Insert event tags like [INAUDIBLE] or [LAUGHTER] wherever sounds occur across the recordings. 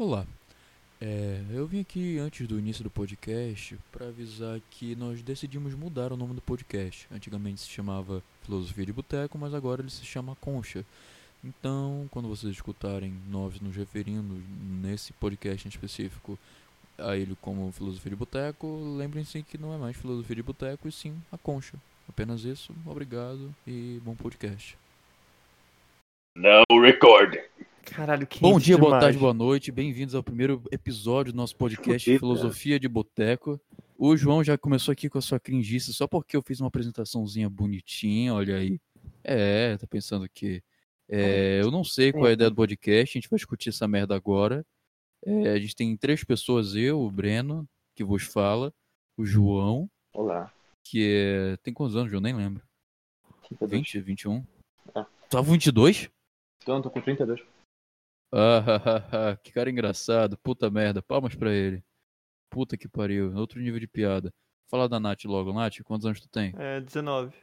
Olá. É, eu vim aqui antes do início do podcast para avisar que nós decidimos mudar o nome do podcast. Antigamente se chamava Filosofia de Boteco, mas agora ele se chama Concha. Então, quando vocês escutarem nós nos referindo nesse podcast em específico a ele como Filosofia de Boteco, lembrem-se que não é mais Filosofia de Boteco e sim a Concha. Apenas isso, obrigado e bom podcast. No recording. Caralho, que Bom dia, boa demais. tarde, boa noite. Bem-vindos ao primeiro episódio do nosso podcast Fudeu, Filosofia de Boteco. O João já começou aqui com a sua cringice só porque eu fiz uma apresentaçãozinha bonitinha, olha aí. É, tá pensando que. É, eu não sei qual é a ideia do podcast, a gente vai discutir essa merda agora. É, a gente tem três pessoas, eu, o Breno, que vos fala, o João, Olá. que é. Tem quantos anos, João? Nem lembro. 32. 20, 21? É. Tava 22? Então, tô com 32. Ah, [LAUGHS] que cara engraçado. Puta merda. Palmas pra ele. Puta que pariu. Outro nível de piada. Fala da Nath logo. Nath, quantos anos tu tem? É, 19.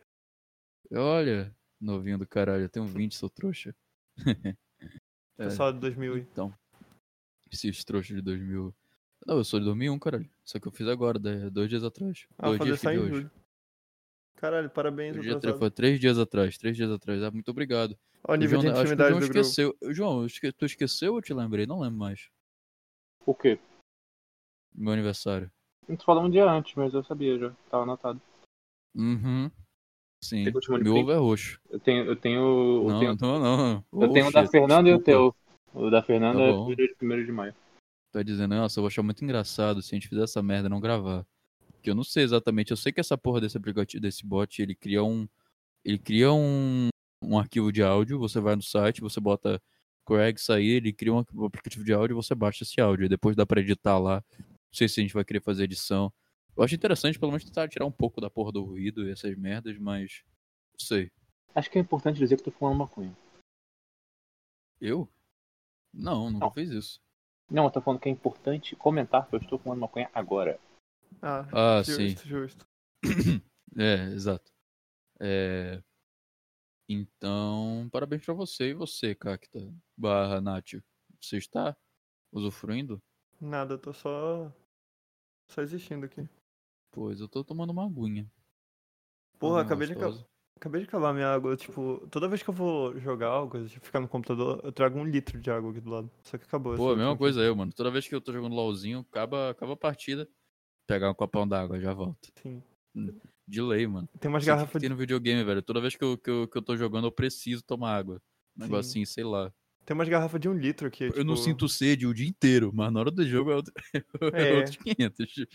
Olha, novinho do caralho. Eu tenho 20, seu trouxa. [LAUGHS] É, Pessoal de 2000. então. Esses trouxas de 2000. Não, eu sou de 2001, caralho. Só que eu fiz agora, dois dias atrás. Ah, dois dias que de hoje. julho. Caralho, parabéns, atrasado. foi três dias atrás. Três dias atrás. Ah, muito obrigado. Olha o nível João, de acho que o intimidade João do grupo. esqueceu. João, esque- tu esqueceu ou te lembrei? Não lembro mais. O quê? Meu aniversário. A gente falou um dia antes, mas eu sabia já. Tava anotado. Uhum. Sim. Meu ovo é roxo. Eu tenho. Eu tenho. Eu Não, tenho, não, não. eu tenho o da Oxe, Fernanda e o desculpa. teu. O da Fernanda Tá é bom. de 1 de maio. Tá dizendo, nossa, eu vou achar muito engraçado se a gente fizer essa merda e não gravar. Que eu não sei exatamente. Eu sei que essa porra desse aplicativo, desse bot, ele cria um. Ele cria um, um arquivo de áudio, você vai no site, você bota Craig sair, ele cria um aplicativo de áudio e você baixa esse áudio. E depois dá pra editar lá. Não sei se a gente vai querer fazer edição. Eu acho interessante, pelo menos, tentar tirar um pouco da porra do ruído e essas merdas, mas. Não sei. Acho que é importante dizer que eu tô fumando maconha. Eu? Não, nunca Não. fiz isso. Não, eu tô falando que é importante comentar que eu estou fumando maconha agora. Ah, Ah, justo, sim. justo. [COUGHS] É, exato. É, Então, parabéns pra você e você, Cacta barra Nath. Você está usufruindo? Nada, eu tô só. Só existindo aqui. Pois, eu tô tomando uma aguinha. Porra, acabei de, acabei de acabar minha água. Tipo, toda vez que eu vou jogar algo, tipo, ficar no computador, eu trago um litro de água aqui do lado. Só que acabou. Pô, a mesma última coisa eu, mano. Toda vez que eu tô jogando LOLzinho, acaba, acaba a partida. Pegar um copão d'água, já volto. aqui. Sim. De lei, mano. Tem umas aqui garrafas que de. tem no videogame, velho. Toda vez que eu, que, eu, que eu tô jogando, eu preciso tomar água. Um Sim. negocinho, sei lá. Tem umas garrafas de um litro aqui. Eu não tipo, sinto sede o dia inteiro, mas na hora do jogo é, outro... [LAUGHS] é É. outros 500.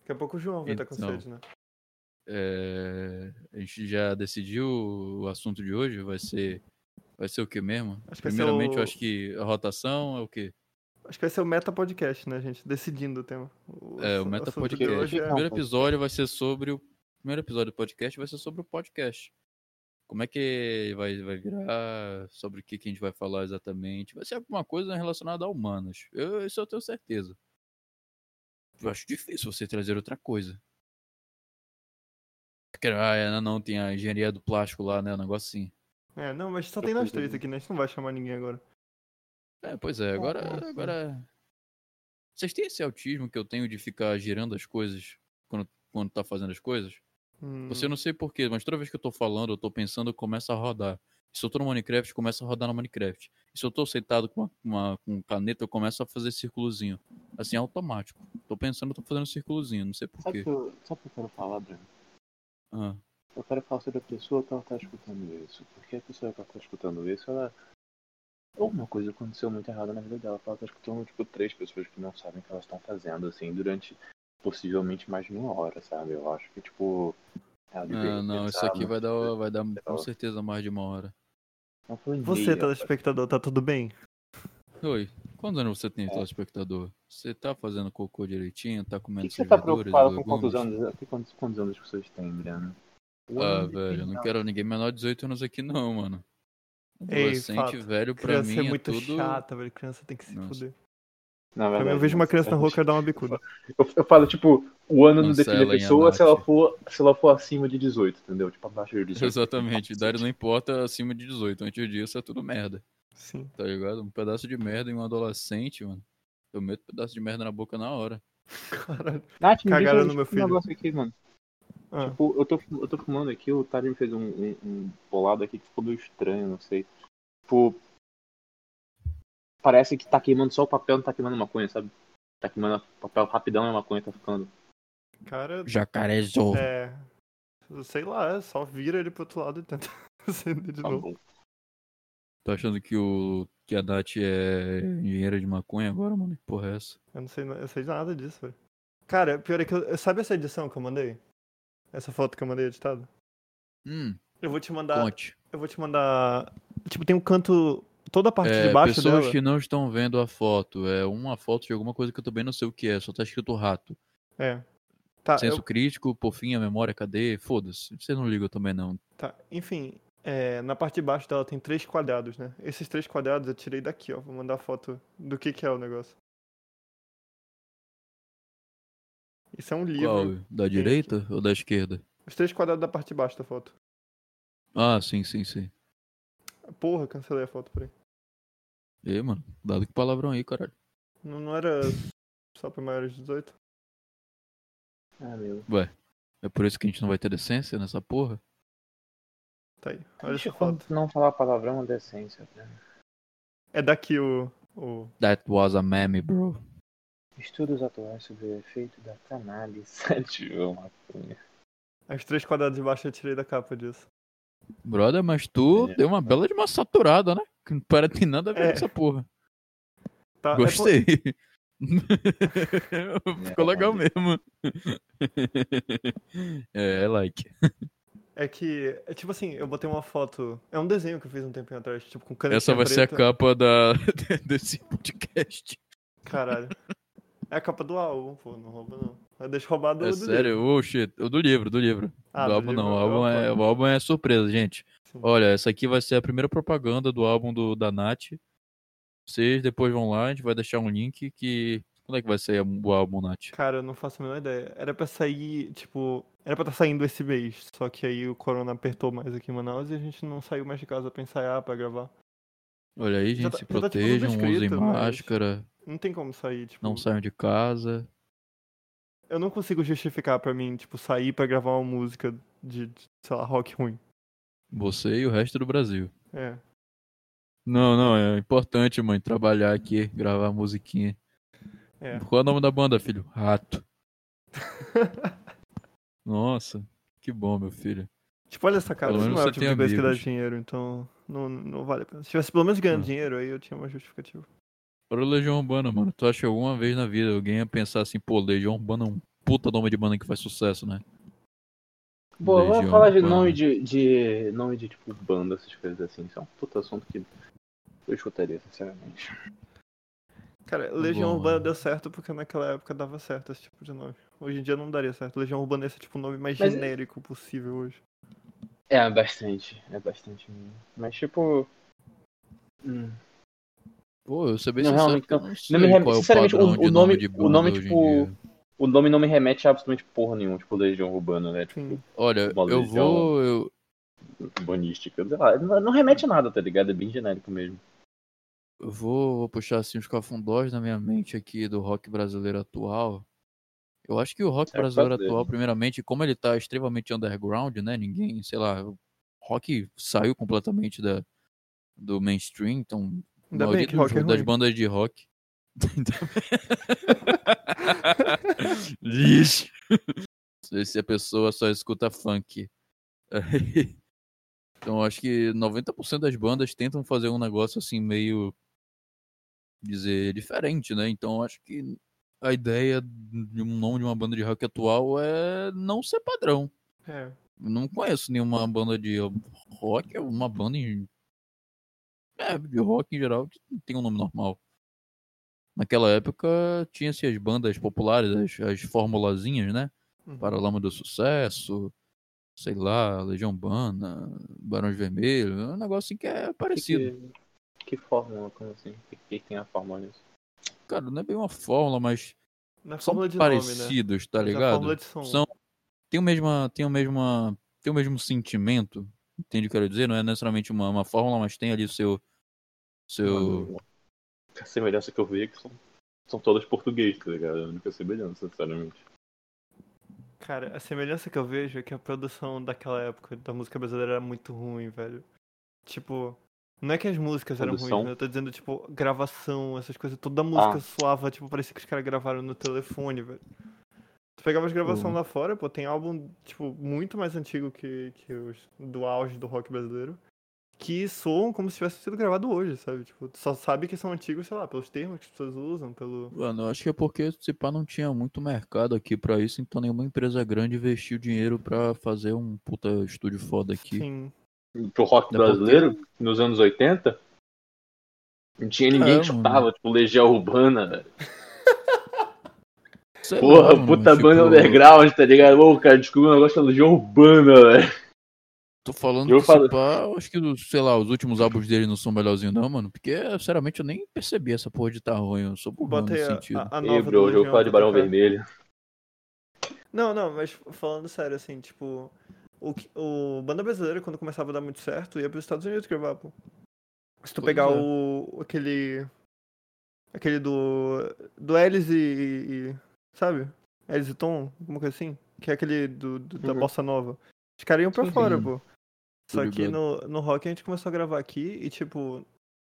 Daqui a pouco o João vai estar com Então. sede, né? É, a gente já decidiu o assunto de hoje? Vai ser, vai ser o que mesmo? Acho que Primeiramente, eu o- acho que a rotação é o quê? Acho que vai ser o Meta Podcast, né, gente? Decidindo o tema. O É, o Meta Podcast. hoje O é- primeiro episódio vai ser sobre o primeiro episódio do podcast vai ser sobre o podcast. Como é que vai, vai virar? Sobre o que, que a gente vai falar exatamente? Vai ser alguma coisa relacionada a humanos. Eu, isso eu tenho certeza. Eu acho difícil você trazer outra coisa. Ah, é, não, tem a engenharia do plástico lá, né? Um negócio assim. É, não, mas só tem nós três aqui, né? A gente não vai chamar ninguém agora. É, pois é, agora, agora. Vocês têm esse autismo que eu tenho de ficar girando as coisas quando, quando tá fazendo as coisas? Hum, Você não sei porquê, mas toda vez que eu tô falando, eu tô pensando, começa a rodar. Se eu tô no Minecraft, começa a rodar no Minecraft. E se eu tô sentado com uma, uma- com caneta, eu começo a fazer círculozinho. Assim, automático. Tô pensando, tô fazendo círculozinho, não sei Sabe o porquê. que, sabe o que eu quero falar, Bruno? Ah, Eu quero falar sobre a pessoa que ela tá escutando isso. Porque a pessoa que ela tá escutando isso, ela. Alguma coisa aconteceu muito errada na vida dela. Ela tá escutando, tipo, três pessoas que não sabem o que elas estão fazendo, assim, durante possivelmente mais de uma hora, sabe? Eu acho que, tipo. Ela ah, não, pensar isso aqui vai dar, vai dar com certeza mais de uma hora. Você, telespectador, tá tudo bem? Oi, quantos anos você tem, É. telespectador? Você tá fazendo cocô direitinho? Tá comendo que, que você tá preocupado com quantos anos, que quantos, quantos anos que vocês têm, Breno? Ah, velho, eu não quero ninguém menor de 18 anos aqui não, mano. Ei, Adolescente, fato. velho, pra Criança mim é muito tudo... chata, velho. Criança tem que se Nossa. fuder. Na mim, eu verdade, vejo uma não. criança na rua, eu quero dar uma bicuda. Eu, eu falo, tipo, o ano Cancela, define a pessoa se ela, for, se ela for acima de 18, entendeu? Tipo, abaixo de 18. Exatamente, idade não importa acima de 18. Antes disso é tudo merda. Sim. tá ligado? Um pedaço de merda em um adolescente, mano. Eu meto um pedaço de merda na boca na hora. Caralho. Nath, me Cagaram no um meu filho. negócio aqui, mano. Ah, Tipo, eu tô, eu tô fumando aqui, o Tari me fez um, um, um bolado aqui que ficou meio estranho, não sei. Tipo. Parece que tá queimando só o papel, não tá queimando maconha, sabe? Tá queimando papel rapidão e a maconha tá ficando. cara, Jacarezou. é. Sei lá, só vira ele pro outro lado e tenta [LAUGHS] acender de Tá novo. bom. Tá achando que o que a Nath é engenheira de maconha agora, mano? Que porra é essa? Eu não sei, eu sei nada disso, velho. Cara, pior é que eu, sabe essa edição que eu mandei? Essa foto que eu mandei editada? Hum, Eu vou te mandar. conte. Eu vou te mandar. Tipo, tem um canto. Toda a parte É, de baixo pessoas dela. que não estão vendo a foto. É uma foto de alguma coisa que eu também não sei o que é. Só tá escrito rato. É. Tá, Senso eu- crítico, por fim, a memória, cadê? Foda-se. Você não liga também, não. tá. Enfim, é, na parte de baixo dela tem três quadrados, né? Esses três quadrados eu tirei daqui, ó. Vou mandar foto do que que é o negócio. Isso é um livro. Qual? Da direita ou da esquerda? Os três quadrados da parte de baixo da foto. Ah, sim, sim, sim. Porra, cancelei a foto por aí. E mano, dado que palavrão aí, caralho. Não, não era só pra maiores de 18? Ah, meu. É por isso que a gente não vai ter decência nessa porra? Tá aí. Olha Deixa essa foto. não falar palavrão decência, cara. É daqui o. o... That was a meme, bro. Estudos atuais sobre o efeito da cannabis. [LAUGHS] Os três quadrados de baixo eu tirei da capa disso. Brother, mas tu É. deu uma bela de uma saturada, né? Que não parece ter nada a ver É. com essa porra. Tá, é por- Gostei. [LAUGHS] Ficou É, legal pode. mesmo. [LAUGHS] é, é like. É que, é tipo assim, eu botei uma foto. É um desenho que eu fiz um tempinho atrás, tipo, com canetinha Essa vai ser a preta. capa da, desse podcast. Caralho. É a capa do álbum, pô, não rouba não. Deixa roubar do, É do sério? livro. Oh, shit. O do livro, do livro. Ah, do do álbum livro não. O eu álbum, é, o álbum é surpresa, gente. Sim. Olha, essa aqui vai ser a primeira propaganda do álbum do, da Nath. Vocês depois vão lá, a gente vai deixar um link que. Quando é que vai sair o álbum, Nath? Cara, eu não faço a menor ideia. Era pra sair, tipo. Era pra estar saindo esse mês. Só que aí o corona apertou mais aqui em Manaus e a gente não saiu mais de casa pra ensaiar, pra gravar. Olha aí, gente, tá- se já tá, tipo, protejam, usem mas- máscara, Não tem como sair, tipo. não saiam de casa. Eu não consigo justificar pra mim, tipo, sair pra gravar uma música de, de, sei lá, rock ruim. Você e o resto do Brasil. É. Não, não, é importante, mãe, trabalhar aqui, gravar musiquinha. É. Qual é o nome da banda, filho? Rato. [LAUGHS] Nossa, que bom, meu filho. Tipo, olha essa cara, isso não é o tipo de coisa que dá dinheiro, então não, não vale a pena. Se tivesse pelo menos ganhando Ah. dinheiro, aí eu tinha uma justificativa. Para o Legião Urbana, mano, tu acha que alguma vez na vida alguém ia pensar assim, pô, Legião Urbana é um puta nome de banda que faz sucesso, né? Pô, vamos falar de Urbana. nome de, de. nome de tipo banda, essas coisas assim. Isso é um puta assunto que eu escutaria, sinceramente. Cara, Legião Bom, Urbana é. deu certo porque naquela época dava certo esse tipo de nome. Hoje em dia não daria certo. Legião Urbana é esse tipo o nome mais Mas- genérico possível hoje. É, bastante. É bastante mesmo. Mas tipo. hum, Pô, eu sabia Não, realmente, não sei me rem- qual é o sinceramente, o- nome- o nome, tipo. O nome não me remete a absolutamente porra nenhuma, tipo Legião Urbana, né? Tipo. Olha, Uma eu vou... Eu, bonística. Sei lá, não, não remete a nada, tá ligado? É bem genérico mesmo. eu vou, vou puxar assim os cafundós na minha mente aqui do rock brasileiro atual. Eu acho que o rock É, brasileiro fazer. atual, primeiramente, como ele tá extremamente underground, né? Ninguém, sei lá, o rock saiu completamente da, do mainstream, então Ainda maioria bem que rock é das ruim. bandas de rock. [LAUGHS] Lixo. Se- Se a pessoa só escuta funk. Então acho que 90% das bandas tentam fazer um negócio assim meio dizer diferente, né? Então acho que a ideia de um nome de uma banda de rock atual é não ser padrão. É. Não conheço nenhuma banda de rock, uma banda em... é, de rock em geral que tem um nome normal. Naquela época tinha-se as bandas populares, as, as formulazinhas, né? Uhum. Paralama do Sucesso, sei lá, Legião Urbana, Barões Vermelhos, é um negócio assim que é parecido. Que, que fórmula, como assim? O que, que tem a fórmula nisso? Cara, não é bem uma fórmula, mas Na são fórmula de nome, né? parecidos, tá a ligado? fórmula de som. São tem o mesmo tem o mesmo tem o mesmo sentimento, entende o que eu quero dizer? Não é necessariamente uma, uma fórmula, mas tem ali o seu Seu. A semelhança que eu vejo é que são, são todas português, tá ligado? É a única semelhança, sinceramente. Cara, a semelhança que eu vejo é que a produção daquela época da música brasileira era muito ruim, velho. Tipo, não é que as músicas eram Produção? ruins, né? Eu tô dizendo, tipo, gravação, essas coisas. Toda a música Ah. suava, tipo, parecia que os caras gravaram no telefone, velho. Tu pegava as gravações Uhum. lá fora, pô, tem álbum, tipo, muito mais antigo que, que os do auge do rock brasileiro. Que soam como se tivesse sido gravado hoje, sabe? Tipo, tu só sabe que são antigos, sei lá, pelos termos que as pessoas usam, pelo. Mano, eu acho que é porque se pá não tinha muito mercado aqui pra isso, então nenhuma empresa grande investiu dinheiro pra fazer um puta estúdio foda aqui. Sim. Pro rock porque- brasileiro, nos anos 80, não tinha ninguém É, que mano. chutava, tipo, Legião Urbana, velho. Sei lá, Porra, mano, puta tipo, banda underground, tá ligado? Ô, cara, descobri um negócio da Legião Urbana, velho. Tô falando Eu que falo- pá, acho que, sei lá, os últimos álbuns dele não são melhorzinhos não, mano. Porque, sinceramente, eu nem percebi essa porra de tá ruim. Eu sou Bota aí nesse a, sentido. a, a Ei, nova bro, do eu vou Legião falar de pra Barão. Vermelho. Não, não, mas falando sério, assim, tipo, o, o banda brasileira, quando começava a dar muito certo, ia pros Estados Unidos gravar, pô. Se tu Pois pegar é. o. aquele. aquele do. do Elis e, e- sabe? E Tom, alguma coisa assim? Que é aquele do, do- da Uhum. Bossa Nova. Os caras iam pra Sim, fora, pô. Só que no, no rock a gente começou a gravar aqui e, tipo,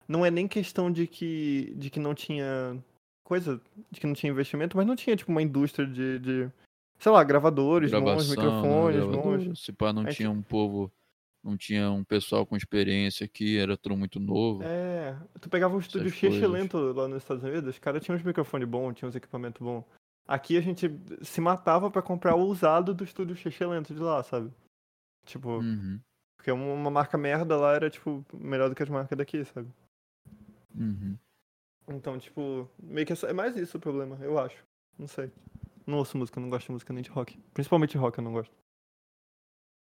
não é nem questão de que, de que não tinha coisa, de que não tinha investimento, mas não tinha, tipo, uma indústria de, de sei lá, gravadores, bons, Gravação, né, microfones, gravador. bons. Se pá, não gente- tinha um povo, não tinha um pessoal com experiência aqui, era tudo muito novo. É, tu pegava um estúdio coisas. lento lá nos Estados Unidos, os caras tinham uns microfones bons, tinham uns equipamentos bons. Aqui a gente se matava pra comprar o usado do estúdio lento de lá, sabe? Tipo, Uhum, porque uma marca merda lá era, tipo, melhor do que as marcas daqui, sabe? uhum. Então, tipo, meio que é é mais isso o problema, eu acho. Não sei. Não ouço música, não gosto de música nem de rock. Principalmente de rock eu não gosto.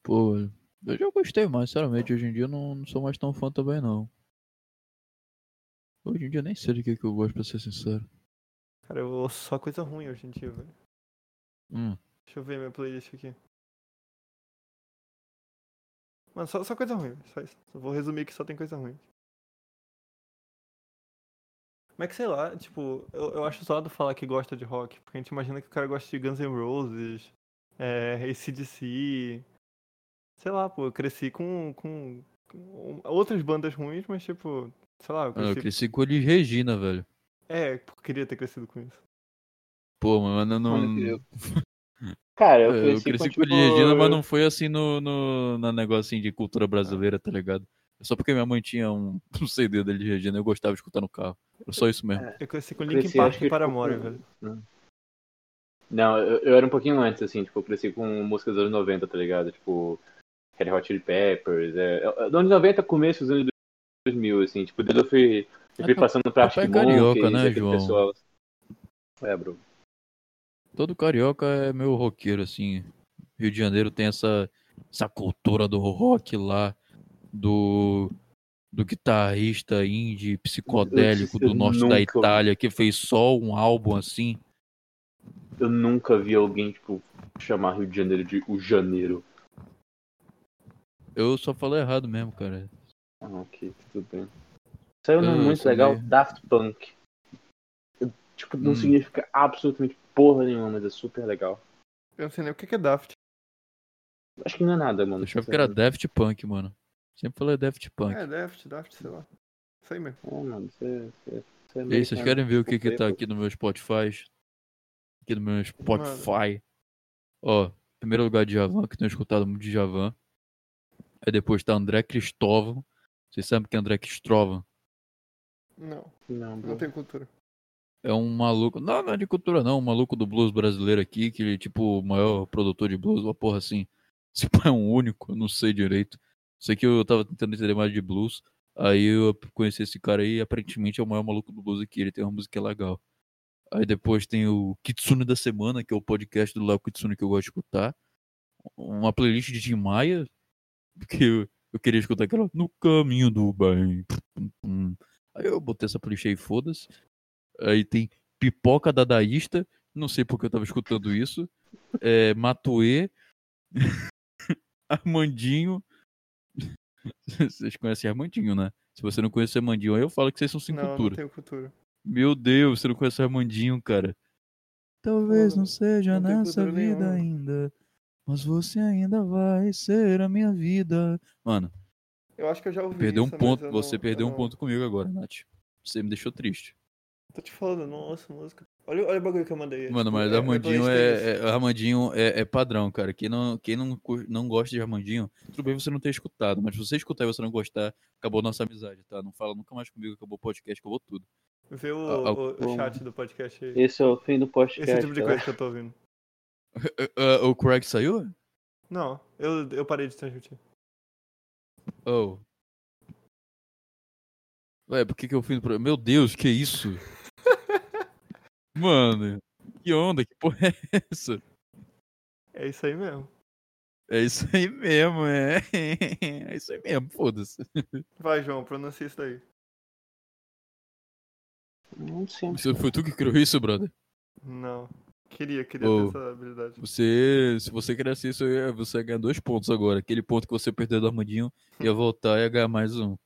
Pô, eu já gostei mais, sinceramente. Hoje em dia eu não, não sou mais tão fã também, não. Hoje em dia eu nem sei do que, que eu gosto, pra ser sincero. Cara, eu ouço só coisa ruim hoje em dia, velho. Hum. Deixa eu ver minha playlist aqui. Mano, só, só coisa ruim, só isso. Só vou resumir que só tem coisa ruim. Mas que sei lá, tipo, eu, eu acho zoado falar que gosta de rock, porque a gente imagina que o cara gosta de Guns N' Roses, é, ACDC. Sei lá, pô, eu cresci com, com, com outras bandas ruins, mas tipo, sei lá, eu cresci. Eu cresci com eles Regina, velho. É, eu queria ter crescido com isso. Pô, mano, eu não. Mano, eu- [LAUGHS] Cara, eu É, cresci, eu cresci com, com tipo... Elis Regina, mas não foi assim no, no na negocinho de cultura brasileira, tá ligado? Só porque minha mãe tinha um, [LAUGHS] um CD dele de Regina, eu gostava de escutar no carro. Era só isso mesmo. Eu cresci com Cresci, Linkin Park e Paramore, tipo, velho. Não, eu, eu era um pouquinho antes, assim, tipo, eu cresci com músicas dos anos 90, tá ligado? Tipo, Red Hot Chili Peppers, é, é, dos anos 90, começo dos anos 2000, assim, tipo, depois eu fui, eu Ah, passando pra papai é Arctic carioca, né, João? pessoal. É, bro. Todo carioca é meio roqueiro, assim. Rio de Janeiro tem essa, essa cultura do rock lá, do, do guitarrista indie psicodélico Eu do norte da nunca- Itália que fez só um álbum assim. Eu nunca vi alguém, tipo, chamar Rio de Janeiro de o Janeiro. Eu só falei errado mesmo, cara. Ah, ok, tudo bem. Saiu um nome muito sou legal, Daft Punk. Eu, tipo, não Hum. significa absolutamente porra nenhuma, mas é super legal. Eu não sei nem o que é Daft. Acho que não é nada, mano. Eu achava que era Daft Punk, mano. Sempre falei Daft Punk. É, Daft, Daft, sei lá. Isso aí mesmo. É, mano, você, você, você é E aí, vocês querem ver o que que tá aqui no meu Spotify? Aqui no meu Spotify. Ó, primeiro lugar de Javan, que tenho escutado muito de Javan. Aí depois tá André Cristóvão. Vocês sabem que é André Cristóvão? Não, Não, bro. não tem cultura. É um maluco. Não, não é de cultura, não. Um maluco do blues brasileiro aqui, que ele é tipo o maior produtor de blues, uma porra assim. Se [LAUGHS] pá é um único, eu não sei direito. Sei que eu tava tentando entender mais de blues. Aí eu conheci esse cara aí e aparentemente é o maior maluco do blues aqui. Ele tem uma música legal. Aí depois tem o Kitsune da Semana, que é o podcast do Léo Kitsune que eu gosto de escutar. Uma playlist de Tim Maia, [LAUGHS] porque eu, eu queria escutar aquela No Caminho do Bem. Aí eu botei essa playlist aí, foda-se. Aí tem Pipoca Dadaísta, não sei porque eu tava escutando isso. É, Matuê, [LAUGHS] Armandinho. [LAUGHS] Vocês conhecem Armandinho, né? Se você não conhece Armandinho, aí eu falo que vocês são sem não, cultura. não tenho cultura. Meu Deus, você não conhece Armandinho, cara. Talvez Não, não seja não nessa vida nenhuma. ainda, mas você ainda vai ser a minha vida. Mano, Eu acho que eu já ouvi perdeu um isso, ponto, você não- perdeu eu um não- ponto comigo agora, Nath. Você me deixou triste. Tô te falando, ouço música. Olha, olha o bagulho que eu mandei. Mano, mas é- Armandinho é, é- Armandinho é, é padrão, cara. Quem não, quem não, não gosta de Armandinho, tudo bem você não ter escutado, mas se você escutar e você não gostar, acabou nossa amizade, tá? Não fala nunca mais comigo, acabou o podcast, acabou tudo. Vê o, o- o chat do podcast aí. Esse é o fim do podcast. Esse tipo de coisa que eu tô ouvindo. [LAUGHS] O Craig saiu? Não, eu, eu parei de transmitir. Oh. Ué, por que que eu fiz o programa? Meu Deus, que isso? [LAUGHS] Mano, que onda, que porra é essa? É isso aí mesmo. É isso aí mesmo, é. É isso aí mesmo, foda-se. Vai, João, pronuncia isso daí. Não sei. Foi tu que criou isso, brother? Não. Queria, queria Ô. ter essa habilidade. Você, se você quisesse isso, ia- você ia ganhar dois pontos agora. Aquele ponto que você perdeu do Armandinho [LAUGHS] ia voltar e ia ganhar mais um.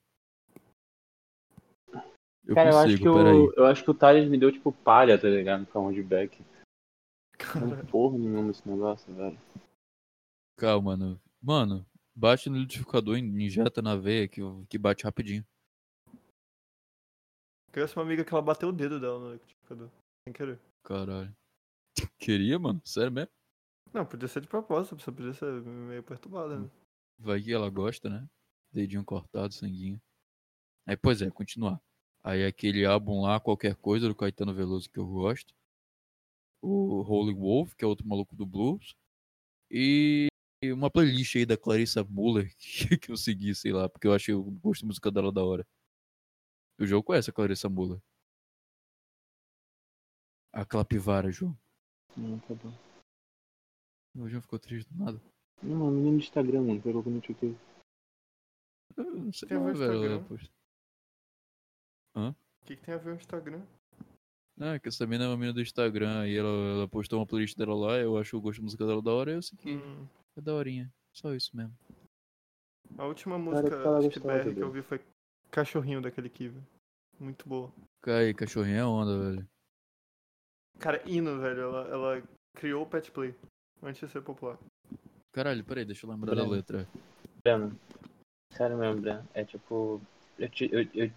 Eu Cara, eu acho, consigo, que o, eu acho que o Thales me deu tipo palha, tá ligado? Pra um de back. Cara, Não porra nenhuma esse negócio, velho. Calma, mano. Mano, bate no liquidificador, injeta na veia que, que bate rapidinho. conheço uma amiga que ela bateu o dedo dela no liquidificador. Sem querer. Caralho. Queria, mano? Sério mesmo? Não, podia ser de propósito, você podia ser meio perturbada, né? Vai que ela gosta, né? Dedinho cortado, sanguinho. Aí, pois é, continuar. Aí aquele álbum lá, qualquer coisa, do Caetano Veloso que eu gosto. O Holy Wolf, que é outro maluco do blues. E uma playlist aí da Clarissa Muller [LAUGHS] que, eu segui, sei lá, porque eu achei o gosto de música dela da hora. O jogo conhece a Clarissa Muller. A Clapivara, João. Não, tá bom. O João ficou triste do nada. Não, é menino do Instagram, mano. Pegou TikTok. Eu não sei Tem a não, ver velho. Posta- O que, que tem a ver o Instagram? Ah, que essa mina é uma mina do Instagram e ela, ela postou uma playlist dela lá, eu acho o gosto de música dela da hora e eu segui. Hum, É daorinha. Só isso mesmo. a última Cara, música que que gostava BR que eu vi foi Cachorrinho daquele Kiwi. Muito boa. Cai, cachorrinho é onda, velho. Cara, hino, velho. Ela, ela criou o Pet Play antes de ser popular. Caralho, peraí, deixa eu lembrar da Breno. letra. Breno. Sério mesmo, Breno. É tipo. Eu te. Eu, eu...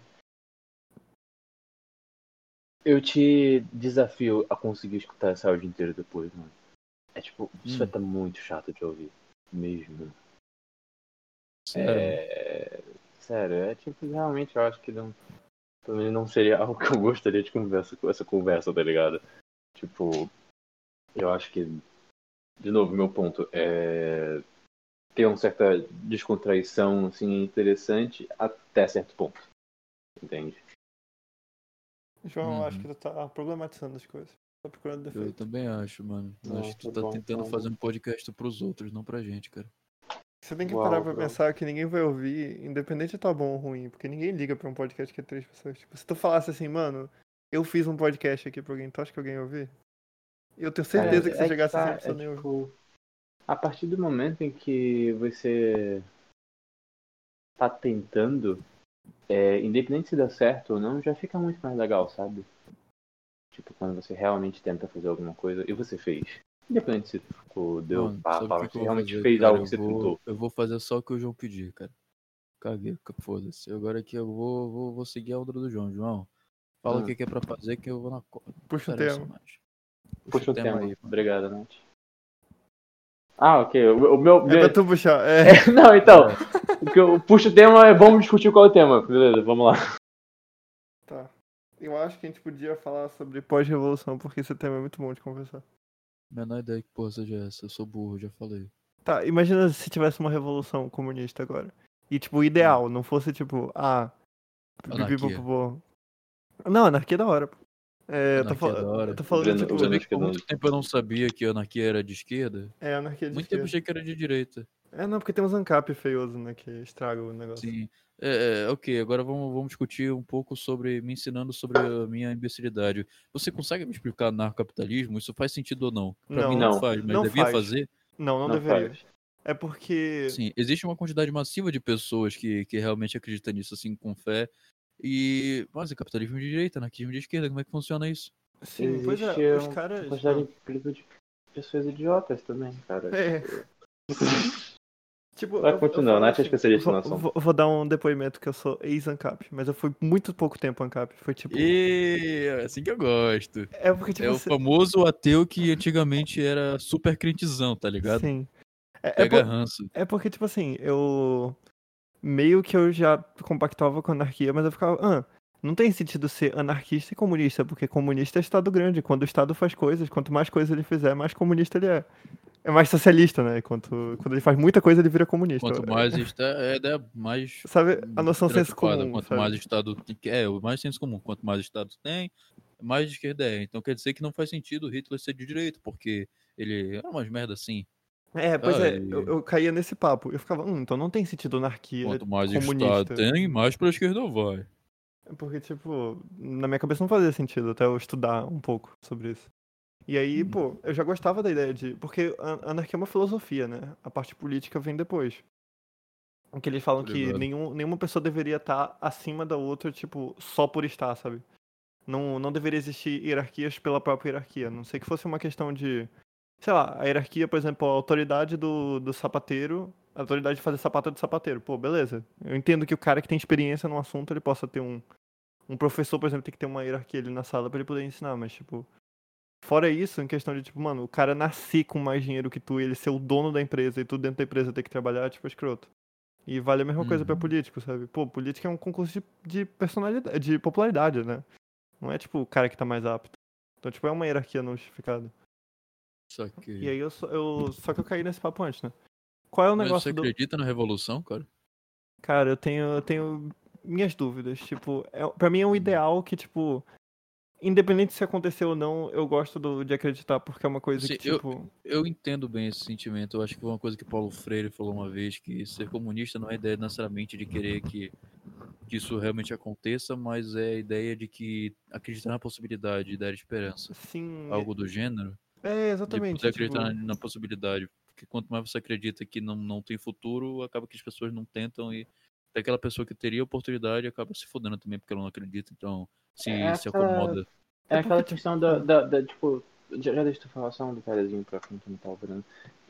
eu te desafio a conseguir escutar esse áudio inteiro depois, mano. É tipo, isso Hum. vai estar muito chato de ouvir. Mesmo. Sério. É. Sério, é tipo, realmente eu acho que não. Pelo menos não seria [LAUGHS] algo que eu gostaria de conversa com essa conversa, tá ligado? Tipo, eu acho que. De novo, meu ponto é. Ter uma certa descontraição, assim, interessante até certo ponto. Entende? João, eu acho Uhum. que tu tá problematizando as coisas. Tá procurando Eu defeito. também acho, mano. Eu Não, acho que tu tá bom, tentando então. fazer um podcast pros outros, não pra gente, cara. Você tem que Uau, parar pra pensar que ninguém vai ouvir, independente de tá bom ou ruim, porque ninguém liga pra um podcast que é três pessoas. Tipo, se tu falasse assim, mano, eu fiz um podcast aqui pra alguém, tu acha que alguém ia ouvir? Eu tenho certeza que se É, chegasse tá, a 100% é nem ouvir. tipo, A partir do momento em que você tá tentando, é, independente se dá certo ou não, já fica muito mais legal, sabe? Tipo, quando você realmente tenta fazer alguma coisa e você fez. Independente se ficou, deu Mano, pá, pá, você realmente fazer, fez cara? algo que você vou- tentou. Eu vou fazer só o que o João pedir, cara. Caguei, foda-se. Agora aqui eu vou, vou, vou seguir a onda do João. João, fala o Hum. que que é pra fazer que eu vou na corda. Puxa o tema. mais. Puxa o tema aí, aí. mano. Obrigado, Nath. Ah, ok. O, o meu. É pra tu puxar. [LAUGHS] É. Não, então. O que eu puxo o tema é vamos discutir qual é o tema. Beleza, vamos lá. Tá. Eu acho que a gente podia falar sobre pós-revolução, porque esse tema é muito bom de conversar. Menor ideia que porra seja essa. Eu sou burro, já falei. Tá, imagina se tivesse uma revolução comunista agora. E, tipo, o ideal, não fosse, tipo, ah. Anarquia. Não, anarquia é da hora. É, eu tô, é fal- da hora. eu tô falando, Breno, tipo, Breno muito tempo eu não sabia que a anarquia era de esquerda? é anarquia de Muito tempo eu esquerda. achei que era de direita. É, não, porque tem uns ANCAP feioso, né, que estraga o negócio. Sim. É, é, ok, agora vamos, vamos discutir um pouco sobre. me ensinando sobre a minha imbecilidade. Você consegue me explicar narcocapitalismo? Isso faz sentido ou não? Pra Não. mim não, Não. faz, mas Não devia faz. fazer. Não, não, Não deveria. faz. É porque. Sim, existe uma quantidade massiva de pessoas que, que realmente acreditam nisso, assim, com fé. E. Mas é capitalismo de direita, anarquismo de esquerda, como é que funciona isso? Sim, pois é, Existe os uma caras. quantidade ah, incrível de pessoas idiotas também, cara. É. Tipo, [LAUGHS] Vai eu- eu continuar, Nath é especialista no vou, assunto. vou, vou dar um depoimento que eu sou ex-ANCAP, mas eu fui muito pouco tempo ANCAP. Foi tipo. E é assim que eu gosto. É porque, tipo, É o você- famoso ateu que antigamente era super crentizão, tá ligado? Sim. É, é, Pega por- ranço. é porque, tipo assim, eu. Meio que eu já compactava com a anarquia, mas eu ficava. Ah, não tem sentido ser anarquista e comunista, porque comunista é Estado grande. Quando o Estado faz coisas, quanto mais coisas ele fizer, mais comunista ele é. É mais socialista, né? Quanto, quando ele faz muita coisa, ele vira comunista. Quanto mais está, é, é mais Sabe a noção senso comum, Quanto sabe? mais Estado. É, o mais senso comum. Quanto mais Estado tem, mais de esquerda é. Então quer dizer que não faz sentido o Hitler ser de direita, porque ele é umas merda assim. É, pois Ah, é, e- eu, eu caía nesse papo. Eu ficava, hum, então não tem sentido anarquia Quanto mais comunista. Estado tem, mais pra esquerda vai. Porque, tipo, na minha cabeça não fazia sentido até eu estudar um pouco sobre isso. E aí, Hum. pô, eu já gostava da ideia de. Porque a anarquia é uma filosofia, né? A parte política vem depois. Em que eles falam Tô que nenhum, nenhuma pessoa deveria estar acima da outra, tipo, só por estar, sabe? Não, não deveria existir hierarquias pela própria hierarquia. Não sei que fosse uma questão de. Sei lá, a hierarquia, por exemplo, a autoridade do, do sapateiro, a autoridade de fazer sapato é do sapateiro. Pô, beleza. Eu entendo que o cara que tem experiência no assunto, ele possa ter um. Um professor, por exemplo, tem que ter uma hierarquia ali na sala pra ele poder ensinar, mas, tipo. Fora isso, em questão de, tipo, mano, o cara nascer com mais dinheiro que tu e ele ser o dono da empresa e tu dentro da empresa ter que trabalhar, é, tipo, escroto. E vale a mesma coisa pra Uhum. político, sabe? Pô, política é um concurso de, de personalidade, de popularidade, né? Não é, tipo, o cara que tá mais apto. Então, tipo, é uma hierarquia não justificada. Só que. E aí eu só, eu só que eu caí nesse papo antes, né? Qual é o Mas negócio você do. acredita na revolução, cara? Cara, eu tenho, eu tenho minhas dúvidas. Tipo, é, pra mim é um ideal que, tipo. Independente se aconteceu ou não, eu gosto do- de acreditar, porque é uma coisa Assim, que, eu- tipo. Eu entendo bem esse sentimento. Eu acho que foi uma coisa que Paulo Freire falou uma vez, que ser comunista não é a ideia necessariamente de querer que, que isso realmente aconteça, mas é a ideia de que acreditar na possibilidade de dar esperança. Sim. Algo do gênero. É, De exatamente. poder tipo, acreditar na, na possibilidade. Porque quanto mais você acredita que não, não tem futuro, acaba que as pessoas não tentam e até aquela pessoa que teria oportunidade acaba se fodendo também porque ela não acredita. Então, se, É se aquela- acomoda. É É aquela porque, questão da, da, da, tipo, já, já deixa eu falar só um detalhezinho pra quem não tá ouvindo.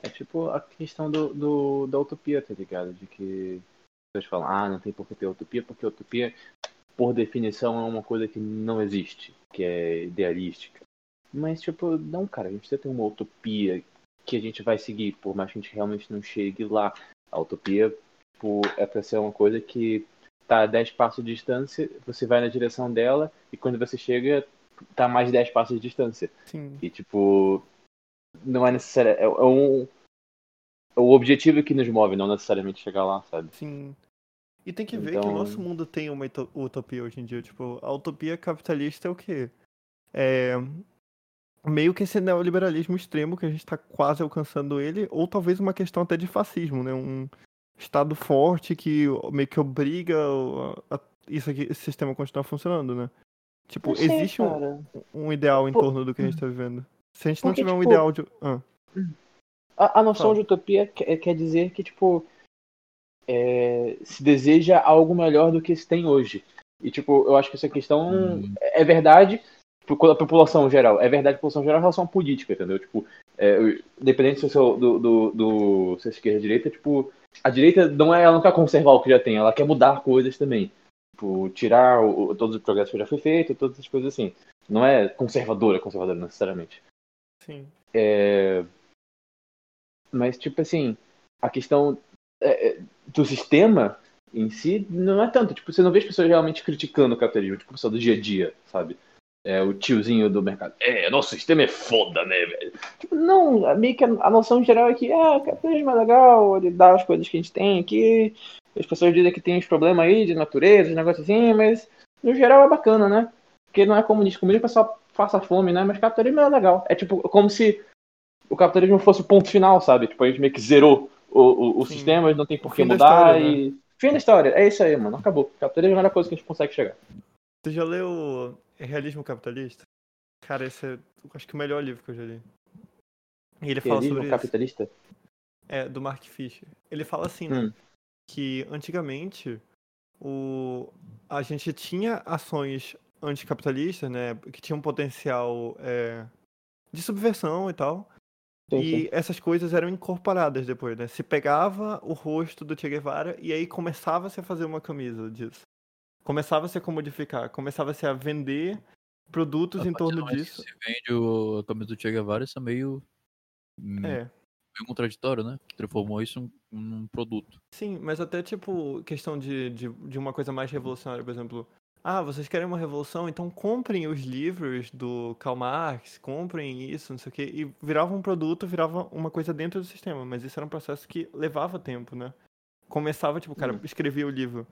É tipo a questão do, do, da utopia, tá ligado? De que as pessoas falam, ah, não tem por que ter utopia, porque utopia, por definição, é uma coisa que não existe, que é idealística. Mas, tipo, não, cara, a gente precisa ter uma utopia que a gente vai seguir, por mais que a gente realmente não chegue lá. A utopia, tipo, é pra ser uma coisa que tá a 10 passos de distância, você vai na direção dela, e quando você chega, tá a mais de 10 passos de distância. Sim. E, tipo, não é necessário. É, é um. É o objetivo que nos move, não necessariamente chegar lá, sabe? Sim. E tem que ver que o Então- nosso mundo tem uma utopia hoje em dia. Tipo, a utopia capitalista é o quê? É. Meio que esse neoliberalismo extremo que a gente tá quase alcançando ele, ou talvez uma questão até de fascismo, né? Um Estado forte que meio que obriga o- a, isso aqui, esse sistema a continuar funcionando, né? Tipo, Não sei, existe um, um ideal em Pô, torno do que a gente tá vivendo. Se a gente não porque, tiver um tipo, ideal de. Ah, A, a noção Fala. de utopia quer, quer dizer que, tipo, é, se deseja algo melhor do que se tem hoje. E, tipo, eu acho que essa questão Hum. é verdade a população geral. É verdade a população geral em relação à política, entendeu? Tipo, é, independente se sou do, do, do se é esquerda ou direita, tipo, a direita não é, ela não quer conservar o que já tem, ela quer mudar coisas também. Tipo, tirar o, o- todos os progressos que já foi feito, todas essas coisas assim. Não é conservadora, conservadora necessariamente. sim. É, Mas, tipo assim, a questão é, é, do sistema em si não é tanto. Tipo, você não vê as pessoas realmente criticando o capitalismo, tipo, o pessoal do dia a dia, sabe? É, o tiozinho do mercado. É, nosso sistema é foda, né, velho? Tipo, não, meio que a, a noção geral é que, ah, o capitalismo é legal, ele dá as coisas que a gente tem aqui. As pessoas dizem que tem uns problemas aí de natureza, uns negócios assim, mas no geral é bacana, né? Porque não é comunista. Comunismo é só faça fome, né? Mas capitalismo é legal. É tipo, como se o capitalismo fosse o ponto final, sabe? Tipo, a gente meio que zerou o, o, o sistema, não tem por que mudar história, né? e. Fim da história, é isso aí, mano. Acabou. Capitalismo é a melhor coisa que a gente consegue chegar. Você já leu Realismo Capitalista? Cara, esse é, acho que o melhor livro que eu já li. E ele fala sobre isso. capitalista? É, do Mark Fisher. Ele fala assim, né? Hum. Que antigamente o... a gente tinha ações anticapitalistas, né? Que tinham um potencial é, de subversão e tal. Sim, e sim. essas coisas eram incorporadas depois, né? Se pegava o rosto do Che Guevara e aí começava-se a fazer uma camisa disso. Começava-se a comodificar, começava-se a vender produtos A em torno disso. Se vende o, a camisa do Che Guevara, isso é meio, hum, É. meio contraditório, né? Que transformou isso num, produto. Sim, mas até tipo, questão de, de, de uma coisa mais revolucionária, por exemplo. Ah, vocês querem uma revolução? Então comprem os livros do Karl Marx, comprem isso, não sei o quê. E virava um produto, virava uma coisa dentro do sistema. Mas isso era um processo que levava tempo, né? Começava, tipo, o cara Hum. escrevia o livro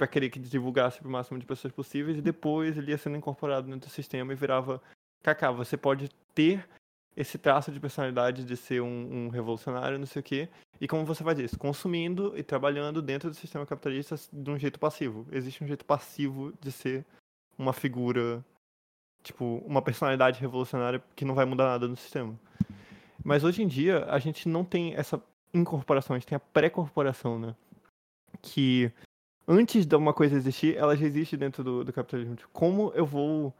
pra querer que divulgasse pro máximo de pessoas possíveis e depois ele ia sendo incorporado dentro do sistema e virava. Kaká, você pode ter esse traço de personalidade de ser um, um revolucionário, não sei o quê. E como você faz isso? Consumindo e trabalhando dentro do sistema capitalista de um jeito passivo. Existe um jeito passivo de ser uma figura, tipo, uma personalidade revolucionária que não vai mudar nada no sistema. Mas hoje em dia, a gente não tem essa incorporação, a gente tem a pré-corporação, né? Que antes de uma coisa existir, ela já existe dentro do, do capitalismo. Tipo, Como eu vou.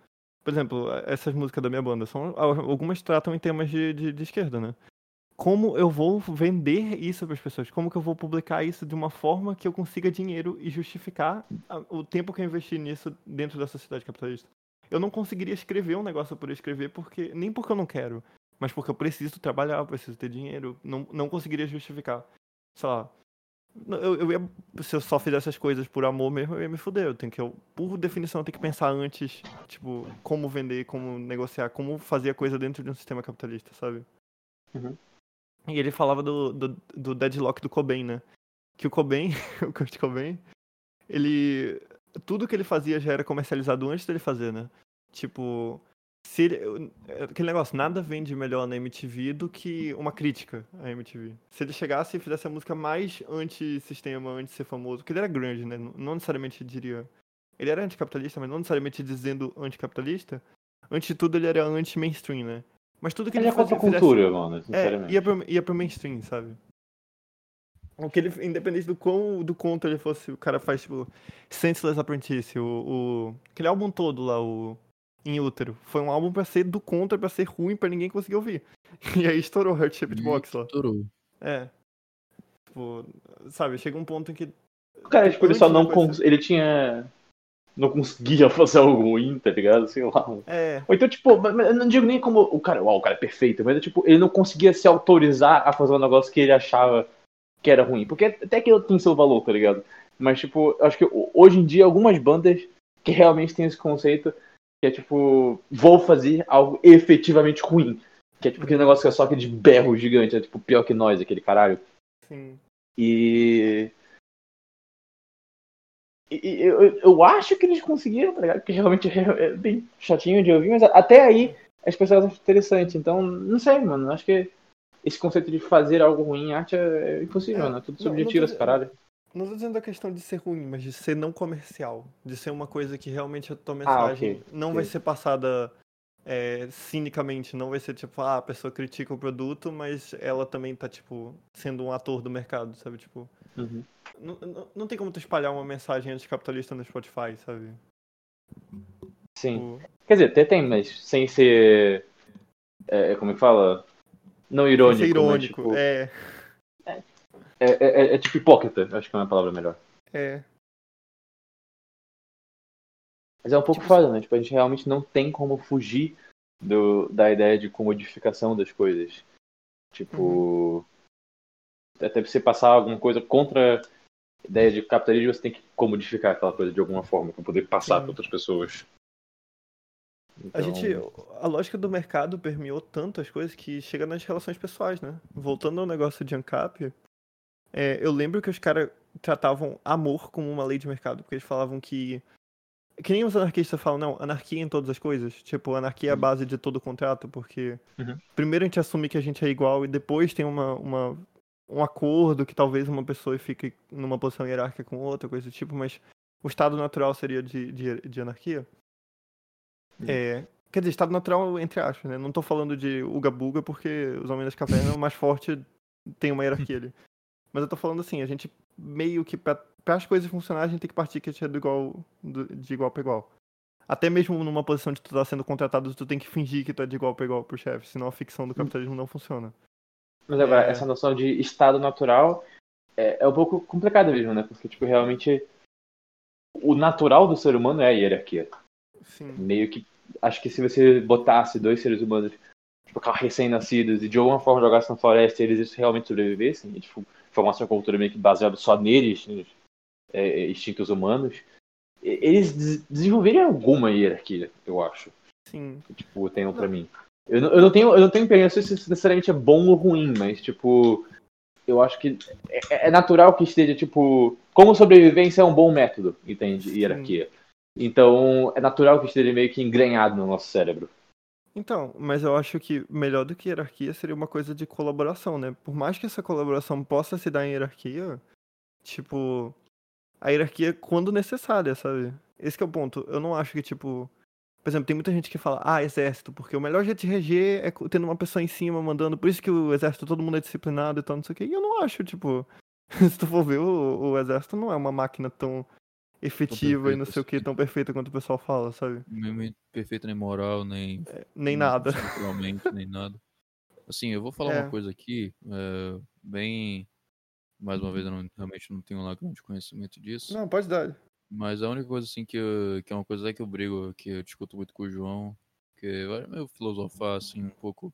Por exemplo, essas músicas da minha banda, são, algumas tratam em temas de, de, de esquerda, né? como eu vou vender isso para as pessoas? Como que eu vou publicar isso de uma forma que eu consiga dinheiro e justificar o tempo que eu investi nisso dentro da sociedade capitalista? Eu não conseguiria escrever um negócio por escrever porque nem porque eu não quero, mas porque eu preciso trabalhar, preciso ter dinheiro, não, não conseguiria justificar. Sei lá. Eu, eu ia, se eu só fizesse essas coisas por amor mesmo, eu ia me fuder. Eu tenho que, eu, por definição, eu tenho que pensar antes, tipo, como vender, como negociar, como fazer a coisa dentro de um sistema capitalista, sabe? Uhum. E ele falava do, do, do deadlock do Cobain, né? Que o Cobain, [LAUGHS] o Kurt Cobain, ele. Tudo que ele fazia já era comercializado antes dele fazer, né? Tipo. Se ele, aquele negócio, nada vende melhor na MTV do que uma crítica à MTV. Se ele chegasse e fizesse a música mais anti-sistema, antes de ser famoso, porque ele era grande, né? Não necessariamente diria. Ele era anticapitalista, mas não necessariamente dizendo anticapitalista. Antes de tudo, ele era anti-mainstream, né? Mas tudo que Ele ele é contra a fazia, fizesse- cultura, mano, é, sinceramente. ia pro, ia pro mainstream, sabe? O que ele, independente do quão do conto ele fosse, o cara faz, tipo, Senseless Apprentice, o, o- aquele álbum todo lá, o Em Útero. Foi um álbum pra ser do contra, pra ser ruim, pra ninguém conseguir ouvir. [LAUGHS] E aí estourou Heart Shaped Box lá. Estourou. É. Tipo, sabe, chega um ponto em que. Cara, tipo, ele só não cons... ele tinha não conseguia [LAUGHS] fazer algo ruim, tá ligado? Sei lá. É, Ou então, tipo, eu não digo nem como o cara, uau, o cara é perfeito, mas tipo, ele não conseguia se autorizar a fazer um negócio que ele achava que era ruim. Porque até que tem seu valor, tá ligado? Mas, tipo, eu acho que ho- hoje em dia algumas bandas que realmente têm esse conceito que é tipo, vou fazer algo efetivamente ruim. Que é tipo aquele negócio que é só aquele berro gigante, é tipo pior que nós, aquele caralho. sim. E. e- eu, eu- acho que eles conseguiram, tá ligado? Porque realmente é, é bem chatinho de ouvir, mas até aí as pessoas acham interessante. Então, não sei, mano. Acho que esse conceito de fazer algo ruim em arte é impossível, É, né? Tudo não- não subjetivo tô esse caralho. Não tô dizendo a questão de ser ruim, mas de ser não comercial. De ser uma coisa que realmente a tua Ah, mensagem ok, não ok. vai ser passada é, cinicamente. Não vai ser tipo, ah, a pessoa critica o produto, mas ela também tá, tipo, sendo um ator do mercado, sabe? Tipo, Uhum. não, não, não tem como tu espalhar uma mensagem anticapitalista no Spotify, sabe? Sim. Tipo, Quer dizer, até tem, mas sem ser. é, como é que fala? Não irônico. ser irônico. Mas, tipo, É, é, é- é tipo hipócrita, acho que é uma palavra melhor. é. Mas é um pouco Tipo, foda, né? Tipo, a gente realmente não tem como fugir do, da ideia de comodificação das coisas. Tipo. Uhum. Até você passar alguma coisa contra a ideia de capitalismo, você tem que comodificar aquela coisa de alguma forma, pra poder passar Sim. para outras pessoas. A Então, gente, a lógica do mercado permeou tanto as coisas que chega nas relações pessoais, né? Voltando ao negócio de ANCAP, é, eu lembro que os caras tratavam amor como uma lei de mercado, porque eles falavam que. Que nem os anarquistas falam, não, anarquia em todas as coisas. Tipo, anarquia é a Uhum. base de todo contrato, porque Uhum. primeiro a gente assume que a gente é igual e depois tem uma, uma, um acordo que talvez uma pessoa fique numa posição hierárquica com outra, coisa do tipo, mas o estado natural seria de, de, de anarquia. Uhum. É, quer dizer, estado natural entre aspas, né? Não tô falando de Uga Buga porque os Homens das Cavernas o mais forte tem uma hierarquia ali. Mas eu tô falando assim, a gente meio que, pra, pra as coisas funcionarem, a gente tem que partir que a gente é do igual, do- de igual pra igual. Até mesmo numa posição de tu tá sendo contratado, tu tem que fingir que tu é de igual pra igual pro chefe, senão a ficção do capitalismo não funciona. Mas agora, É. essa noção de estado natural é, é um pouco complicada mesmo, né? Porque, tipo, realmente o natural do ser humano é a hierarquia. Sim. Meio que. Acho que se você botasse dois seres humanos, tipo, recém-nascidos, e de alguma forma jogasse na floresta e eles realmente sobrevivessem, e, tipo, formasse uma cultura meio que baseada só neles, nos é, instintos humanos, eles des- desenvolveriam alguma hierarquia, eu acho. Sim. tipo, tenham pra mim. Eu não, eu não tenho, eu não tenho opinião se isso necessariamente é bom ou ruim, mas tipo, eu acho que é, é natural que esteja tipo, como sobrevivência é um bom método, entende? Sim. Hierarquia. Então, é natural que esteja meio que engrenhado no nosso cérebro. Então, mas eu acho que melhor do que hierarquia seria uma coisa de colaboração, né? Por mais que essa colaboração possa se dar em hierarquia, tipo, a hierarquia é quando necessária, sabe? Esse é o ponto. Eu não acho que, tipo. Por exemplo, tem muita gente que fala, ah, exército, porque o melhor jeito de reger é tendo uma pessoa em cima mandando, por isso que o exército todo mundo é disciplinado e tal, não sei o quê. E eu não acho, tipo, [LAUGHS] se tu for ver, o, o exército não é uma máquina tão efetiva e não perfeita sei o que, assim. tão perfeita quanto o pessoal fala, sabe? Nem perfeito, nem moral, nem. Nem nada. [LAUGHS] Estruturalmente, nem nada. Assim, eu vou falar É. uma coisa aqui, é, bem. Mais uma vez, eu não- realmente não tenho lá grande conhecimento disso. Não, pode dar. Mas a única coisa assim que, eu, que é uma coisa até que eu brigo, que eu discuto muito com o João, que vai meio filosofar assim um pouco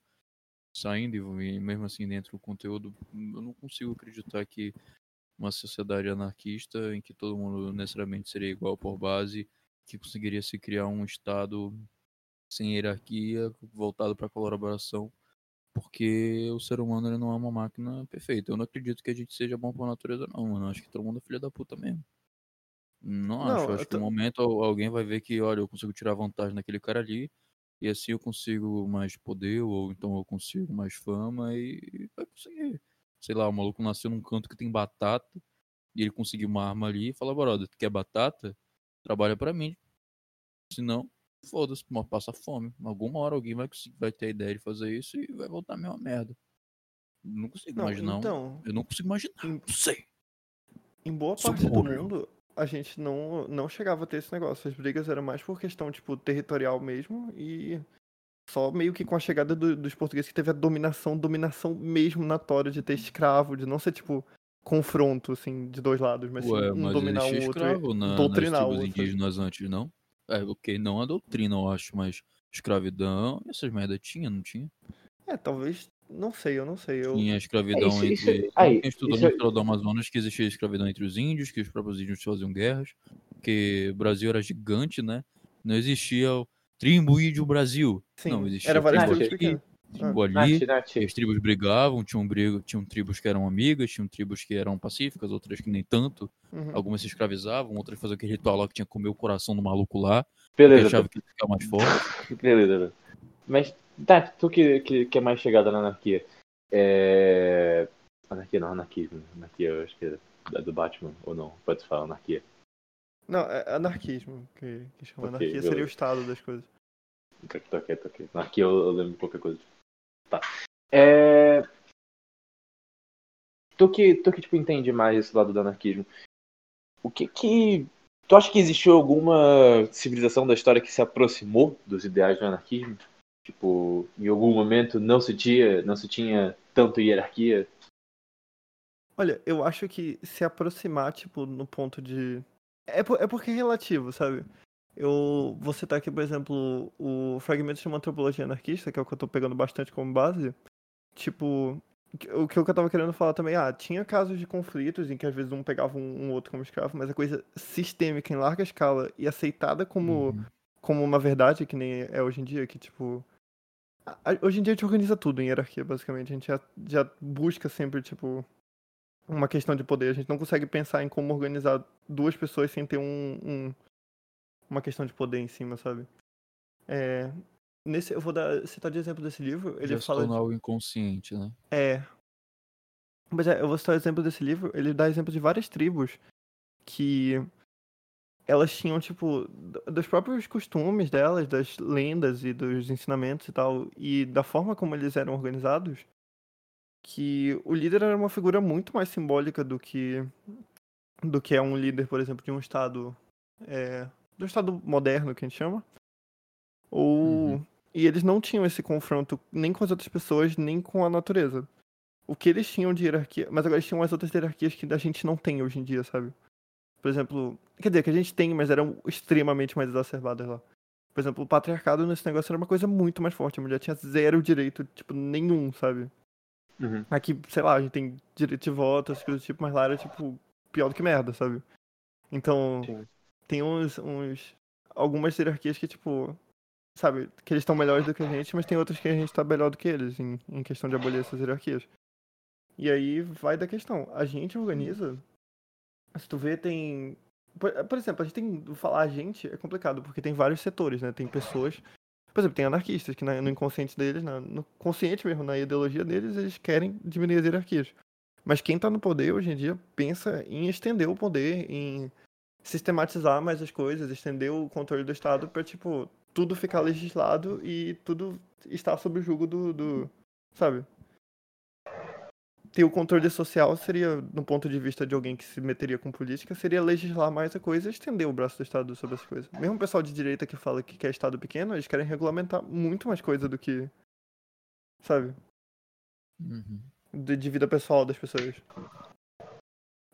saindo e mesmo assim dentro do conteúdo, eu não consigo acreditar que uma sociedade anarquista em que todo mundo necessariamente seria igual por base, que conseguiria se criar um estado sem hierarquia, voltado para colaboração, porque o ser humano ele não é uma máquina perfeita. Eu não acredito que a gente seja bom por natureza não, mano. Acho que todo mundo é filho da puta mesmo. Não, Não, acho. Acho que tô- no momento al- alguém vai ver que, olha, eu consigo tirar vantagem daquele cara ali, e assim eu consigo mais poder, ou então eu consigo mais fama, e vai conseguir. Sei lá, o maluco nasceu num canto que tem batata, e ele conseguiu uma arma ali e fala, brother, tu quer batata? Trabalha pra mim. Senão, foda-se, passa fome. Alguma hora alguém vai, conseguir- vai ter a ideia de fazer isso e vai voltar a mesma merda. Não consigo Não, imaginar. então, Eu não consigo imaginar. Em- Não sei. em boa Sou parte do burro. mundo, a gente não, não chegava a ter esse negócio. As brigas eram mais por questão, tipo, territorial mesmo e só meio que com a chegada do- dos portugueses que teve a dominação, dominação mesmo natória de ter escravo, de não ser, tipo, confronto, assim, de dois lados, mas Ué, um mas dominar o outro escravo na, nas doutrinar o tribos outro. indígenas antes, não? É, ok, não a doutrina, eu acho, mas escravidão, essas merda tinha, não tinha? É, talvez, não sei, eu não sei. Eu... Tinha escravidão É, isso- isso- entre. aí, quem estudou isso no é- do Amazonas que existia escravidão entre os índios, que os próprios índios faziam guerras, que o Brasil era gigante, né? Não existia o tribo índio Brasil. Sim, não, existia era várias tribo tribos aqui, pequenas. tribo ali. Nath, Nath, as tribos brigavam, tinham, briga, tinham tribos que eram amigas, tinham tribos que eram pacíficas, outras que nem tanto. Uhum. Algumas se escravizavam, outras faziam aquele ritual lá que tinha que comer o coração do maluco lá, beleza, achava que ele ficava mais forte. beleza, [LAUGHS] beleza. Mas, Nath, tu que, que, que é mais chegada na anarquia, é... Anarquia não, anarquismo. Anarquia, eu acho que é do Batman, ou não? Pode falar anarquia. Não, é anarquismo, que, que chama Ok, anarquia, seria o beleza. estado das coisas. Tô aqui, tô aqui. Anarquia eu, eu lembro de qualquer coisa. Tá. É... Tu que, tu que tipo, entende mais esse lado do anarquismo, o que que... Tu acha que existiu alguma civilização da história que se aproximou dos ideais do anarquismo? Tipo, em algum momento não se tinha, não se tinha tanto hierarquia? Olha, eu acho que se aproximar, tipo, no ponto de. É, por- é porque é relativo, sabe? Eu vou citar aqui, por exemplo, o fragmento de uma antropologia anarquista, que é o que eu tô pegando bastante como base. Tipo, o que eu tava querendo falar também, ah, tinha casos de conflitos em que às vezes um pegava um, um outro como escravo, mas a coisa sistêmica em larga escala e aceitada como, Uhum. como uma verdade, que nem é hoje em dia, que tipo. a- a- Hoje em dia a gente organiza tudo em hierarquia, basicamente. A gente já, já busca sempre, tipo, uma questão de poder. A gente não consegue pensar em como organizar duas pessoas sem ter um, um- uma questão de poder em cima, sabe? É, nesse, eu vou dar, citar de exemplo desse livro. Ele Já se fala. algo inconsciente, né? É. Mas é, eu vou citar o exemplo desse livro. Ele dá exemplo de várias tribos que elas tinham, tipo, dos próprios costumes delas, das lendas e dos ensinamentos e tal, e da forma como eles eram organizados, que o líder era uma figura muito mais simbólica do que do que é um líder, por exemplo, de um estado é, do estado moderno que a gente chama. Ou Uhum. e eles não tinham esse confronto nem com as outras pessoas, nem com a natureza. O que eles tinham de hierarquia, mas agora eles tinham as outras hierarquias que a gente não tem hoje em dia, sabe? Por exemplo, quer dizer, que a gente tem, mas eram extremamente mais exacerbadas lá. Por exemplo, o patriarcado nesse negócio era uma coisa muito mais forte. A mulher tinha zero direito, tipo, nenhum, sabe? Uhum. Aqui, sei lá, a gente tem direito de voto, essas coisas do tipo, mas lá era, tipo, pior do que merda, sabe? Então, Sim. tem uns, uns. Algumas hierarquias que, tipo. Sabe, que eles estão melhores do que a gente, mas tem outras que a gente tá melhor do que eles, em, em questão de abolir essas hierarquias. E aí vai da questão. A gente organiza. Se tu vê, tem. Por, por exemplo, a gente tem. Falar a gente é complicado, porque tem vários setores, né? Tem pessoas. Por exemplo, tem anarquistas que na- no inconsciente deles, na- no consciente mesmo, na ideologia deles, eles querem diminuir as hierarquias. Mas quem tá no poder hoje em dia pensa em estender o poder, em sistematizar mais as coisas, estender o controle do Estado pra, tipo, tudo ficar legislado e tudo estar sob o jugo do. do sabe? Ter o controle social seria, no ponto de vista de alguém que se meteria com política, seria legislar mais a coisa e estender o braço do Estado sobre as coisas. Mesmo o pessoal de direita que fala que quer Estado pequeno, eles querem regulamentar muito mais coisa do que. Sabe? Uhum. de, de vida pessoal das pessoas.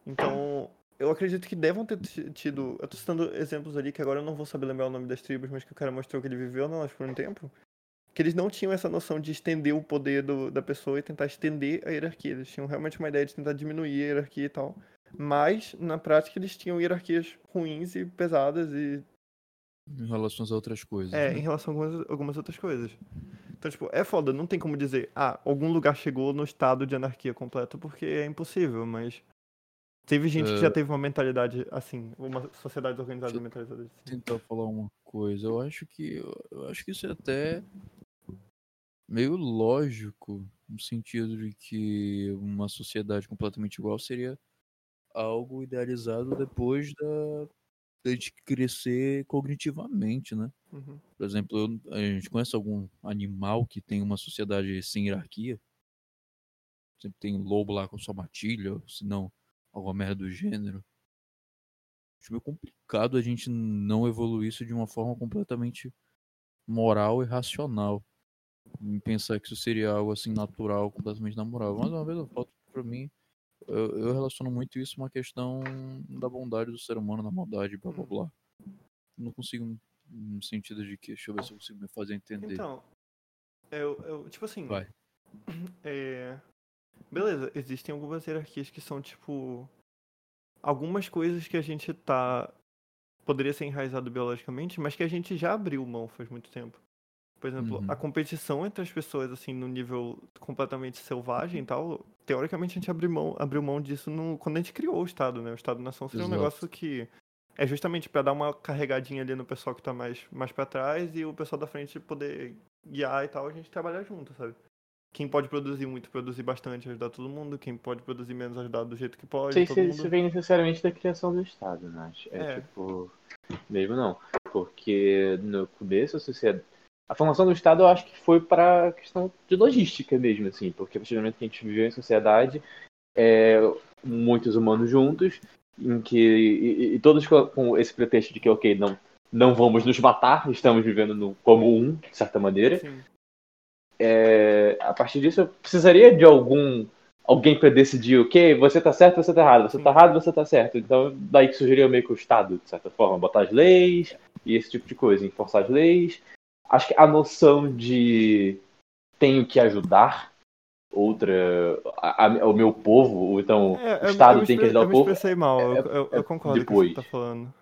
Então, eu acredito que devam ter ti- tido. Eu tô citando exemplos ali que agora eu não vou saber lembrar o nome das tribos, mas que o cara mostrou que ele viveu nelas por um tempo. Que eles não tinham essa noção de estender o poder do- da pessoa e tentar estender a hierarquia. Eles tinham realmente uma ideia de tentar diminuir a hierarquia e tal. Mas, na prática, eles tinham hierarquias ruins e pesadas e Em relação a outras coisas. é, né? em relação a algumas, algumas outras coisas. Então, tipo, é foda, não tem como dizer, ah, algum lugar chegou no estado de anarquia completa, porque é impossível, mas. Teve gente que É. já teve uma mentalidade assim, uma sociedade organizada Deixa eu mentalizada assim. tentar falar uma coisa. Eu acho que eu acho que isso é até meio lógico no sentido de que uma sociedade completamente igual seria algo idealizado depois da da gente crescer cognitivamente, né? Uhum. Por exemplo, eu- a gente conhece algum animal que tem uma sociedade sem hierarquia? Sempre tem um lobo lá com sua matilha, ou se não, alguma merda do gênero. Acho meio complicado a gente não evoluir isso de uma forma completamente moral e racional. Em pensar que isso seria algo assim natural, completamente namorável. Mais uma vez eu volto pra mim. Eu, eu relaciono muito isso a uma questão da bondade do ser humano, na maldade, blá blá blá. Não consigo, no sentido de que. Deixa eu ver se eu consigo me fazer entender. Então, eu, eu, tipo assim. Vai. [CLEARS THROAT] É. Beleza, existem algumas hierarquias que são, tipo. Algumas coisas que a gente tá. Poderia ser enraizado biologicamente, mas que a gente já abriu mão faz muito tempo. Por exemplo, Uhum. a competição entre as pessoas, assim, no nível completamente selvagem e tal, teoricamente a gente abriu mão, abriu mão disso no, quando a gente criou o Estado, né? O Estado-nação seria um negócio que é justamente pra dar uma carregadinha ali no pessoal que tá mais, mais pra trás e o pessoal da frente poder guiar e tal, a gente trabalhar junto, sabe? Quem pode produzir muito, produzir bastante, ajudar todo mundo. Quem pode produzir menos, ajudar do jeito que Não pode, sei todo se mundo. isso vem necessariamente da criação do Estado, né? É, É. tipo. Mesmo não. Porque no começo a sociedade. A formação do Estado eu acho que foi para questão de logística mesmo, assim, porque a partir do momento que a gente viveu em sociedade, é, muitos humanos juntos, em que. E, e todos com- esse pretexto de que, ok, não, não vamos nos matar, estamos vivendo no, como um, de certa maneira. É, a partir disso, eu precisaria de algum alguém para decidir, ok, você tá certo, você tá errado, você Sim. tá errado, você tá certo. Então, daí que surgiria meio que o Estado, de certa forma, botar as leis e esse tipo de coisa, enforçar as leis. Acho que a noção de tenho que ajudar outra, a- a- o meu povo, ou então É, o eu- Estado eu tem que ajudar eu o me povo. expressei mal, eu, é- eu, é eu concordo com o que depois. você tá falando.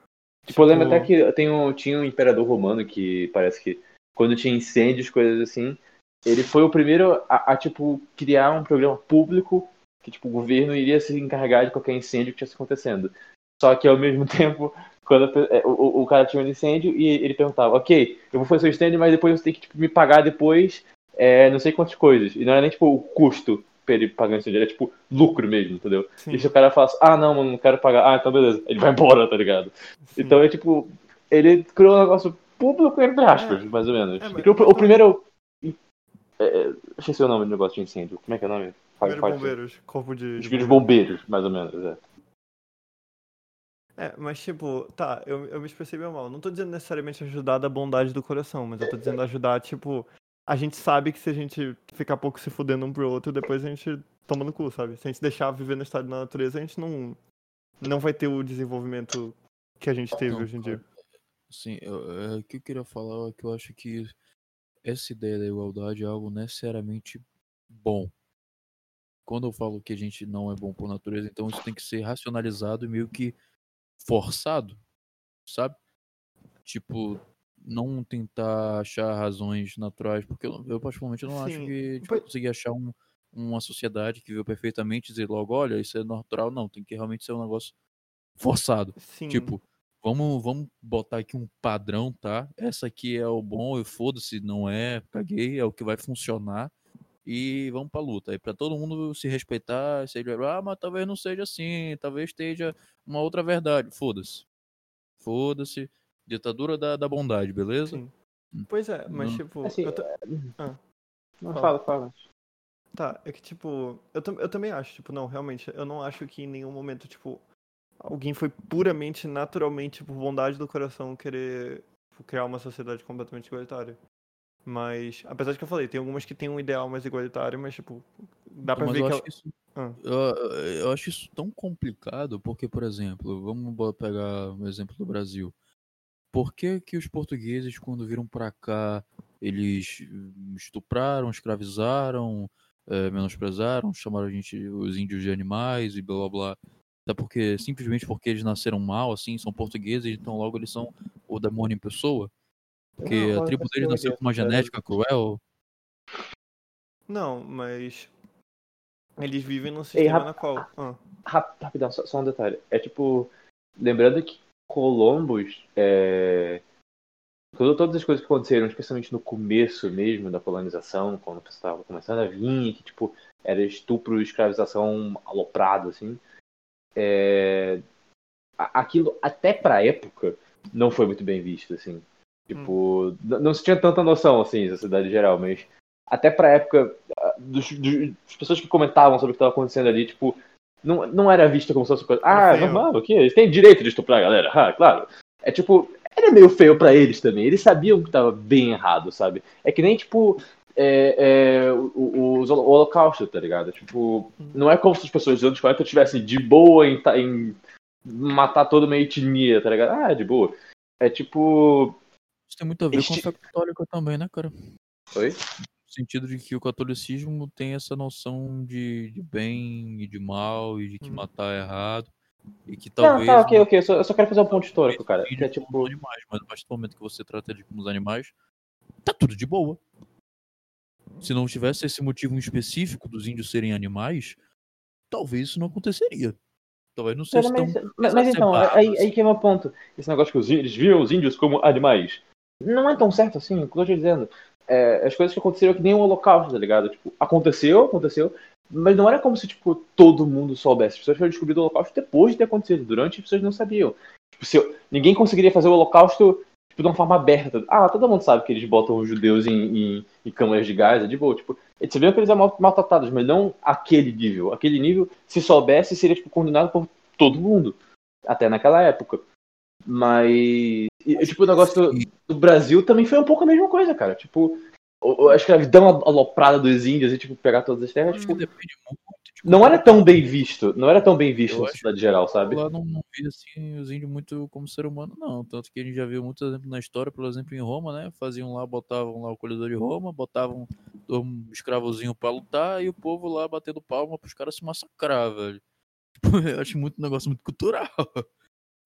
Tipo, eu lembro Tipo- até que tem um, tinha um imperador romano que parece que quando tinha incêndios, coisas assim, ele foi o primeiro a, a, tipo, criar um programa público que, tipo, o governo iria se encarregar de qualquer incêndio que estivesse acontecendo. Só que, ao mesmo [LAUGHS] tempo, quando a é, o, o- cara tinha um incêndio e ele perguntava, ok, eu vou fazer o incêndio, mas depois você tem que tipo, me pagar depois é, não sei quantas coisas. E não era nem, tipo, o custo pra ele pagar o incêndio, era, tipo, lucro mesmo, entendeu? Sim, E se o cara fala assim, ah, não, mano, não quero pagar. Ah, então beleza. Ele vai embora, tá ligado? sim. Então é tipo, ele criou um negócio público, entre aspas, É. mais ou menos. É, mas- criou o primeiro. É, é, esqueci o nome do negócio de incêndio. Como é que é o nome? Primeiro bombeiros, corpo de. Os bombeiros, mais ou menos, é. É, mas tipo, tá, eu, eu me expressei bem mal. Não tô dizendo necessariamente ajudar da bondade do coração, mas eu tô dizendo ajudar, tipo, a gente sabe que se a gente ficar pouco se fudendo um pro outro, depois a gente toma no cu, sabe? Se a gente deixar viver no estado da natureza, a gente não, não vai ter o desenvolvimento que a gente teve Não, hoje em dia. Sim, eu- é, o que eu queria falar é que eu acho que essa ideia da igualdade é algo necessariamente bom. Quando eu falo que a gente não é bom por natureza, então isso tem que ser racionalizado e meio que forçado, sabe? Tipo, não tentar achar razões naturais, porque eu, eu particularmente não acho Sim, que a gente pois- vai conseguir achar um- uma sociedade que viu perfeitamente e dizer logo, olha, isso é natural, não, tem que realmente ser um negócio forçado. Sim. Tipo, vamos, vamos botar aqui um padrão, tá? Essa aqui é o bom, eu foda-se, não é, caguei, é o que vai funcionar. E vamos pra luta. Aí pra todo mundo se respeitar, seja, ah, mas talvez não seja assim, talvez esteja uma outra verdade. Foda-se. Foda-se. Ditadura da, da bondade, beleza? Sim. Pois é, mas Não. tipo, Assim, eu tô- Não, Fala. fala, fala. Tá, é que tipo, eu, eu também acho, tipo, não, realmente, eu não acho que em nenhum momento, tipo, alguém foi puramente, naturalmente, por bondade do coração, querer tipo, criar uma sociedade completamente igualitária. Mas, apesar de que eu falei, tem algumas que têm um ideal mais igualitário, mas, tipo, dá pra Mas ver eu que acho ela... que isso, Ah. eu, eu acho isso tão complicado, porque, por exemplo, vamos pegar o exemplo do Brasil. Por que, que os portugueses, quando viram pra cá, eles estupraram, escravizaram, eh, menosprezaram, chamaram a gente, os índios de animais e blá blá blá? Até porque, simplesmente porque eles nasceram mal, assim, são portugueses, então logo eles são o demônio em pessoa? Porque Não, a tribo deles nasceu com uma genética cruel. Não, mas... Eles vivem num Ei, sistema rap- na qual... Ah, Rap- Rapidão, só, só um detalhe. É tipo, lembrando que Columbus, é... todas todas as coisas que aconteceram, especialmente no começo mesmo da colonização, quando o pessoal estava começando a vir, que tipo, era estupro e escravização aloprado, assim. É... Aquilo, até pra época, não foi muito bem visto, assim. Tipo, n- não se tinha tanta noção, assim, da cidade geral, mas até pra época, ah, dos, dos- das pessoas que comentavam sobre o que estava acontecendo ali, tipo, não, não era visto como se fosse coisa. Ah, normal, o quê? Eles têm direito de estuprar a galera. Ah, claro. É tipo, era meio feio pra eles também. Eles sabiam que tava bem errado, sabe? É que nem, tipo, é, é, o, o- o holocausto, tá ligado? Tipo, não é como se as pessoas dos anos 40 estivessem de boa em, em matar toda uma etnia, tá ligado? Ah, de boa. É tipo. Isso tem muito a ver com a Este- fé católica também, né, cara? Oi? No sentido de que o catolicismo tem essa noção de, de bem e de mal e de que Hum. matar é errado. E que Não, talvez. tá, ok, não- ok. Eu só, eu só quero fazer um ponto histórico, cara. Que é tipo. animais, mas a partir do momento que você trata eles como os animais, tá tudo de boa. Se não tivesse esse motivo específico dos índios serem animais, talvez isso não aconteceria. Talvez não seja mas, tão. mas, mas então, aí, assim. aí que é o meu ponto. Esse negócio que os, eles viam os índios como animais. Não é tão certo assim, o que eu tô dizendo. É, as coisas que aconteceram é que nem o holocausto, tá ligado? Tipo, aconteceu, aconteceu, mas não era como se, tipo, todo mundo soubesse. As pessoas foram descobrir o holocausto depois de ter acontecido. Durante, as pessoas não sabiam. Tipo, se eu- ninguém conseguiria fazer o holocausto tipo, de uma forma aberta. Ah, todo mundo sabe que eles botam os judeus em, em, em câmaras de gás, é de boa. Tipo, eles sabiam que eles eram mal- maltratados, mas não aquele nível. Aquele nível, se soubesse, seria, tipo, condenado por todo mundo. Até naquela época. Mas. E, tipo, o negócio do, do Brasil também foi um pouco a mesma coisa, cara. Tipo, a escravidão aloprada dos índios e, tipo, pegar todas as terras, Acho tipo, depende muito não era tão bem visto. Não era tão bem visto na sociedade geral, sabe? lá não, não via assim os índios muito como ser humano, não. Tanto que a gente já viu muitos exemplos na história, por exemplo, em Roma, né? Faziam lá, botavam lá o colhedor de Roma, botavam um escravozinho pra lutar e o povo lá batendo palma pros caras se massacrar, velho. Tipo, [LAUGHS] eu acho muito um negócio muito cultural.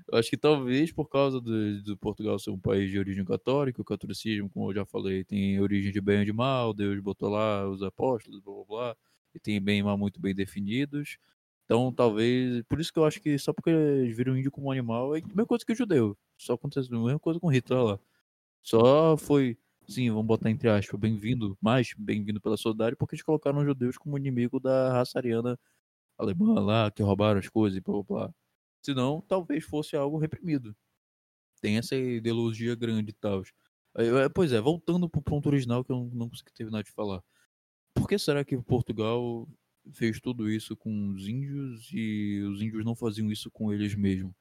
Eu acho que talvez por causa do, do Portugal ser um país de origem católica, o catolicismo, como eu já falei, tem origem de bem e de mal, Deus botou lá os apóstolos, blá blá blá, e tem bem e mal muito bem definidos. Então, talvez. Por isso que eu acho que só porque eles viram o índio como animal é a mesma coisa que o judeu. Só acontece a mesma coisa com Hitler lá. Só foi, sim, vamos botar entre aspas, bem-vindo, mais bem-vindo pela sociedade, porque eles colocaram os judeus como inimigo da raça ariana alemã lá, que roubaram as coisas e blá blá blá. Senão, talvez fosse algo reprimido. Tem essa ideologia grande e tal. É, Pois é, voltando pro ponto original que eu não, consegui terminar de falar. por que será que Portugal fez tudo isso com os índios e os índios não faziam isso com eles mesmos?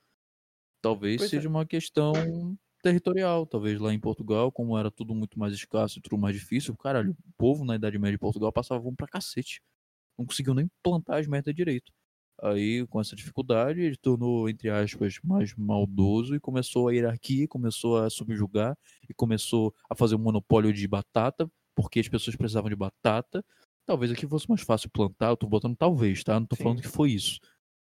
Talvez Pois é. seja uma questão territorial. Talvez lá em Portugal, como era tudo muito mais escasso e tudo mais difícil, caralho, o povo na Idade Média de Portugal passava fome pra cacete. Não conseguiu nem plantar as merdas direito. Aí, com essa dificuldade, ele tornou, entre aspas, mais maldoso e começou a hierarquia, começou a subjugar e começou a fazer um monopólio de batata, porque as pessoas precisavam de batata. Talvez aqui fosse mais fácil plantar, eu tô botando talvez, tá? Não tô falando Sim. que foi isso.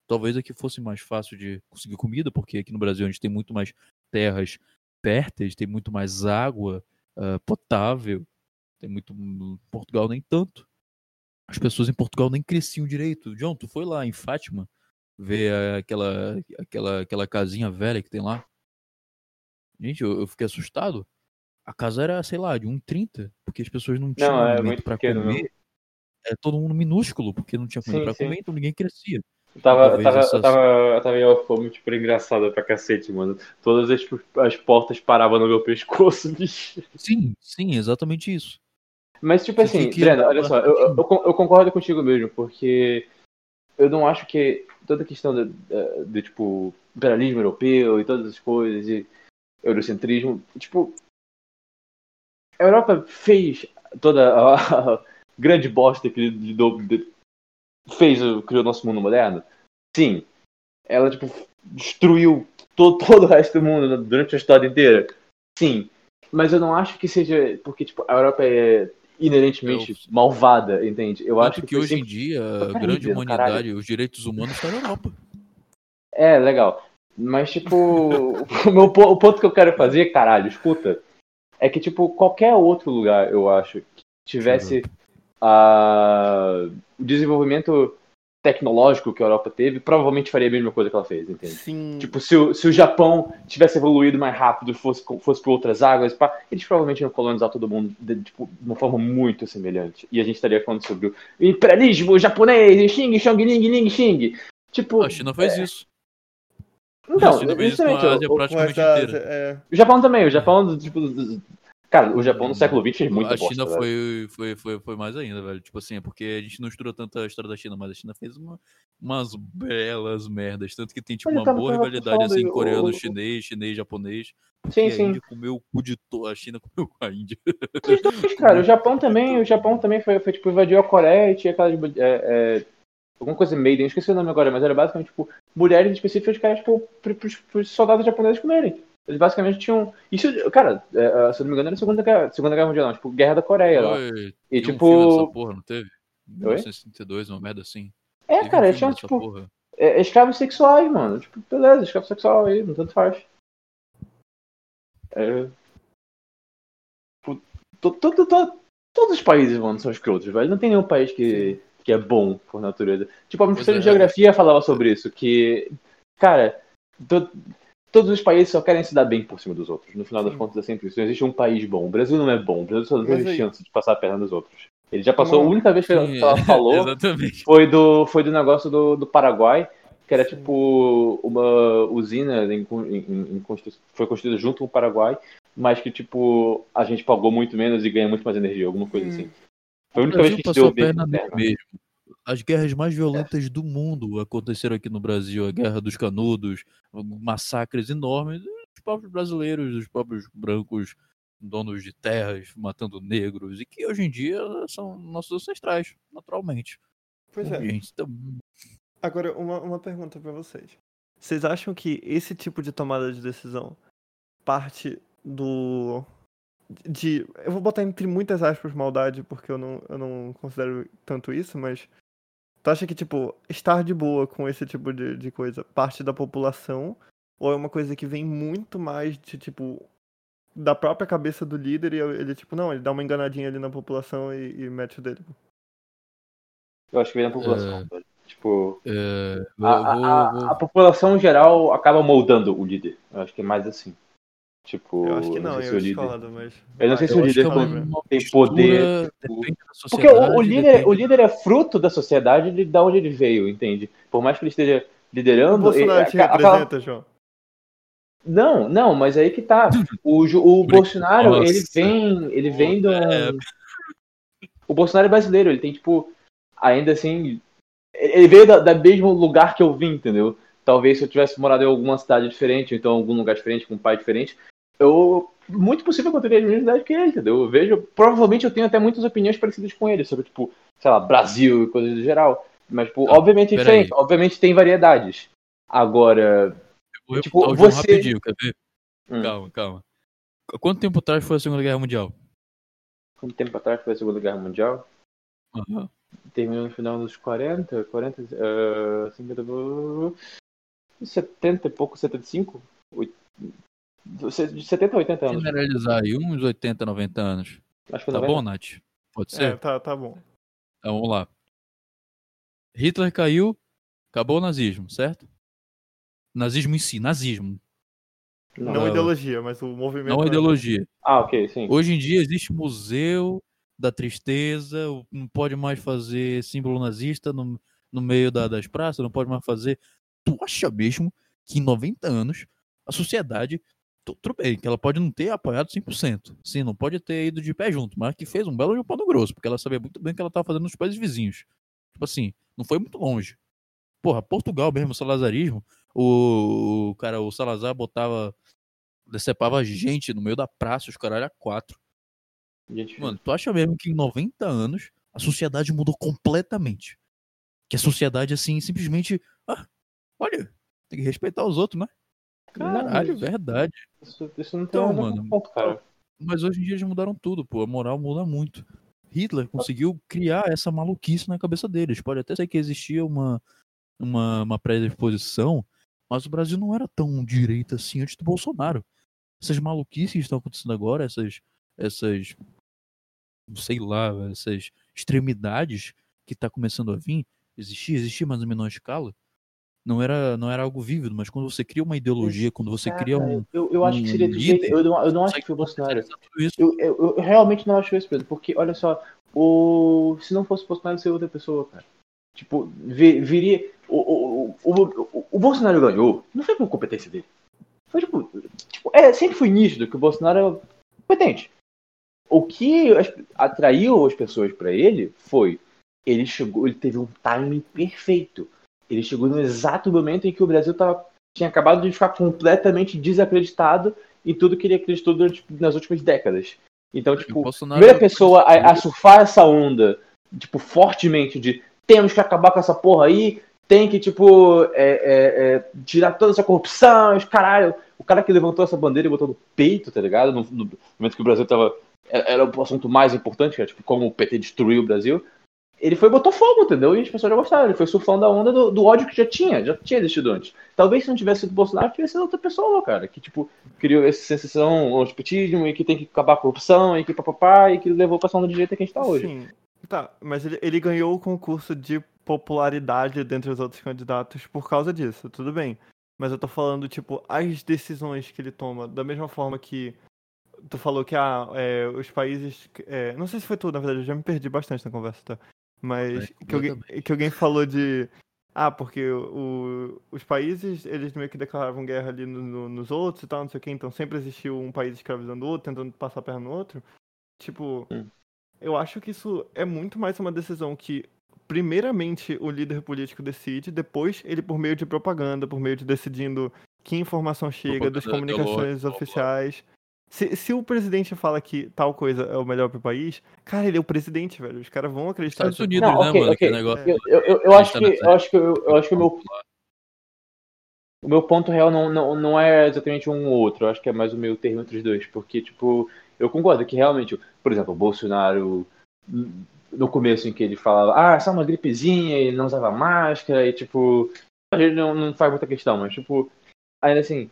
Talvez aqui fosse mais fácil de conseguir comida, porque aqui no Brasil a gente tem muito mais terras férteis, tem muito mais água ah, potável, tem muito. Portugal nem tanto. As pessoas em Portugal nem cresciam direito. John, tu foi lá em Fátima ver aquela, aquela, aquela casinha velha que tem lá? Gente, eu, eu fiquei assustado. A casa era, sei lá, de 1,30, porque as pessoas não tinham é alimento pequeno comer. mesmo. É todo mundo minúsculo, porque não tinha comida sim. comer, então ninguém crescia. Eu tava, eu Talvez tava, eu essas- tava, eu tava em uma fome, tipo, engraçada pra cacete, mano. Todas as, as portas paravam no meu pescoço, [LAUGHS] bicho. Sim, sim, exatamente isso. Mas, tipo assim, Breno, olha só, eu, eu, eu con- eu concordo contigo mesmo, porque eu não acho que toda a questão de, de, tipo, imperialismo europeu e todas as coisas, e eurocentrismo, tipo, a Europa fez toda a, grande bosta que de- fez, criou o nosso mundo moderno? Sim. Ela, tipo, destruiu to- todo o resto do mundo durante a história inteira? Sim. Mas eu não acho que seja porque, tipo, a Europa é inerentemente Eu- malvada, entende? Eu acho Tanto que foi hoje em sempre- dia a grande Breno, humanidade, os direitos humanos estão na Europa. É, legal. Mas, tipo, [LAUGHS] o, meu, o ponto que eu quero fazer, caralho, escuta, é que, tipo, qualquer outro lugar, eu acho, que tivesse a, o desenvolvimento tecnológico que a Europa teve, provavelmente faria a mesma coisa que ela fez, entende? Sim. Tipo, se o, se o Japão tivesse evoluído mais rápido, fosse, fosse por outras águas, pá, eles provavelmente iam colonizar todo mundo de, tipo, de uma forma muito semelhante. E a gente estaria falando sobre o imperialismo japonês, Xing, Xong, Ling, Ling, Xing. Tipo, A China fez isso. então, a China fez isso com justamente, a o- Ásia praticamente inteira. é, o Japão também, o Japão, tipo, cara, o Japão no século XX fez muita a China bosta, foi, foi, foi, foi mais ainda, velho. Tipo assim, é porque a gente não estuda tanto a história da China, mas a China fez uma, umas belas merdas. Tanto que tem, tipo, uma tava- boa tava rivalidade, assim, coreano-chinês, chinês-japonês. Sim, E a sim. Índia comeu o cu de to... A China comeu com a Índia. Os dois, [LAUGHS] cara, o Japão também, o Japão também foi, foi tipo, invadiu a Coreia e tinha aquela, é, é, alguma coisa Maiden, eu esqueci o nome agora, mas era basicamente, tipo, mulheres específicas que eram, tipo, pro- pros, pros soldados japoneses comerem. Eles basicamente tinham, isso, cara, é, é, se eu não me engano era a Segunda Guerra, Segunda Guerra Mundial, não, tipo, Guerra da Coreia lá. Foi, E, tinha um filme dessa tipo, porra, não teve? 1962, uma merda assim. é, Teve um cara, eles filme tinham, tipo, porra. é, escravos sexuais, mano. Tipo, beleza, escravo sexual aí, não tanto faz. É. Tipo, to- to- to- to- todos os países, mano, são escrotos, velho. Não tem nenhum país que, que é bom por natureza. Tipo, a minha professora é. de geografia falava sobre isso, que, cara, todos os países só querem se dar bem por cima dos outros. No final das Sim. contas é sempre isso. Não existe um país bom. O Brasil não é bom. O Brasil só aí- chance de passar a perna dos outros. Ele já passou, a única vez que ela, que ela falou [LAUGHS] Exatamente. foi do, foi do negócio do, do Paraguai, que era Sim. tipo uma usina em, em- em constru- foi construída junto com o Paraguai, mas que tipo a gente pagou muito menos e ganha muito mais energia, alguma coisa Hum. assim. Foi a única vez que a gente deu a perna. mesmo. As guerras mais violentas do mundo aconteceram aqui no Brasil. A Guerra dos Canudos, massacres enormes. Os próprios brasileiros, os próprios brancos donos de terras matando negros. E que hoje em dia são nossos ancestrais, naturalmente. Pois é. Gente, então, Agora, uma, uma pergunta pra vocês. Vocês acham que esse tipo de tomada de decisão parte do. De. Eu vou botar entre muitas aspas maldade, porque eu não, eu não considero tanto isso, mas. Tu acha que, tipo, estar de boa com esse tipo de, de coisa parte da população? Ou é uma coisa que vem muito mais de, tipo, da própria cabeça do líder e ele, tipo, não, ele dá uma enganadinha ali na população e, e mete o dele? Eu acho que vem da população. velho. Tipo, eu a, a- vou- a- vou- a população em geral acaba moldando o líder. Eu acho que é mais assim. Tipo, Eu acho que não, se eu o discordo, mas. Eu não sei se o líder é uma- tem- postura, poder, da Porque o, o líder, depende o líder é fruto da sociedade de da onde ele veio, entende? Por mais que ele esteja O liderando. Bolsonaro ele- te aquela- representa, João. Não, não, mas aí que tá. O, o Nossa. [LAUGHS] Bolsonaro, ele vem, ele vem do. É. o Bolsonaro é brasileiro, ele tem, tipo, ainda assim. Ele veio da, da mesmo lugar que eu vim, entendeu? Talvez se eu tivesse morado em alguma cidade diferente, ou então em algum lugar diferente, com um pai diferente, eu. Muito possível que eu teria a mesma idade que ele, entendeu? Eu vejo. Provavelmente eu tenho até muitas opiniões parecidas com ele, sobre, tipo, sei lá, Brasil e coisas do geral. Mas, tipo, Tá, obviamente diferente. Obviamente tem variedades. Agora. Eu vou Tipo, você- rapidinho, quer ver? Hum. Calma, calma. Qu- Quanto tempo atrás foi a Segunda Guerra Mundial? Quanto tempo atrás foi a Segunda Guerra Mundial? Aham. Terminou no final dos 40, 40, uh, 50, uh, 70 e pouco, 75? De 70 a 80 anos. Generalizar aí, uns 80, 90 anos. Acho que Tá 90. bom, Nath? Pode É, ser? tá, tá bom. Então vamos lá. Hitler caiu, acabou o nazismo, certo? Nazismo em si, nazismo, Não, Não. ideologia, mas o movimento. não é- ideologia. Ah, ok, sim. Hoje em dia existe museu da tristeza, não pode mais fazer símbolo nazista no, no meio da- das praças, não pode mais fazer. Tu acha mesmo que em 90 anos a sociedade, tudo bem, que ela pode não ter apoiado 100%, sim, não pode ter ido de pé junto, mas que fez um belo pano grosso, porque ela sabia muito bem o que ela estava fazendo nos países vizinhos. Tipo assim, não foi muito longe. Porra, Portugal mesmo, o salazarismo, o, o cara, o Salazar botava, decepava gente no meio da praça, os caralho a quatro. Mano, tu acha mesmo que em 90 anos a sociedade mudou completamente? Que a sociedade, assim, simplesmente. Ah, olha, tem que respeitar os outros, né? Caralho, verdade. isso, isso não tem Então, mano, ponto, cara. Mas hoje em dia eles mudaram tudo, pô. A moral muda muito. Hitler conseguiu criar essa maluquice na cabeça deles. Pode até ser que existia uma, uma, uma predisposição, mas o Brasil não era tão direita assim antes do Bolsonaro. Essas maluquices que estão acontecendo agora, essas, essas, sei lá, essas extremidades que tá começando a vir, existia, existia, mas em menor escala. Não era, não era algo vívido, mas quando você cria uma ideologia, quando você cria Cara, um. eu, eu acho que um seria diferente. líder, Eu não, eu não acho que foi o Bolsonaro. Eu, eu, eu realmente não acho isso, Pedro, porque olha só, o... se não fosse o Bolsonaro, seria outra pessoa, cara. Tipo, vi- viria. O, o, o, o, Bolsonaro ganhou, não foi por competência dele. Foi tipo. tipo é, sempre foi nítido que o Bolsonaro é competente. O que atraiu as pessoas pra ele foi. Ele chegou, ele teve um timing perfeito. Ele chegou no exato momento em que o Brasil tava, tinha acabado de ficar completamente desacreditado em tudo que ele acreditou durante, nas últimas décadas. Então, tipo, primeira pessoa a, a surfar essa onda, tipo, fortemente de temos que acabar com essa porra aí, tem que, tipo, é, é, é, tirar toda essa corrupção, os caralho. O cara que levantou essa bandeira e botou no peito, tá ligado? No, no momento que o Brasil tava. Era era o assunto mais importante, que era, tipo, como o PT destruiu o Brasil. Ele foi botou fogo, entendeu? E as pessoas já gostaram. Ele foi surfando a onda do, do ódio que já tinha, já tinha existido antes. Talvez se não tivesse sido Bolsonaro, tivesse sido outra pessoa, cara. Que, tipo, criou essa sensação, o petismo, e que tem que acabar a corrupção, e que papapá, e que levou pra onda de direita que a gente tá hoje. Sim. Tá, mas ele, ele ganhou o concurso de popularidade dentre os outros candidatos por causa disso, tudo bem. Mas eu tô falando, tipo, as decisões que ele toma, da mesma forma que tu falou que ah, é, os países. é, não sei se foi tudo, na verdade, eu já me perdi bastante na conversa, tá? Mas É, que, alguém, que alguém falou de. Ah, porque o, os países, eles meio que declaravam guerra ali no- no- nos outros e tal, não sei o que, então sempre existiu um país escravizando o outro, tentando passar a perna no outro. Tipo, Hum. eu acho que isso é muito mais uma decisão que, primeiramente, o líder político decide, depois ele, por meio de propaganda, por meio de decidindo que informação chega, das Propaganda comunicações blá, blá. oficiais. Se, se o presidente fala que tal coisa é o melhor pro país, cara, ele é o presidente, velho. Os caras vão acreditar. Estados Unidos, Não, né, ok, mano? ok. Que negócio. Eu, eu, eu, eu A acho tá que, eu acho que, eu, eu acho que o meu, o meu ponto real não, não, não é exatamente um ou outro. Eu acho que é mais o meio termo entre os dois. Porque, tipo, eu concordo que realmente, por exemplo, o Bolsonaro, no começo em que ele falava, ah, só uma gripezinha e não usava máscara, e, tipo, a gente não, não faz muita questão, mas, tipo, ainda assim,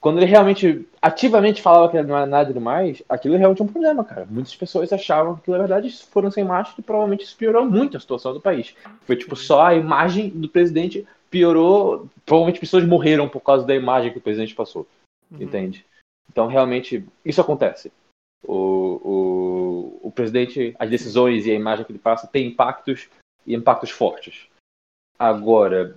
quando ele realmente ativamente falava que não era nada demais, aquilo é realmente um problema, cara. Muitas pessoas achavam que, na verdade, foram sem máscara e provavelmente isso piorou muito a situação do país. Foi tipo só a imagem do presidente piorou. Provavelmente pessoas morreram por causa da imagem que o presidente passou. Uhum. Entende? Então, realmente, isso acontece. O, o, o presidente, as decisões e a imagem que ele passa tem impactos e impactos fortes. Agora,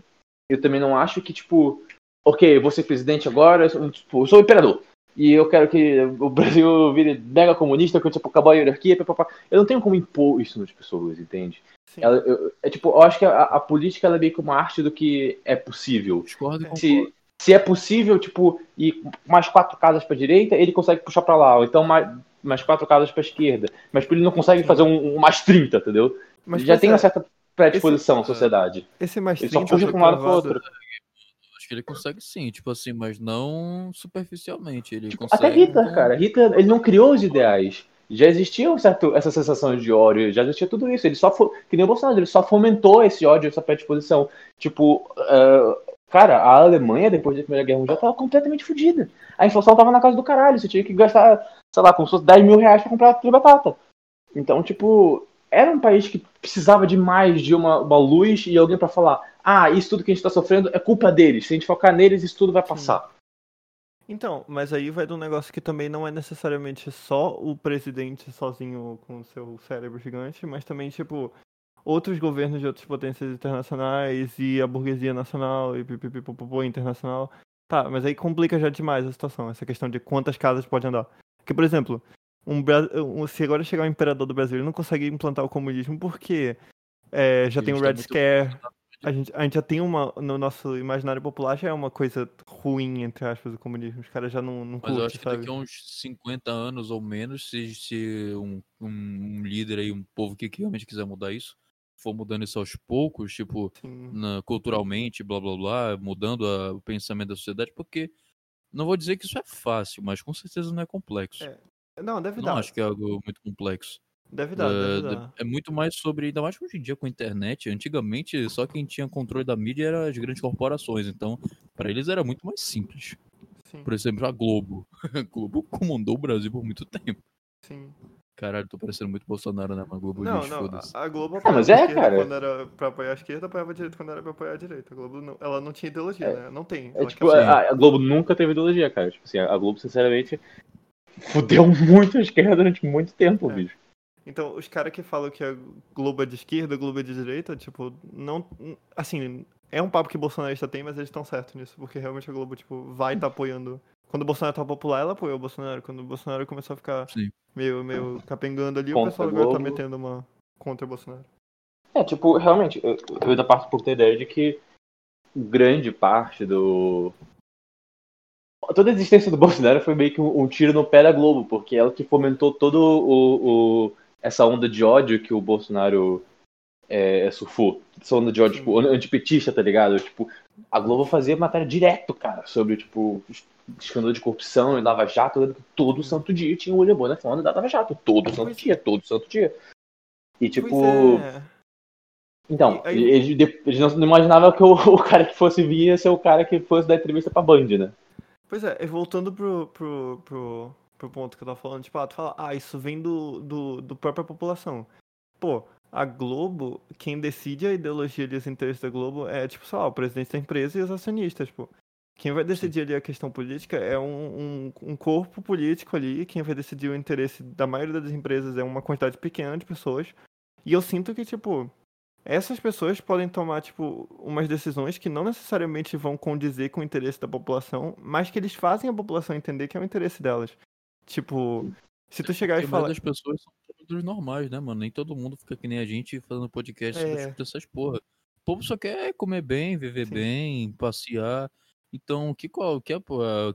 eu também não acho que, tipo, ok, eu vou ser presidente agora, eu sou, tipo, eu sou o imperador. e eu quero que o Brasil [LAUGHS] vire mega comunista, que tipo, acabou a hierarquia, papapá. eu não tenho como impor isso nas pessoas, entende? Ela, eu, é tipo, eu acho que a, a, política ela é meio que uma arte do que é possível. Discordo e se, se é possível, tipo, ir mais quatro casas para direita, ele consegue puxar para lá, ou então mais, mais quatro casas para esquerda. Mas tipo, ele não consegue fazer um, um mais 30, entendeu? Mas, Já tem é, uma certa predisposição esse, na sociedade. Esse mais 30 ele só puxa para um lado para outro que ele consegue sim, tipo assim, mas não superficialmente. Ele tipo, consegue, até Hitler, cara. Hitler, ele não criou os ideais. Já existia um certo, essa sensação de ódio, já existia tudo isso. Ele só, que nem o Bolsonaro, ele só fomentou esse ódio, essa predisposição. Tipo, uh, cara, a Alemanha, depois da Primeira Guerra Mundial, tava completamente fodida. A inflação tava na casa do caralho. Você tinha que gastar, sei lá, como se fosse 10 mil reais pra comprar de batata. Então, tipo, era um país que precisava de mais de uma, uma luz e alguém para falar: ah, isso tudo que a gente está sofrendo é culpa deles. Se a gente focar neles, isso tudo vai passar. Sim. Então, mas aí vai de um negócio que também não é necessariamente só o presidente sozinho com o seu cérebro gigante, mas também, tipo, outros governos de outras potências internacionais e a burguesia nacional e pipipipopopô internacional. Tá, mas aí complica já demais a situação, essa questão de quantas casas pode andar. Porque, por exemplo, um, um, se agora chegar o um imperador do Brasil, ele não consegue implantar o comunismo porque é, já tem o Red Scare. A gente, a gente já tem uma. No nosso imaginário popular já é uma coisa ruim, entre aspas, o comunismo. Os caras já não, não Mas curte, eu acho que sabe? daqui a uns 50 anos ou menos, se, se um, um, líder aí, um povo que realmente quiser mudar isso, for mudando isso aos poucos, tipo, na, culturalmente, blá blá blá, mudando a, o pensamento da sociedade, porque não vou dizer que isso é fácil, mas com certeza não é complexo. É. Não, deve não dar. Não acho que é algo muito complexo. Deve dar, é, deve dar. É muito mais sobre, ainda mais hoje em dia com a internet. Antigamente, só quem tinha controle da mídia eram as grandes corporações. Então, para eles era muito mais simples. Sim. Por exemplo, a Globo. A [LAUGHS] Globo comandou o Brasil por muito tempo. Sim. Caralho, tô parecendo muito Bolsonaro, né? Mas Globo, não, gente, não, a, a Globo apoiava mas é, cara. quando era pra apoiar a esquerda, apoiava a direita quando era pra apoiar a direita. A Globo, não, ela não tinha ideologia, é, né? Não tem. É, tipo, a, a, Globo nunca teve ideologia, cara. Tipo assim, a Globo, sinceramente, fudeu [LAUGHS] muito a esquerda durante muito tempo, é. bicho. Então, os caras que falam que a Globo é de esquerda, a Globo é de direita, tipo, não. Assim, é um papo que bolsonarista tem, mas eles estão certos nisso, porque realmente a Globo, tipo, vai estar tá apoiando. Quando o Bolsonaro tava popular, ela apoiou o Bolsonaro. Quando o Bolsonaro começou a ficar Sim. meio, meio capengando ali, contra o pessoal agora tá metendo uma contra o Bolsonaro. É, tipo, realmente, eu, eu da parte por ter ideia de que grande parte do, toda a existência do Bolsonaro foi meio que um, um, tiro no pé da Globo, porque ela que fomentou todo o, o essa onda de ódio que o Bolsonaro é, surfou. Essa onda de ódio, tipo, antipetista, tá ligado? Tipo, a Globo fazia matéria direto, cara, sobre, tipo, escândalo de corrupção e Lava Jato, todo santo dia tinha o olho bom nessa onda da Lava Jato, todo santo dia, todo santo dia. E, tipo... É. Então, aí... eles, eles não imaginavam que o, [LAUGHS] o, cara que fosse vir ia ser o cara que fosse dar entrevista pra Band, né? Pois é, voltando pro, pro, pro, pro ponto que eu tava falando, tipo, ah, tu fala, ah, isso vem do, do, do própria população. Pô, a Globo, quem decide a ideologia e os interesses da Globo é, tipo, sei lá, o presidente da empresa e os acionistas, tipo. Quem vai decidir ali a questão política é um, um, um, corpo político ali, quem vai decidir o interesse da maioria das empresas é uma quantidade pequena de pessoas. E eu sinto que, tipo, essas pessoas podem tomar, tipo, umas decisões que não necessariamente vão condizer com o interesse da população, mas que eles fazem a população entender que é o interesse delas. Tipo, se tu chegar e falar. as pessoas são todos normais, né, mano? Nem todo mundo fica que nem a gente fazendo podcast é. sobre essas porra. O povo só quer comer bem, viver Sim. bem, passear. Então, que qual que é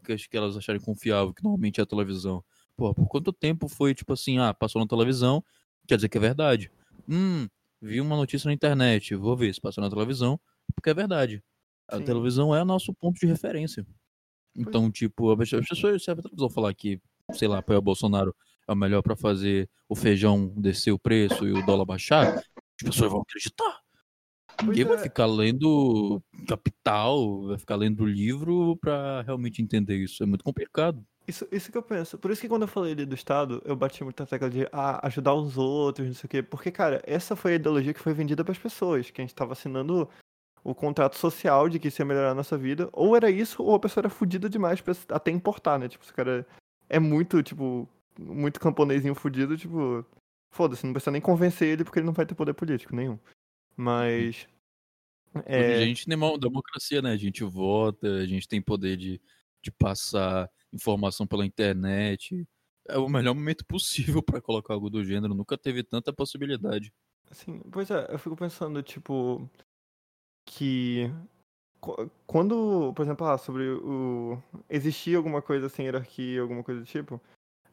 que, que elas acharem confiável, que normalmente é a televisão? Porra, por quanto tempo foi, tipo assim, ah, passou na televisão, quer dizer que é verdade. Hum, vi uma notícia na internet, vou ver se passou na televisão, porque é verdade. A Sim. televisão é o nosso ponto de referência. Então, tipo, as pessoas, se a televisão falar que, sei lá, apoiar o Bolsonaro é o melhor para fazer o feijão descer o preço e o dólar baixar, as pessoas vão acreditar. Ninguém é. vai ficar lendo Capital, vai ficar lendo livro para realmente entender isso. É muito complicado. Isso, isso que eu penso. Por isso que quando eu falei ali do Estado, eu bati muito na tecla de ah, ajudar os outros, não sei o quê. Porque, cara, essa foi a ideologia que foi vendida para as pessoas, que a gente estava assinando o contrato social de que isso ia melhorar a nossa vida. Ou era isso, ou a pessoa era fodida demais pra até importar, né? Tipo, esse cara é muito, tipo, muito camponesinho fudido, tipo, foda-se, não precisa nem convencer ele porque ele não vai ter poder político nenhum. Mas. É... A gente tem uma democracia, né? A gente vota, a gente tem poder de, de passar informação pela internet. É o melhor momento possível pra colocar algo do gênero. Nunca teve tanta possibilidade. Assim, pois é, eu fico pensando, tipo, que qu- quando, por exemplo, ah, sobre o existir alguma coisa sem hierarquia, alguma coisa do tipo,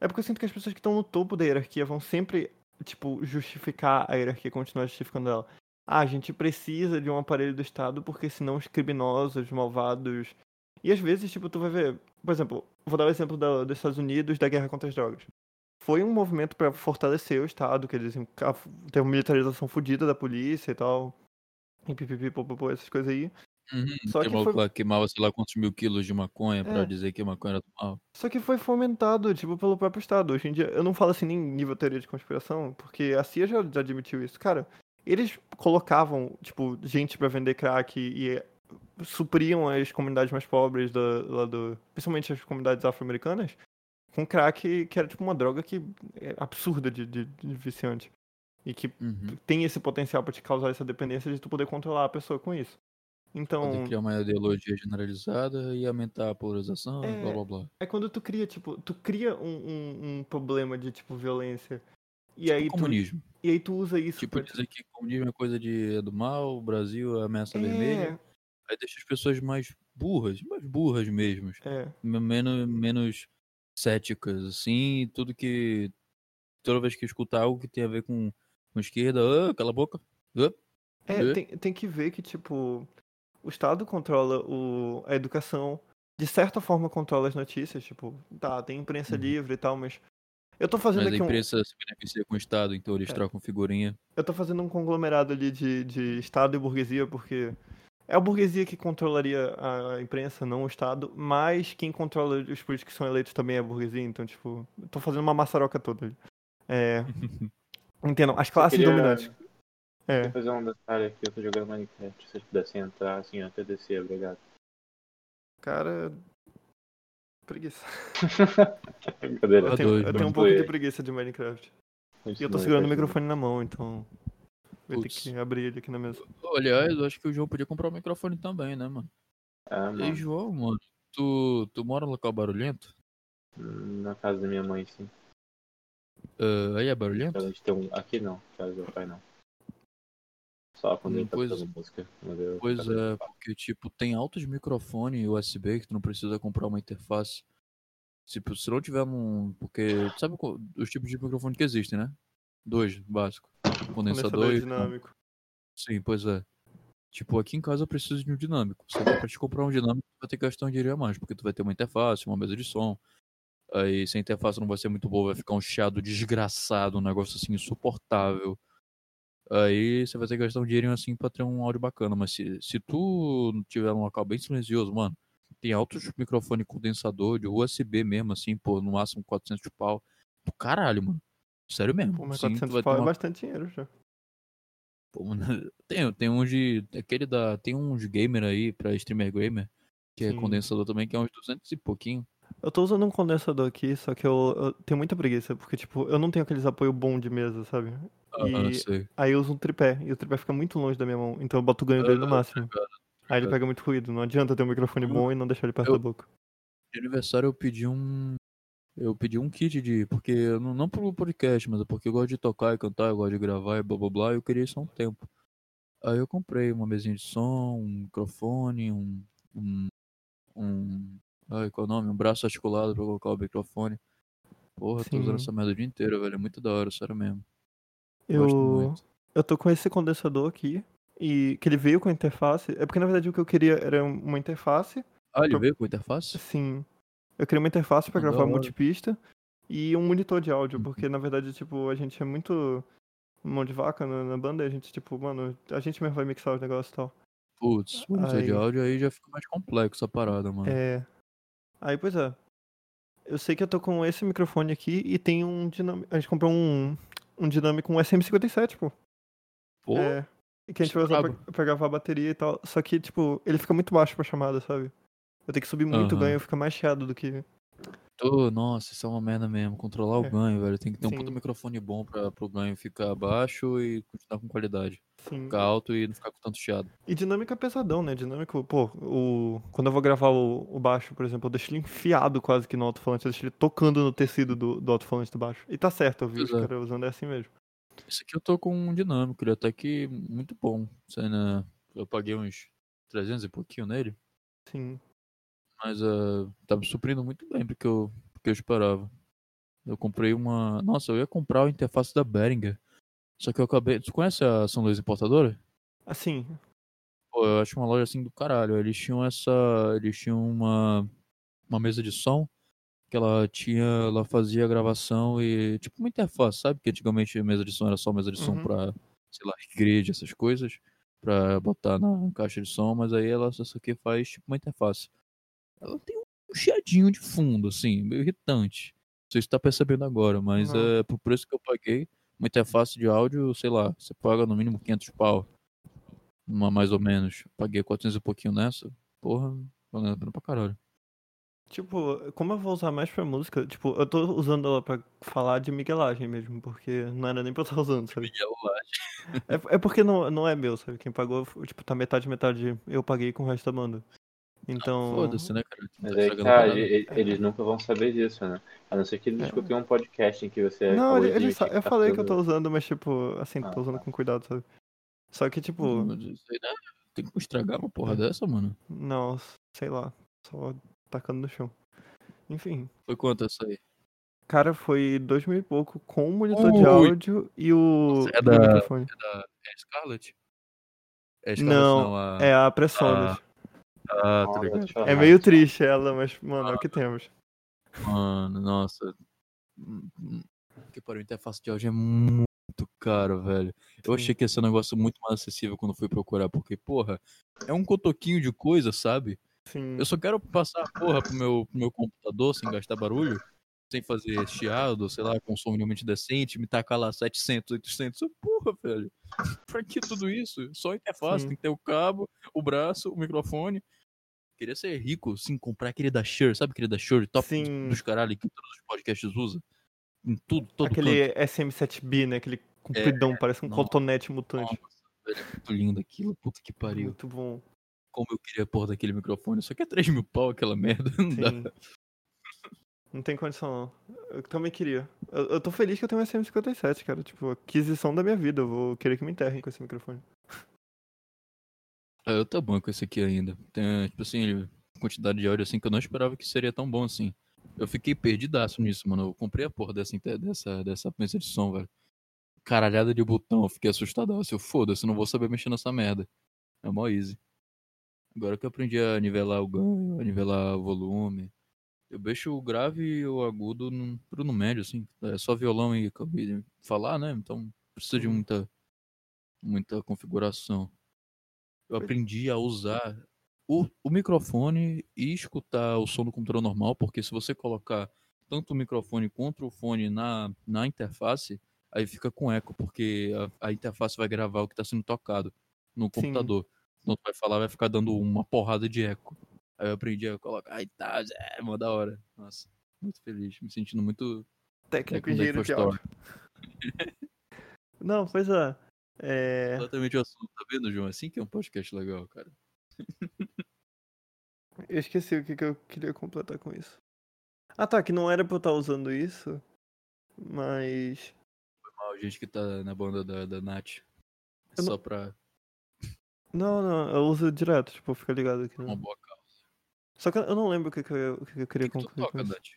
é porque eu sinto que as pessoas que estão no topo da hierarquia vão sempre, tipo, justificar a hierarquia, continuar justificando ela. Ah, a gente precisa de um aparelho do Estado porque senão os criminosos, malvados. E às vezes, tipo, tu vai ver, por exemplo, vou dar o exemplo da- dos Estados Unidos da guerra contra as drogas. Foi um movimento pra fortalecer o Estado, que eles teve uma militarização fodida da polícia e tal. E pipipi, essas coisas aí. Uhum, Só que foi- lá queimava, sei lá, quantos mil quilos de maconha pra É. dizer que a maconha era do mal. Só que foi fomentado, tipo, pelo próprio Estado. Hoje em dia, eu não falo assim nem nível teoria de conspiração, porque a CIA já, já admitiu isso. Cara, eles colocavam, tipo, gente pra vender crack e, supriam as comunidades mais pobres, da, lá do, principalmente as comunidades afro-americanas, com crack que era, tipo, uma droga que é absurda de, de, de viciante. E que Uhum. tem esse potencial pra te causar essa dependência de tu poder controlar a pessoa com isso. Então, Poder criar uma ideologia generalizada e aumentar a polarização, É. blá blá blá. É quando tu cria, tipo, tu cria um, um, um problema de, tipo, violência. E Tipo aí tu, comunismo. e aí tu usa isso Tipo, pra... dizer que comunismo é coisa de, é do mal, o Brasil é ameaça vermelha. É, Aí deixa as pessoas mais burras, mais burras mesmo. é. me- Menos, menos céticas, assim, tudo que. Toda vez que escuta algo que tem a ver com, com esquerda, ah, cala a boca. ah, É, É. tem, tem que ver que, tipo, o Estado controla o, a educação, de certa forma controla as notícias, tipo, tá, tem imprensa Uhum. livre e tal, mas eu tô fazendo Mas a aqui um, imprensa se beneficia com o Estado, então eles É. trocam figurinha. eu tô fazendo um conglomerado ali de, de Estado e burguesia, porque é a burguesia que controlaria a imprensa, não o Estado, mas quem controla os políticos que são eleitos também é a burguesia, então, tipo, eu tô fazendo uma maçaroca toda ali. É, [LAUGHS] entendam, as classes queria- dominantes. É, Vou fazer um detalhe aqui, eu tô jogando Minecraft. Se vocês pudessem entrar assim, até descer, obrigado. cara... Preguiça. [LAUGHS] Brincadeira. Eu tenho, eu tenho um pouco de preguiça de Minecraft. E eu tô segurando o microfone na mão, então. Vou ter que abrir ele aqui na mesa. Aliás, eu acho que o João podia comprar um microfone também, né, mano? Ah, Ei, mano. João, mano, tu, tu mora no local barulhento? Na casa da minha mãe, sim. Ah, aí é barulhento? Um... Aqui não, casa do meu pai não. Só quando ele tá pois- fazendo música. eu- Pois é, porque, tipo, tem altos microfones USB que tu não precisa comprar uma interface. Tipo, se não tiver um. Porque. Sabe qual- os tipos de microfone que existem, né? Dois, básico. Condensador, e. dinâmico. Sim, pois é. Tipo, aqui em casa eu preciso de um dinâmico. Só que pra te comprar um dinâmico, tu vai ter que gastar um dinheiro a mais, porque tu vai ter uma interface, uma mesa de som. Aí, se a interface não vai ser muito boa, vai ficar um chiado desgraçado, um negócio assim insuportável. Aí você vai ter que gastar um dinheirinho assim pra ter um áudio bacana. Mas se, se tu tiver um local bem silencioso, mano, tem altos microfone condensador de USB mesmo, assim, pô, no máximo 400 pau. Do caralho, mano. Sério mesmo. Pô, mas Sim, tu 400 vai ter pau é uma- bastante dinheiro já. Pô, mano, [LAUGHS] tem, tem uns de. Aquele da. Tem uns gamer aí pra streamer gamer. Que é Sim. condensador também, que é uns 200 e pouquinho. Eu tô usando um condensador aqui, só que eu, eu tenho muita preguiça, porque, tipo, eu não tenho aqueles apoio bom de mesa, sabe? E aí eu uso um tripé, e o tripé fica muito longe da minha mão, então eu boto o ganho dele no Ah, máximo. Aí ele pega muito ruído, não adianta ter um microfone bom e não deixar ele perto eu- da boca. De aniversário eu pedi um. Eu pedi um kit de. Porque. Não, não pro podcast, mas é porque eu gosto de tocar e cantar, eu gosto de gravar e blá blá blá. E eu queria isso há um tempo. Aí eu comprei uma mesinha de som, um microfone, um. Um. um ai, qual é o nome? Um braço articulado pra colocar o microfone. Porra, eu tô usando Sim. essa merda o dia inteiro, velho. É muito da hora, sério mesmo. Eu, eu tô com esse condensador aqui, e que ele veio com a interface. É porque, na verdade, o que eu queria era uma interface Ah, ele Pro- veio com interface? Sim. Eu queria uma interface pra Ah, gravar multipista e um monitor de áudio, Uhum. porque na verdade, tipo, a gente é muito mão de vaca na, na banda, e a gente, tipo, mano, a gente mesmo vai mixar os negócios e tal. Putz, monitor de Aí- áudio aí já fica mais complexo a parada, mano. É. Aí, pois é. Eu sei que eu tô com esse microfone aqui e tem um dinâmico. A gente comprou um, um dinâmico, um SM57, pô. Pô, É. E que a gente vai usar pra, pra gravar a bateria e tal. Só que, tipo, ele fica muito baixo pra chamada, sabe? Eu tenho que subir muito Aham. ganho, fica mais chiado do que. Nossa, isso é uma merda mesmo. Controlar o É. ganho, velho. Tem que ter um puta Sim. microfone bom pra, pro ganho ficar baixo e continuar com qualidade. Sim. Ficar alto e não ficar com tanto chiado. E dinâmica é pesadão, né? Dinâmico, pô, o... quando eu vou gravar o, o baixo, por exemplo, eu deixo ele enfiado quase que no alto-falante, eu deixo ele tocando no tecido do, do alto-falante do baixo. E tá certo, eu vi os Pois é. caras usando, é assim mesmo. Esse aqui eu tô com um dinâmico, ele é até que muito bom. Né, Eu paguei uns 300 e pouquinho nele, Sim. Mas uh, tá me suprindo muito bem porque eu, porque eu esperava. Eu comprei uma. Nossa, eu ia comprar a interface da Behringer. Só que eu acabei. Tu conhece a São Luís Importadora? Assim, Pô, eu acho uma loja assim do caralho. Eles tinham essa. Eles tinham uma. Uma mesa de som. Que ela tinha. Ela fazia gravação e. Tipo uma interface, sabe? Que antigamente a mesa de som era só mesa de som Uhum. pra. Sei lá, igreja, essas coisas. Pra botar na caixa de som. Mas aí ela essa aqui faz tipo uma interface. Ela tem um chiadinho de fundo, assim, meio irritante. Não sei se tá percebendo agora, mas Não. é por preço que eu paguei. Uma interface de áudio, sei lá, você paga no mínimo 500 pau. Uma mais ou menos. Paguei 400 e pouquinho nessa. Porra, valendo a pena pra caralho. tipo, como eu vou usar mais pra música, tipo, eu tô usando ela pra falar de miguelagem mesmo, porque não era nem pra eu estar usando, sabe? É, é porque não, não é meu, sabe? Quem pagou, tipo, tá metade, metade eu paguei com o resto da banda. Então. Foda-se, né, cara? Mas Tá aí estragando tá, a parada. e- e- eles nunca vão saber disso, né? A não ser que eles É. escutem um podcast em que você Não, acabou ele, ele sa- eu tá falei que eu tô fazendo- usando, mas tipo, assim, Ah, tô usando tá. com cuidado, sabe? Só que, tipo, aí, né? Tem como estragar uma porra dessa, mano? não, sei lá, só tacando no chão. Enfim, Foi quanto essa aí? cara, foi dois mil e pouco com o monitor de áudio e o, É e o da- microfone. É a Scarlett? É a Scarlett, Não, a... É a Presonus. Ah, tá ligado. é meio triste ela, mas, mano, é o que temos. Mano, nossa. Que pariu, a interface de áudio é muito caro, velho. Eu achei que ia ser um negócio muito mais acessível quando fui procurar, porque, porra, é um cotoquinho de coisa, sabe? Sim, Eu só quero passar a porra pro meu, pro meu computador sem gastar barulho, sem fazer chiado, sei lá, com som minimamente decente, me tacar lá 700, 800. Eu, Porra, velho. [LAUGHS] Pra que tudo isso? Só interface, Sim. tem que ter o cabo, o braço, o microfone. Queria ser rico, sim, comprar aquele da Shure, sabe aquele da Shure, top dos- Sim. dos caralho que todos os podcasts usam? Em tudo, todo aquele canto. SM7B, né? Aquele compridão, parece um nossa, cotonete mutante. Nossa, velho, é muito lindo aquilo, puta que pariu. Muito bom. Como eu queria porra daquele microfone, só que é 3 mil pau aquela merda, [LAUGHS] não dá. Não tem condição, não. Eu também queria. Eu, eu tô feliz que eu tenho um SM57, cara. Tipo, aquisição da minha vida. Eu vou querer que me enterrem com esse microfone. Ah, eu tô bom com esse aqui ainda. Tem, tipo assim, quantidade de áudio assim que eu não esperava que seria tão bom assim. Eu fiquei perdidaço nisso, mano. Eu comprei a porra dessa, dessa, dessa mesa de som, velho. Caralhada de botão, eu fiquei assustado. Eu foda-se, não vou saber mexer nessa merda. É mó easy. Agora que eu aprendi a nivelar o ganho, a nivelar o volume. Eu deixo o grave e o agudo no, pro no médio, assim. É só violão e, e falar, né? Então precisa de Sim. muita, muita configuração. Eu aprendi a usar o, o microfone e escutar o som do computador normal, porque se você colocar tanto o microfone quanto o fone na, na interface, aí fica com eco, porque a, a interface vai gravar o que está sendo tocado no computador. Então tu vai falar, vai ficar dando uma porrada de eco. Aí eu aprendi a colocar e tal, é, mó da hora. Nossa, muito feliz, me sentindo muito Técnico engenheiro de áudio. [LAUGHS] Não, pois é. É. Exatamente o assunto, tá vendo, João? Assim que é um podcast legal, cara. Eu esqueci o que, que eu queria completar com isso. Ah tá, que não era pra eu estar usando isso. Mas. Mal, gente que tá na banda da, da Nath. É Eu não- só pra Não, não, eu uso direto, tipo, fica ligado aqui. uma No... Só que eu não lembro o que, que, eu, o que, eu queria que, que tu concluir toca. Nath?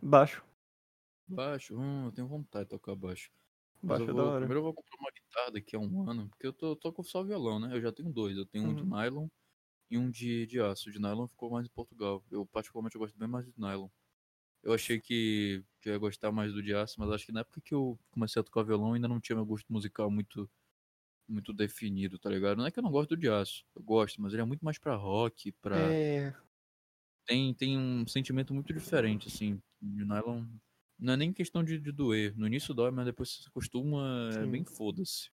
Baixo. Baixo? Hum, eu tenho vontade de tocar baixo. Mas Baixo eu é vou, da hora. primeiro eu vou comprar uma guitarra daqui a um ano, porque eu tô, com só violão, né? Eu já tenho dois. Eu tenho um de Uhum. nylon e um de, de aço. De nylon ficou mais em Portugal. Eu particularmente eu gosto bem mais de nylon. Eu achei que, que eu ia gostar mais do de aço, mas acho que na época que eu comecei a tocar violão ainda não tinha meu gosto musical muito muito definido, tá ligado? Não é que eu não gosto do de aço, eu gosto, mas ele é muito mais pra rock, pra... É. tem, tem um sentimento muito diferente, assim. De nylon. Não é nem questão de, de doer. No início dói, mas depois você se acostuma, é bem foda-se.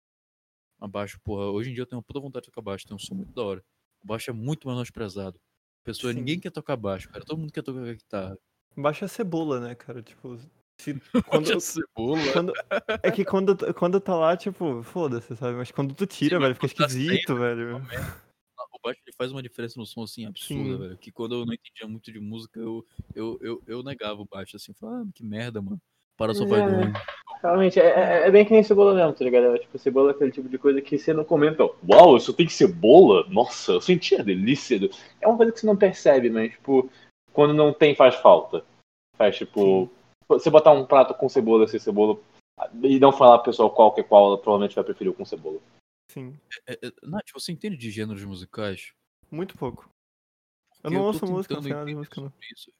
Abaixo, porra. Hoje em dia eu tenho uma puta vontade de tocar baixo, tem um som muito da hora. O baixo é muito menosprezado. Pessoa, Sim. ninguém quer tocar baixo, cara. Todo mundo quer tocar guitarra. Baixa a cebola, né, cara? Tipo, se, [LAUGHS] quando, Quando... cebola. quando, é que quando, quando tá lá, tipo, foda-se, sabe? Mas quando tu tira, Sim, velho, fica tá esquisito, velho. Baixo ele faz uma diferença no som assim absurda, Sim. velho. Que quando eu não entendia muito de música, eu, eu, eu, eu negava o baixo assim, falava, ah, que merda, mano. Para só vai É. doer. Realmente, é, é- é bem que nem cebola mesmo, tá ligado? É, tipo, cebola é aquele tipo de coisa que você não comenta. Uau, isso tem cebola? Nossa, eu senti a delícia. do-" É uma coisa que você não percebe, mas, tipo, quando não tem, faz falta. Faz, tipo, você botar um prato com cebola sem cebola e não falar pro pessoal qual que é qual, ela provavelmente vai preferir o com cebola. Sim. É, é, Nath, você entende de gêneros musicais? Muito pouco. Eu não tô ouço música, não tentando sei nada de entender música, não. isso.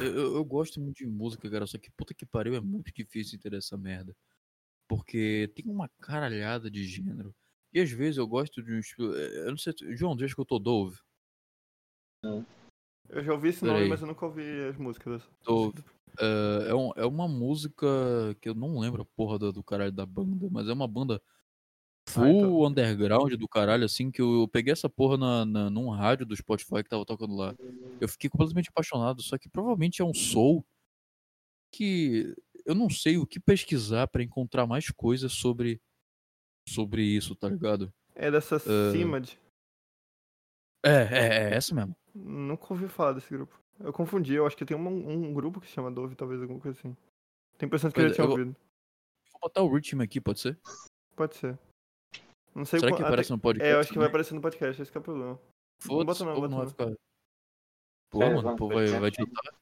Eu, eu- eu gosto muito de música, cara, só que puta que pariu, é muito difícil entender essa merda. Porque tem uma caralhada de gênero. E às vezes eu gosto de um estilo. é, Eu não sei. João, já escutou Dove? Eu já ouvi esse nome, mas eu nunca ouvi as músicas. Dove. É, é, um- é uma música que eu não lembro a porra do, do caralho da banda, mas é uma banda full Ah, então. underground do caralho, assim, que eu, eu peguei essa porra na, na, num rádio do Spotify que tava tocando lá. Eu fiquei completamente apaixonado, só que provavelmente é um soul que eu não sei o que pesquisar pra encontrar mais coisas sobre sobre isso, tá ligado? É dessa Ah. Cimad. É, é, é essa mesmo. Nunca ouvi falar desse grupo. Eu confundi, eu acho que tem um, um grupo que se chama Dove, talvez alguma coisa assim. Tem impressão que eu já é, tinha eu- ouvido. Vou botar o ritmo aqui, pode ser? Pode ser. Não sei Será quan- que até- aparece no podcast? É, eu acho que vai aparecer no podcast, esse que é o problema. Foda-se, bota não, povo não vai bota ficar. Pô, É, mano, o vamos povo ver. vai, vai tiltar.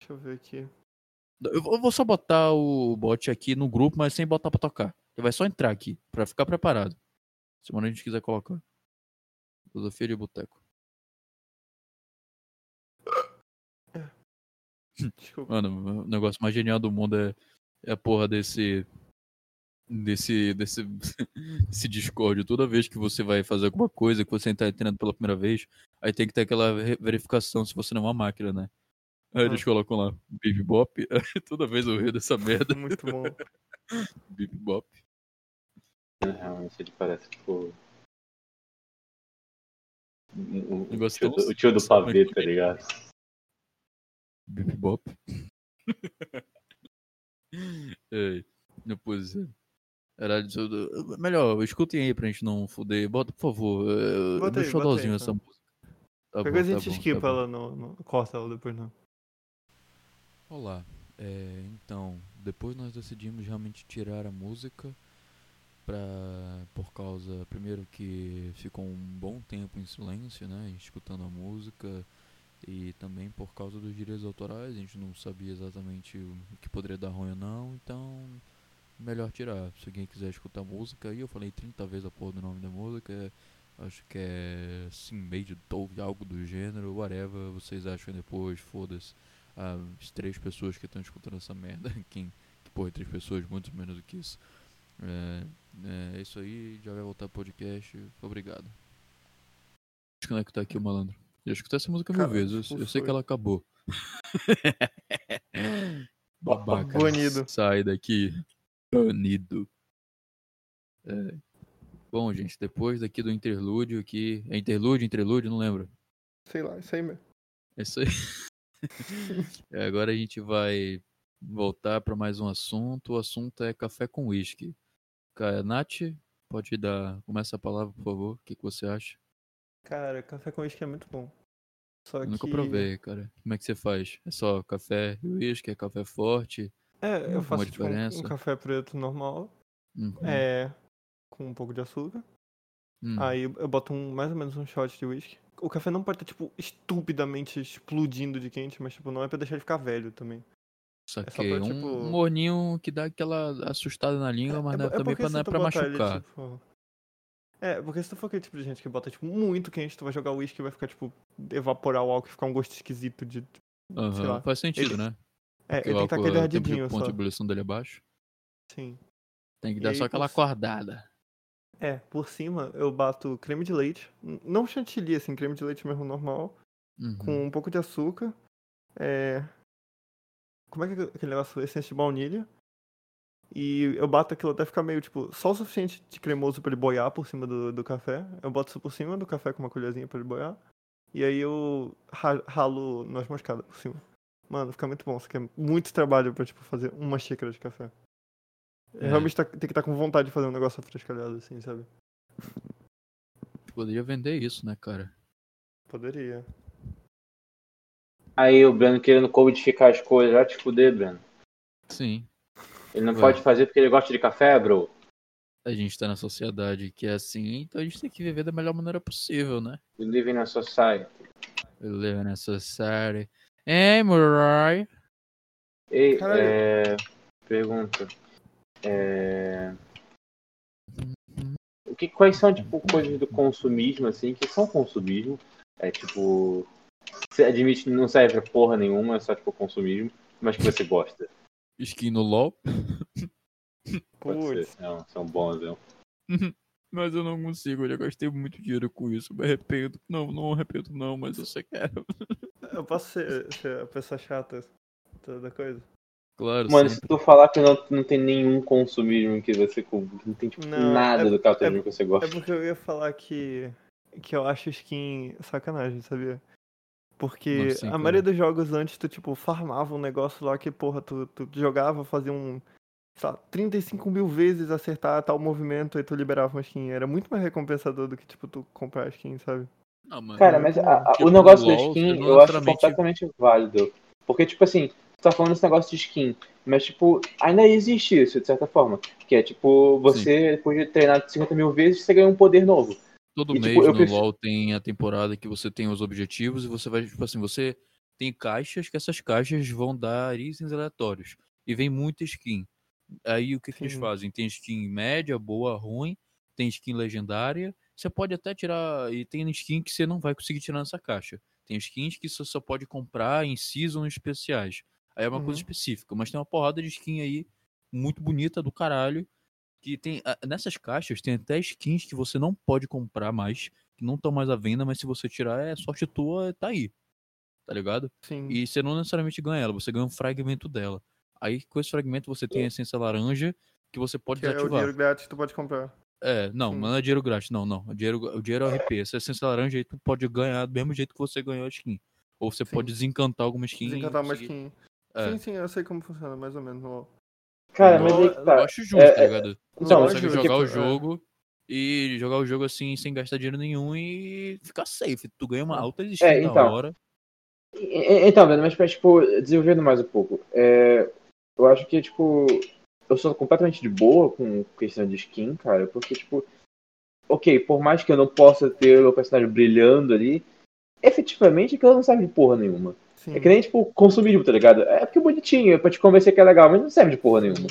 Deixa eu ver aqui. Eu vou só botar o bot aqui no grupo, mas sem botar pra tocar. Ele vai só entrar aqui, pra ficar preparado. Semana a gente quiser colocar. Filosofia de boteco. [COUGHS] Desculpa. Mano, o negócio mais genial do mundo é, é a porra desse. Desse. Desse. [LAUGHS] desse Discord. Toda vez que você vai fazer alguma coisa, que você tá entrando pela primeira vez, aí tem que ter aquela verificação se você não é uma máquina, né? Aí eles Ah. colocam lá, Bip Bop. [LAUGHS] Toda vez eu rio dessa merda. [LAUGHS] Muito bom. Bip Bop. É, Realmente, ele parece, tipo... O, o Negócio tio, do, o tio do pavê, tá ligado? Bip Bop. Ei, não, pois é. Era Melhor, escutem aí pra gente não fuder. Bota, por favor. É, Bota aí, bota aí, xodózinho essa então. música. Tá bom, a tá gente bom, esquipa tá ela, no, no- corta ela depois não. Olá. É, então, depois nós decidimos realmente tirar a música pra, por causa, primeiro que ficou um bom tempo em silêncio, né, escutando a música e também por causa dos direitos autorais, a gente não sabia exatamente o que poderia dar ruim ou não, então melhor tirar. Se alguém quiser escutar a música aí, eu falei 30 vezes a porra do nome da música, é- acho que é Sim Made Dove, algo do gênero, whatever, vocês acham depois, foda-se as três pessoas que estão escutando essa merda. [LAUGHS] Quem, que porra, três pessoas, muito menos do que isso. É, é isso aí, já vai voltar pro podcast. Obrigado. Desconectar aqui o malandro. Já escutei essa música mil Cara, vezes, eu, tipo, eu sei que ela acabou. [LAUGHS] Babaca. Banido. Sai daqui. Banido. É. Bom, gente, depois daqui do interlúdio aqui. É interlúdio, interlúdio, não lembro. Sei lá, isso aí mesmo. É isso aí. [LAUGHS] É, Agora a gente vai voltar para mais um assunto. O assunto é café com uísque. Nath, pode dar. Começa a palavra, por favor. O que, que você acha? Cara, café com uísque é muito bom. Só Eu que... nunca provei, cara. Como é que você faz? É só café e uísque? É café forte? É, eu faço tipo, um, um café preto normal, Uhum. é, com um pouco de açúcar. Hum. Aí eu boto um, mais ou menos um shot de whisky. O café não pode estar, tipo, estupidamente explodindo de quente, mas, tipo, não é pra deixar ele ficar velho também. Só é só que pra, um, tipo- um morninho que dá aquela assustada na língua, mas não é, também pra, não é tu pra ele, machucar. tipo- É, porque se tu for aquele tipo de gente que bota, tipo, muito quente, tu vai jogar o whisky e vai ficar, tipo, evaporar o álcool e ficar um gosto esquisito de... lá. Faz sentido, Ele- né? É, Porque ele o tem que estar álcool, aquele o ardidinho ponto só. de ebulição dele é baixo. Sim. Tem que E dar aí, só aquela por- acordada. É, por cima eu bato creme de leite, não chantilly, assim, creme de leite mesmo normal, Uhum. com um pouco de açúcar, é... Como é que é aquele negócio? Essência de baunilha. E eu bato aquilo até ficar meio, tipo, só o suficiente de cremoso pra ele boiar por cima do, do café. Eu boto isso por cima do café com uma colherzinha pra ele boiar. E aí eu ra- ralo noz moscada por cima. Mano, fica muito bom. Você quer muito trabalho pra, tipo, fazer uma xícara de café. É. Realmente tá- tem que estar com vontade de fazer um negócio afrescalhado, assim, sabe? Poderia vender isso, né, cara? Poderia. Aí o Breno querendo codificar as coisas, vai te fuder, Breno. Sim. Ele não Ué. pode fazer porque ele gosta de café, bro. A gente tá na sociedade que é assim, então a gente tem que viver da melhor maneira possível, né? We live in a society. Live nessa série. Hey, Murai. Ei, é... Pergunta. É... O que, quais são, tipo, coisas do consumismo, assim, que são consumismo? É, tipo... Você admite que não serve pra porra nenhuma, é só, tipo, consumismo, mas que você gosta. Skin no LOL. Pode Putz. ser. Não, são bons, não. [LAUGHS] Mas eu não consigo, eu já gastei muito dinheiro com isso. Me arrependo. Não, não arrependo não, mas eu só quero. Eu posso ser, ser a pessoa chata da da coisa? Claro, Mano, sempre. se tu falar que não, não tem nenhum consumismo que você... com- que Não tem, tipo, Não, nada é- do capitalismo que você É gosta. porque eu ia falar que, que eu acho skin sacanagem, sabia? Porque assim, a maioria dos jogos antes tu, tipo, farmava um negócio lá que, porra, tu, tu jogava, fazia um, sei lá, 35 mil vezes acertar tal movimento e tu liberava uma skin. Era muito mais recompensador do que, tipo, tu comprar a skin, sabe? Não, mano, Cara, mas a- a- tipo, o negócio da skin você não eu acho completamente válido. Porque, tipo assim, você tá falando desse negócio de skin, mas, tipo, ainda existe isso, de certa forma. Que é, tipo, você, depois de treinar 50 mil vezes, você ganha um poder novo. Todo E, mês tipo, no prefiro- LoL tem a temporada que você tem os objetivos e você vai, tipo assim, você tem caixas que essas caixas vão dar itens aleatórios. E vem muita skin. Aí o que, que eles fazem? Tem skin média, boa, ruim, tem skin legendária. Você pode até tirar. E tem skin que você não vai conseguir tirar nessa caixa. Tem skins que você só pode comprar em seasons especiais. Aí é uma Uhum. coisa específica. Mas tem uma porrada de skin aí muito bonita do caralho. Que tem. ah, Nessas caixas tem até skins que você não pode comprar mais. Que não estão mais à venda, mas se você tirar, é sorte tua, tá aí. Tá ligado? Sim. E você não necessariamente ganha ela, você ganha um fragmento dela. Aí com esse fragmento você tem a essência laranja que você pode que é o desativar. dinheiro grátis que tu pode comprar. É, não, Sim. mas não é dinheiro grátis, não, não. O dinheiro, o dinheiro é o RP. Essa essência laranja aí tu pode ganhar do mesmo jeito que você ganhou a skin. Ou você Sim. pode desencantar alguma skin. e Desencantar uma skin. É. Sim, sim, eu sei como funciona, mais ou menos. no. Cara, Eu- mas aí que Eu tá. acho justo, É, tá é, ligado? Você Então, consegue justo, jogar o tipo, é. jogo e jogar o jogo assim sem gastar dinheiro nenhum e ficar safe. Tu ganha uma É. alta skin É, então. hora. E- e- Então, mas pra, tipo, desenvolvendo mais um pouco, é, eu acho que, tipo, eu sou completamente de boa com questão de skin, cara, porque, tipo, ok, por mais que eu não possa ter o meu personagem brilhando ali, efetivamente aquilo não serve de porra nenhuma. Sim. É que nem, tipo, consumismo, tá ligado? É porque é bonitinho, é pra te convencer que é legal, mas não serve de porra nenhuma.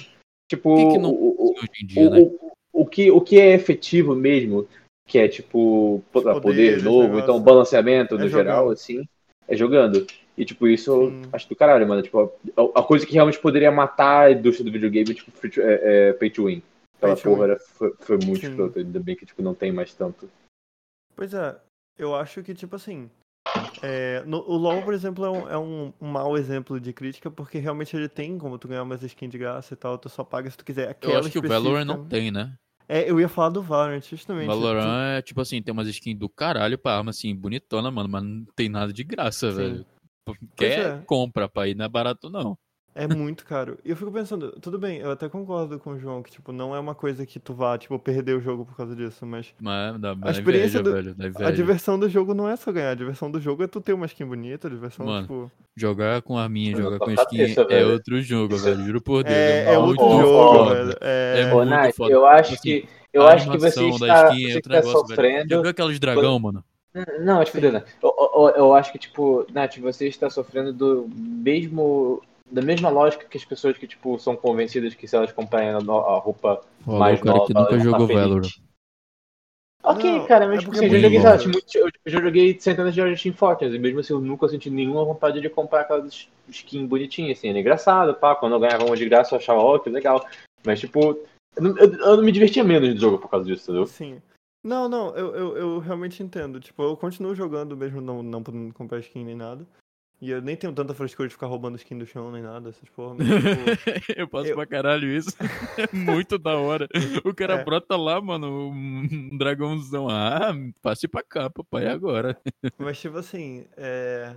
Tipo, O que que não- o, o, Hoje em dia, o, né? o, o que, o que é efetivo mesmo, que é tipo poder poderes, novo, negócio. então balanceamento no É geral, jogando. assim, é jogando. E tipo, isso eu Sim. acho do caralho, mano. Tipo, a, a coisa que realmente poderia matar a indústria do videogame é tipo free to- é, é pay to win. Aquela Pay porra win. era, foi, foi muito Sim. escroto, ainda bem que tipo, não tem mais tanto. Pois é, eu acho que, tipo assim. é, no- o LoL, por exemplo, é, um, é um, um mau exemplo de crítica, porque realmente ele tem como tu ganhar umas skins de graça e tal, tu só paga se tu quiser Eu aquela acho que o Valorant não tem, né? É, eu ia falar do Valorant, justamente. Valorant é tipo assim, tem umas skins do caralho pra arma assim, bonitona, mano, mas não tem nada de graça, Sim. velho. Quer, é. compra, pai, não é barato não. É muito caro. E eu fico pensando, tudo bem, eu até concordo com o João, que, tipo, não é uma coisa que tu vá, tipo, perder o jogo por causa disso, mas Mas dá, dá experiência inveja, do- velho, dá a diversão do jogo não é só ganhar, a diversão do jogo é tu ter uma skin bonita, a diversão, Mano, tipo... Jogar com arminha, jogar com skin cabeça, é velho. outro jogo, Isso velho, juro por Deus. É, é outro muito jogo, foda. velho. É É, Ô, muito Nath, foda. eu acho Assim, que. Eu a acho que você está, skin é você outro está negócio, velho. Já sofrendo. viu aqueles dragão, mano? Não, é tipo. Dana, eu, eu, eu acho que, tipo, Nath, você está sofrendo do mesmo. Da mesma lógica que as pessoas que, tipo, são convencidas que se elas comprarem a, no- a roupa Falou mais o cara nova, que nunca vão jogou tá. Valorant. Ok, Não, cara, mas é tipo porque assim, eu é já joguei, lá, muito- eu já joguei centenas de horas de Team Fortress, e mesmo assim eu nunca senti nenhuma vontade de comprar aquelas skin bonitinhas, assim, era engraçado, pá, quando eu ganhava uma de graça eu achava, ó, que legal, mas tipo, eu não, eu- eu não me divertia menos no jogo por causa disso, entendeu? Sim. Não, não, eu, eu, eu realmente entendo. Tipo, eu continuo jogando mesmo não, não podendo comprar skin nem nada. E eu nem tenho tanta frescura de ficar roubando skin do chão nem nada, essas porra. Mas, tipo, [LAUGHS] eu passo Eu- pra caralho isso. [LAUGHS] É muito da hora. O cara É. brota lá, mano, um dragãozão. Ah, passe pra cá, papai, agora. mas tipo assim, é.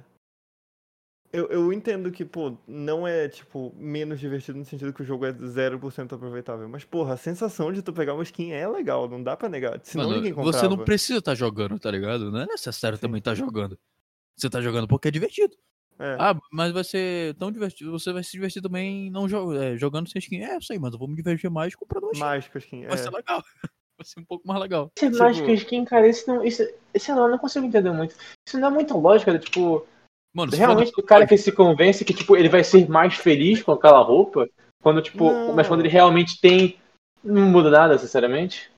Eu, eu entendo que, pô, não é, tipo, menos divertido no sentido que o jogo é 0% aproveitável. Mas, porra, a sensação de tu pegar uma skin é legal, não dá pra negar. Senão Mano, ninguém comprava. você não precisa estar jogando, tá ligado? Não é necessário também estar jogando. Você tá jogando porque é divertido. É. Ah, mas vai ser tão divertido. Você vai se divertir também não jo é, jogando sem skin. É, eu sei, mas eu vou me divertir mais comprando uma skin. Mais com a skin. Vai é. ser legal. [LAUGHS] Vai ser um pouco mais legal. É Tipo- mais que skin, cara, isso não. Isso, sei lá, eu não consigo entender muito. Isso não é muita lógica, tipo, Mano, se realmente for o cara que se convence que, tipo, ele vai ser mais feliz com aquela roupa, quando, tipo, Não. mas quando ele realmente tem. Não muda nada, sinceramente.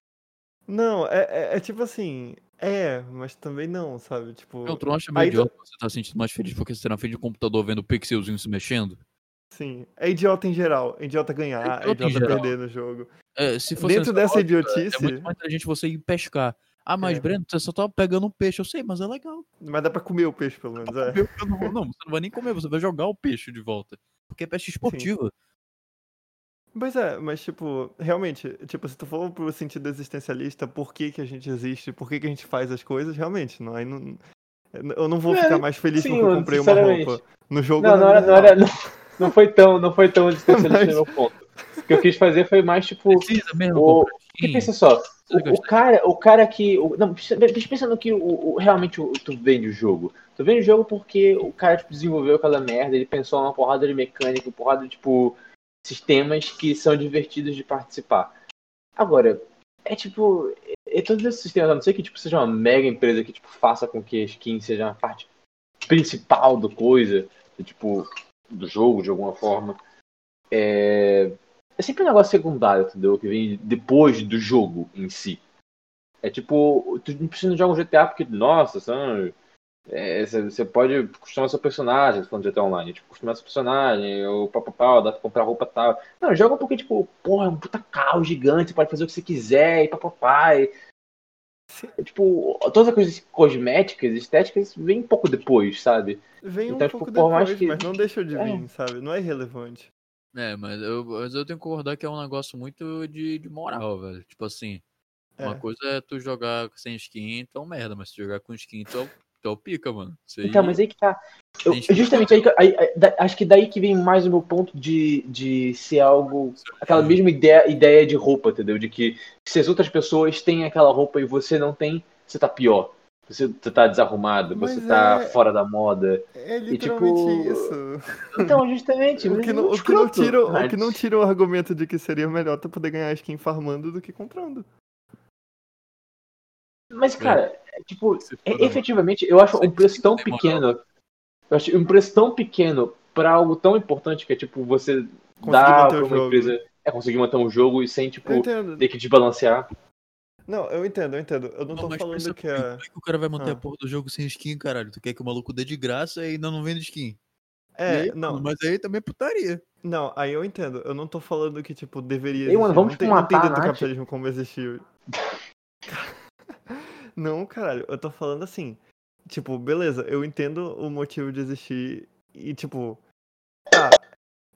Não, é, é, é tipo assim. É, mas também não, sabe? Tipo. Não, tu não acha meio Aí idiota você tá sentindo mais feliz porque você tá na frente do computador vendo o pixelzinho se mexendo? Sim. É idiota em geral. É idiota ganhar, É é idiota em idiota perder no jogo. É, se fosse Dentro dessa lógica, idiotice. É muito mais inteligente você ir pescar. Ah, mas É. Breno, você só tá pegando um peixe. Eu sei, mas é legal. Mas dá pra comer o peixe, pelo menos. É. Não, vou- não, você não vai nem comer, você vai jogar o peixe de volta. Porque é pesca esportiva. Pois é, mas tipo, realmente, tipo, se tu for pro sentido existencialista, por que que a gente existe, por que que a gente faz as coisas, realmente, não, aí não, eu não vou É, ficar mais feliz sim, porque eu comprei uma roupa. No jogo Não, não na era, não, era, [LAUGHS] não, não foi tão, não foi tão existencialista Mas- no meu ponto. O que eu quis fazer foi mais, tipo, Precisa mesmo o- Porque skin? pensa só, o, cara, o cara que. O, não, deixa pensando que o, o- realmente o, tu vende o jogo. Tu vende o jogo porque o cara tipo, desenvolveu aquela merda, ele pensou numa porrada de mecânica, uma porrada de tipo sistemas que são divertidos de participar. Agora, é tipo. É, todos esses sistemas, a não ser que tipo, seja uma mega empresa que tipo, faça com que a skin seja uma parte principal do coisa, tipo, do jogo de alguma forma. É, é sempre um negócio secundário, entendeu? Que vem depois do jogo em si. É tipo, tu não precisa jogar um GTA porque, nossa, são, é, você você pode customar seu personagem, falando de GTA Online, tipo, customar seu personagem, ou papapá, dá pra comprar roupa tal. Não, joga porque, tipo, porra, é um puta caos gigante, você pode fazer o que você quiser, e papapá. E, é, tipo, todas as coisas cosméticas, estéticas, vem um pouco depois, sabe? Vem um Então, tipo, pouco depois, que- mas não deixa de É. vir, sabe? Não é irrelevante. É, mas eu, mas eu tenho que concordar que é um negócio muito de, de moral, velho. Tipo assim, uma É. coisa é tu jogar sem skin, então merda, mas se jogar com skin, tu é o, tu é o pica, mano. Aí- Então, mas aí que tá. Eu- que- justamente aí, que- aí- aí- da- acho que daí que vem mais o meu ponto de, de ser algo. Aquela mesma ideia, ideia de roupa, entendeu? De que se as outras pessoas têm aquela roupa e você não tem, você tá pior. Você, você tá desarrumado, você Mas tá é- fora da moda. É tipo, literalmente isso. Então, justamente. O que, é não, o, que não tira, o que não tira o argumento de que seria melhor tu poder ganhar skin farmando do que comprando. Mas, cara, é, tipo, é- efetivamente, eu acho Você um preço tão tem moral. pequeno. Eu acho um preço tão pequeno pra algo tão importante que é, tipo, você Conseguir dar pra uma jogo. empresa. É conseguir manter um jogo e sem, tipo, ter que desbalancear. Não, eu entendo, eu entendo. Eu não Não, tô falando que é. Como é que o cara vai manter Ah. a porra do jogo sem skin, caralho? Tu quer que o maluco dê de graça e ainda não vende skin? É, aí, não, mano, mas aí também é putaria. não, aí eu entendo. Eu não tô falando que, tipo, deveria Ei, mano, existir. vamos, não, tem, tipo, não tem matar dentro do capitalismo como existiu. [LAUGHS] Não, caralho, eu tô falando assim. Tipo, beleza, eu entendo o motivo de existir e, tipo. Tá.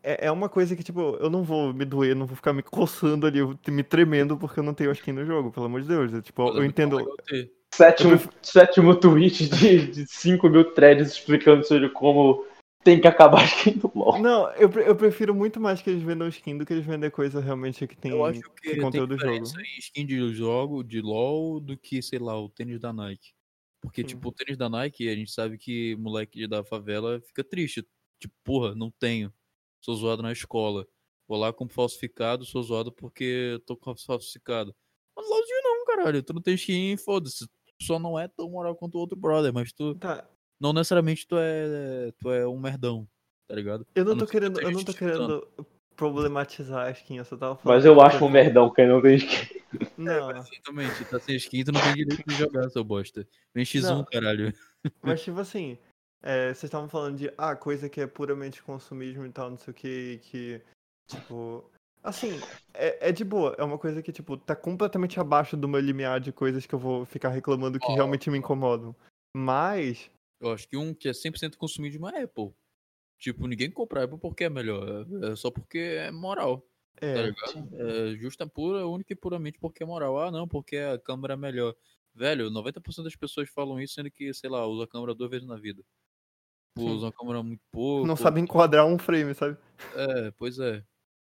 É, é uma coisa que, tipo, eu não vou me doer, não vou ficar me coçando ali, eu- me tremendo porque eu não tenho skin no jogo, pelo amor de Deus. é, Tipo, é eu muito entendo. ter. Sétimo, sétimo tweet de, de 5 mil threads explicando sobre como tem que acabar a skin do LoL. Não, eu, eu prefiro muito mais que eles vendam skin do que eles vendem coisa realmente que tem, Eu acho que que tem conteúdo do jogo. skin de jogo, de LoL, do que, sei lá, o tênis da Nike. Porque, Sim. tipo, o tênis da Nike, a gente sabe que moleque da favela fica triste. Tipo, porra, não tenho. Sou zoado na escola. Vou lá com falsificado, sou zoado porque tô com falsificado. Mas LoLzinho não, caralho. Tu não tem skin, foda-se. Tu Só não é tão moral quanto o outro brother, mas tu Tá, não necessariamente tu é tu é um merdão, tá ligado? eu não tô querendo, eu não tô querendo problematizar a skin, eu só tava falando. Mas eu acho um merdão quem não tem skin. Não, Exatamente, tá sem skin, tu não tem direito de jogar, seu bosta. Vem X1, Não. caralho. mas tipo assim, é, vocês estavam falando de, ah, coisa que é puramente consumismo e tal, não sei o que, que, tipo... Assim, é, é de boa, é uma coisa que, tipo, tá completamente abaixo do meu limiar de coisas que eu vou ficar reclamando que Ó, realmente me incomodam. Mas, Eu acho que um que é 100% consumido de uma Apple. Tipo, ninguém compra Apple porque é melhor. É só porque é moral. Tá É, ligado? É justa, pura, única e puramente porque é moral. Ah, não, porque a câmera é melhor. Velho, 90% das pessoas falam isso, sendo que, sei lá, usa a câmera duas vezes na vida. Tipo, usa a câmera muito pouco. não sabe enquadrar um frame, sabe? É, pois é.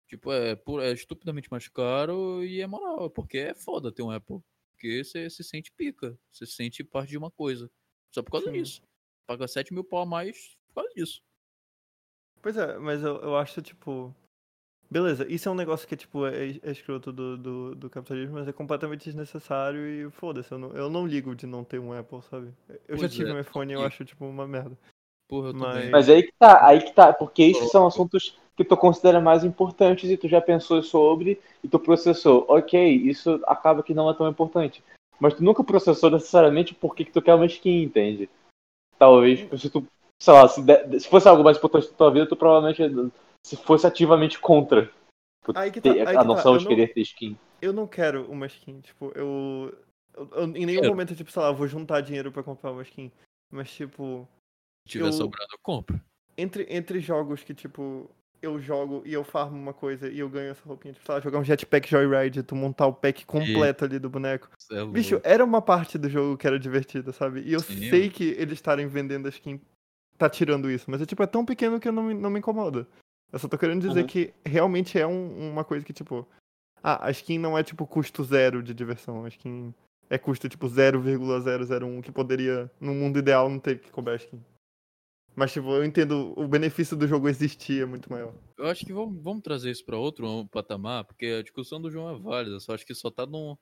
Tipo, é, é estupidamente mais caro e é moral, porque é foda ter um Apple. Porque você se sente pica, você se sente parte de uma coisa. Só por causa Sim. disso. Paga 7 mil pau a mais por causa disso. Pois é, mas eu, eu acho, tipo. Beleza, isso é um negócio que, tipo, é, é escroto do, do, do capitalismo, mas é completamente desnecessário e foda-se, eu não, eu não ligo de não ter um Apple, sabe? Eu já Pois tive é, um iPhone e eu acho, tipo, uma merda. Porra, eu Mas- também. Mas aí que tá, aí que tá, porque esses são assuntos que tu considera mais importantes e tu já pensou sobre e tu processou. Ok, isso acaba que não é tão importante. Mas tu nunca processou necessariamente por que que tu quer uma skin, entende? Talvez, se tu, sei lá, se, de- se fosse algo mais importante na tua vida, tu provavelmente se fosse ativamente contra tu Aí que tá, ter aí a que tá, noção eu de não- querer ter skin. Eu não quero uma skin, tipo, eu. eu- eu- em nenhum Quero. momento, tipo, sei lá, eu vou juntar dinheiro pra comprar uma skin. Mas, tipo, tiver eu- sobrando, eu compro. entre, entre jogos que, tipo, eu jogo e eu farmo uma coisa e eu ganho essa roupinha, tipo, sei jogar um Jetpack Joyride, tu montar o pack completo ali do boneco. É Bicho, era uma parte do jogo que era divertida, sabe? E eu Sim, sei que eles estarem vendendo a skin tá tirando isso, mas é tipo, é tão pequeno que não me, não me incomoda. Eu só tô querendo dizer Uhum. que realmente é um- uma coisa que, tipo. Ah, a skin não é tipo custo zero de diversão. A skin é custo tipo 0,001 que poderia, no mundo ideal, não ter que cobrar a skin. Mas, tipo, eu entendo o benefício do jogo existir é muito maior. Eu acho que vamos, vamos trazer isso pra outro patamar, porque a discussão do João é válida, só acho que só tá num.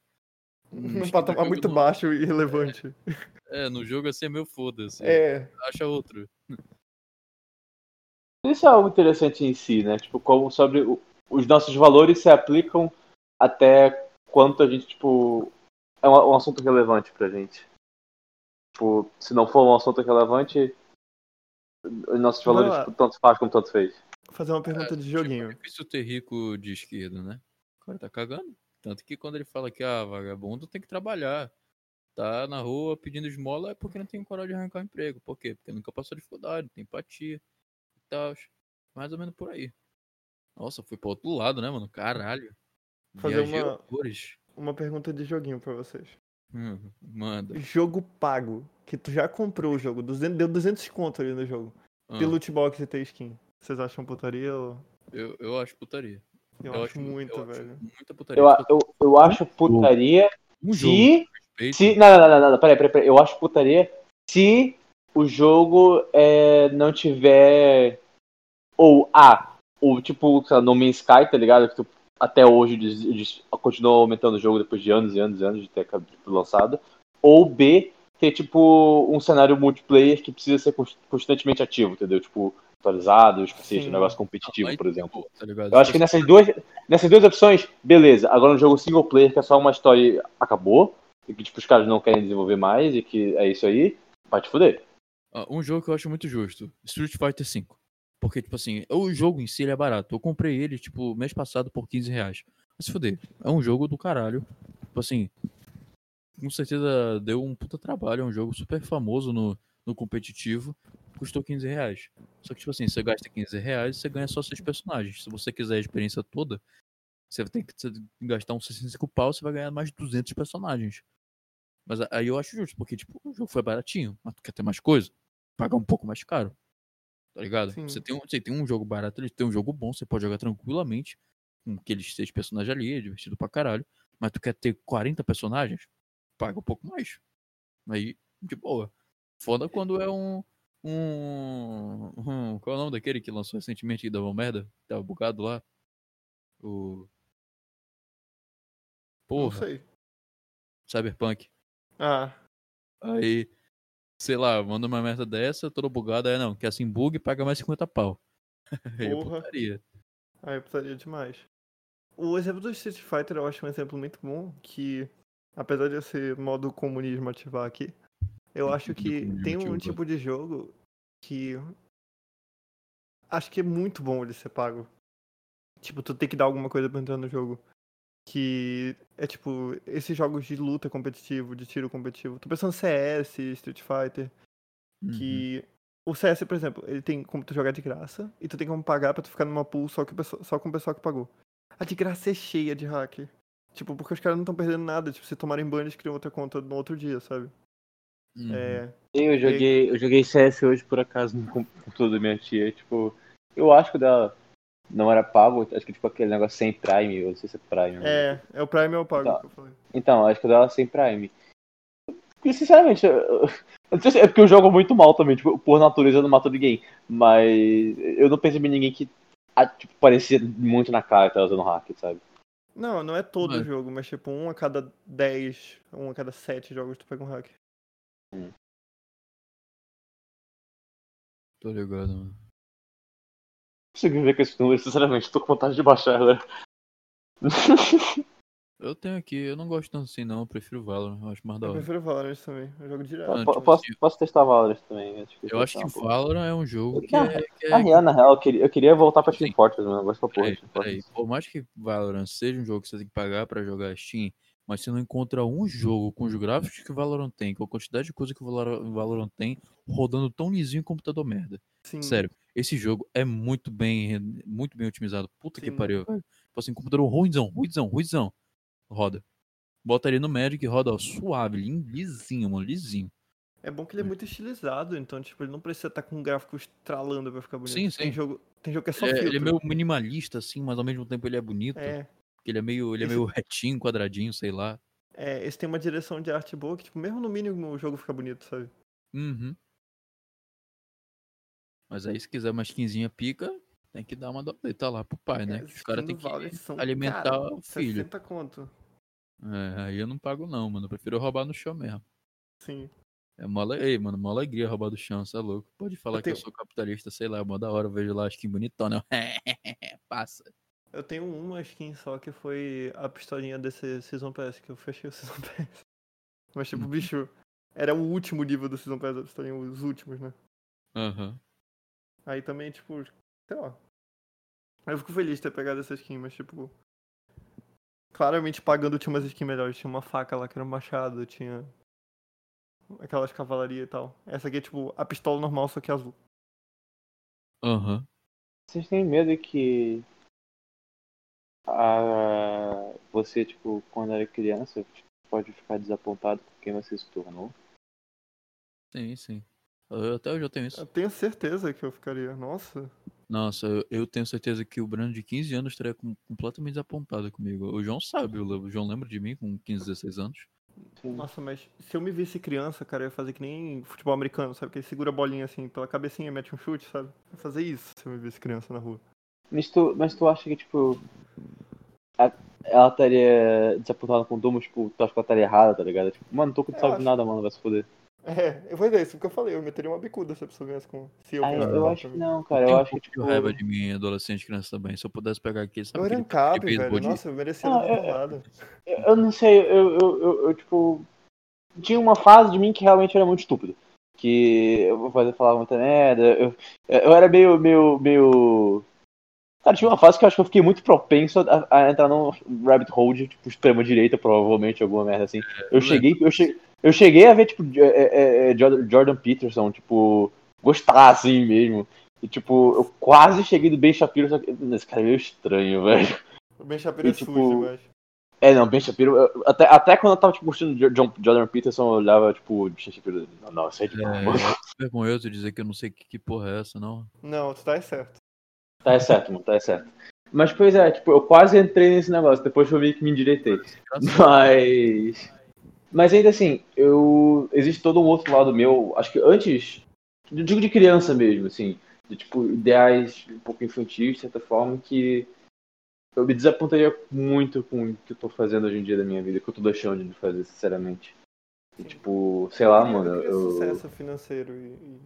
Num patamar muito no- baixo e irrelevante. É, no jogo assim é meio foda-se. É. Acha outro. Isso é algo interessante em si, né? Tipo, como sobre o- os nossos valores se aplicam até quanto a gente, tipo, é um, um assunto relevante pra gente. Tipo, se não for um assunto relevante, os nossos valores, tanto faz como tanto fez. Vou fazer uma pergunta de Tipo, joguinho. é difícil ter rico de esquerda, né? O cara tá cagando. Tanto que quando ele fala que, ah, vagabundo tem que trabalhar. Tá na rua pedindo esmola é porque não tem coragem de arrancar um emprego. Por quê? Porque nunca passou dificuldade, tem empatia e tal. Mais ou menos por aí. Nossa, fui pro outro lado, né, mano? Caralho. Fazer Viajei uma-. Uma pergunta de joguinho pra vocês. Hum, manda. Jogo pago, que tu já comprou o jogo, 200, deu 200 conto ali no jogo. Ah, Tem loot box e tem skin. Vocês acham putaria ou... eu, eu acho putaria. Eu, acho muito, eu acho velho. muita putaria. Eu, eu, eu acho putaria um jogo, se. se não, não, não, não, não, peraí, peraí, peraí. Eu acho putaria se o jogo é, não tiver. Ou A, ou tipo, sei lá, No Man's Sky, tá ligado? Que tu, até hoje eles, eles continuam aumentando o jogo depois de anos e anos e anos de ter ter lançado. Ou B, ter tipo um cenário multiplayer que precisa ser const- constantemente ativo, entendeu? Tipo, atualizado, cacete, Sim. um negócio competitivo, por exemplo. tá? Eu acho que nessas duas, nessas duas opções, beleza. Agora no jogo single player, que é só uma história acabou, e que tipo, os caras não querem desenvolver mais, e que é isso aí, vai te fuder. Ah, um jogo que eu acho muito justo, Street Fighter V. Porque, tipo assim, o jogo em si ele é barato. Eu comprei ele, tipo, mês passado por 15 reais. Mas se fuder, é um jogo do caralho. Tipo assim, com certeza deu um puta trabalho. É um jogo super famoso no, no competitivo. Custou 15 reais. Só que, tipo assim, você gasta 15 reais e você ganha só seis personagens. Se você quiser a experiência toda, você ter que gastar uns 65 pau, você vai ganhar mais de 200 personagens. Mas aí eu acho justo, porque, tipo, o jogo foi baratinho, mas tu quer ter mais coisa? Pagar um pouco mais caro. Tá ligado? Sim. Você tem, um, você tem um jogo barato, ele tem um jogo bom, você pode jogar tranquilamente com aqueles seis personagens ali, é divertido pra caralho. Mas tu quer ter 40 personagens? Paga um pouco mais. Aí, de boa. Foda quando é um. Um. um- qual é o nome daquele que lançou recentemente e dava uma merda? Tava bugado lá? O. Não Porra, sei. Cyberpunk. Ah, Aí, sei lá, manda uma merda dessa, toda bugada, aí não, que assim bug paga mais 50 pau. [LAUGHS] Aí é Porra. putaria. aí precisaria demais. O exemplo do Street Fighter eu acho um exemplo muito bom, que apesar de eu ser modo comunismo ativar aqui, eu acho que tem um tipo de jogo que acho que é muito bom ele ser pago. Tipo, tu tem que dar alguma coisa pra entrar no jogo. Que é tipo, esses jogos de luta competitivo, de tiro competitivo. Tô pensando CS, Street Fighter. Uhum. Que o CS, por exemplo, ele tem como tu jogar de graça e tu tem como pagar pra tu ficar numa pool só, que só com o pessoal que pagou. A de graça é cheia de hacker. Tipo, porque os caras não estão perdendo nada. Tipo, se tomarem ban, eles criam outra conta no outro dia, sabe? Uhum. É. Eu joguei, eu joguei CS hoje por acaso no computador da minha tia. Tipo, eu acho que o dela não era pago, acho que tipo aquele negócio sem Prime, eu não sei se é Prime. né? É, é o Prime ou o Pago Tá. que eu falei. Então, acho que dela é sem Prime. E sinceramente, eu, eu se é porque eu jogo muito mal também, tipo, por natureza eu não mato ninguém. Mas eu não percebi ninguém que ah, tipo, parecia muito na cara que tava usando hack, sabe? Não, não é todo o jogo, mas tipo, um a cada 10, um a cada 7 jogos tu pega um hack. Tô ligado, mano. Não consigo ver com esse número, sinceramente, tô com vontade de baixar agora. Eu tenho aqui, eu não gosto tanto assim não, eu prefiro Valorant, eu acho mais da Eu hora. prefiro Valorant também, eu jogo direto. Ah, Po- tipo posso, assim- posso testar Valorant também. Acho que Eu acho que Valorant é um jogo que Ah, é... Que Na é real, na real, eu queria, eu queria voltar pra Team Sim. Fortress, mano. Eu gosto pra porra Peraí, de Team. Fortress. Por mais que Valorant seja um jogo que você tem que pagar pra jogar Steam, mas você não encontra um jogo com os gráficos que o Valorant tem, com a quantidade de coisa que o Valorant tem, rodando tão lisinho em computador merda. Sim. Sério, esse jogo é muito bem, muito bem otimizado. Puta que Sim. pariu, velho. Tipo assim, computador ruimzão, ruimzão, ruimzão. Roda. Bota ele no Magic e roda ó, suave, lisinho, mano, lisinho. É bom que ele é muito estilizado, então, tipo, ele não precisa estar com um gráfico estralando pra ficar bonito. Sim, Tem sim. jogo, tem jogo que é só É, filtro. ele é meio minimalista, assim, mas ao mesmo tempo ele é bonito. É, Porque ele é meio, ele é Esse- meio retinho, quadradinho, sei lá. é, esse tem uma direção de arte boa que, tipo, mesmo no mínimo o jogo fica bonito, sabe? Uhum. Mas aí, se quiser uma skinzinha pica, tem que dar uma doleta lá pro pai, né? É, os caras têm que alimentar cara, o filho. 60 conto. É, aí eu não pago não, mano. Eu prefiro roubar no chão mesmo. Sim. É mó, Ei, mano, mó alegria roubar do chão, você é louco. Pode falar Eu que eu tenho- sou capitalista, sei lá, mó da hora, eu vejo lá a skin bonitona. [LAUGHS] Passa. Eu tenho uma skin só que foi a pistolinha desse Season Pass, que eu fechei o Season [LAUGHS] Pass. Mas, tipo, Uhum. bicho, era o último nível do Season Pass da pistolinha, os últimos, né? Aham. Aí também, tipo, sei lá. Eu fico feliz de ter pegado essa skin, mas, tipo. Claramente pagando tinha umas skins melhores. Tinha uma faca lá que era um machado, tinha. Aquelas cavalarias e tal. Essa aqui é, tipo, a pistola normal, só que azul. Aham. Vocês têm medo que a... você, tipo, quando era criança, tipo, pode ficar desapontado com quem você se tornou? Sim, sim. Eu, até hoje eu tenho isso. Eu tenho certeza que eu ficaria. Nossa. Nossa, eu, eu tenho certeza que o Brando de 15 anos estaria com- completamente desapontado comigo. O João sabe, o João lembra de mim com 15, 16 anos. Sim. Nossa, mas se eu me visse criança, cara, eu ia fazer que nem futebol americano, sabe? Que ele segura a bolinha assim pela cabecinha e mete um chute, sabe? Eu ia fazer isso se eu me visse criança na rua. Mas tu, mas tu acha que, tipo, a- ela estaria desapontada com o Domo, tipo, tu acha que ela estaria errada, tá ligado? Tipo, mano, tô com sabe de acho. nada, mano, vai se foder. É, eu vou dizer isso que eu falei, eu meteria uma bicuda se a pessoa viesse com. Se eu Ah, eu acho que não, cara, eu um acho que, de tipo... raiva de mim, adolescente e criança também. Se eu pudesse pegar aqui, sabe Eu era um de beisebol velho. de- Nossa, eu merecia Não, uma é- porrada. Eu eu não sei, eu, eu, eu, eu, tipo. Tinha uma fase de mim que realmente era muito estúpido. Que eu vou fazer falar muita merda. Eu, eu era meio, meio, meio. Cara, tinha uma fase que eu acho que eu fiquei muito propenso a, a entrar num rabbit hole, tipo, extrema direita, provavelmente, alguma merda assim. Eu eu cheguei, eu, che, eu cheguei a ver, tipo, é, é, é, Jordan Jordan Peterson, tipo, gostar assim mesmo. E, tipo, eu quase cheguei do Ben Shapiro, só que esse cara é meio estranho, velho. O Ben Shapiro é E, tipo, sujo demais. É, não, Ben Shapiro. eu- Até, até quando eu tava tipo, curtindo Jo- John, Jordan Peterson, eu olhava, tipo, Ben Shapiro. Não, não, isso é de É, boa. é vergonhoso dizer que eu não sei que, que porra é essa, não. Não, tu tá certo. Tá é certo, mano, tá é certo. Mas, pois é, tipo, eu quase entrei nesse negócio, depois eu meio que me endireitei. Mas. Mas ainda assim, eu. Existe todo um outro lado meu, acho que antes. Eu digo de criança mesmo, assim. De tipo, ideais um pouco infantis, de certa forma, que eu me desapontaria muito com o que eu tô fazendo hoje em dia da minha vida, que eu tô deixando de fazer, sinceramente. E, tipo, sei lá, eu mano. eu sucesso financeiro e.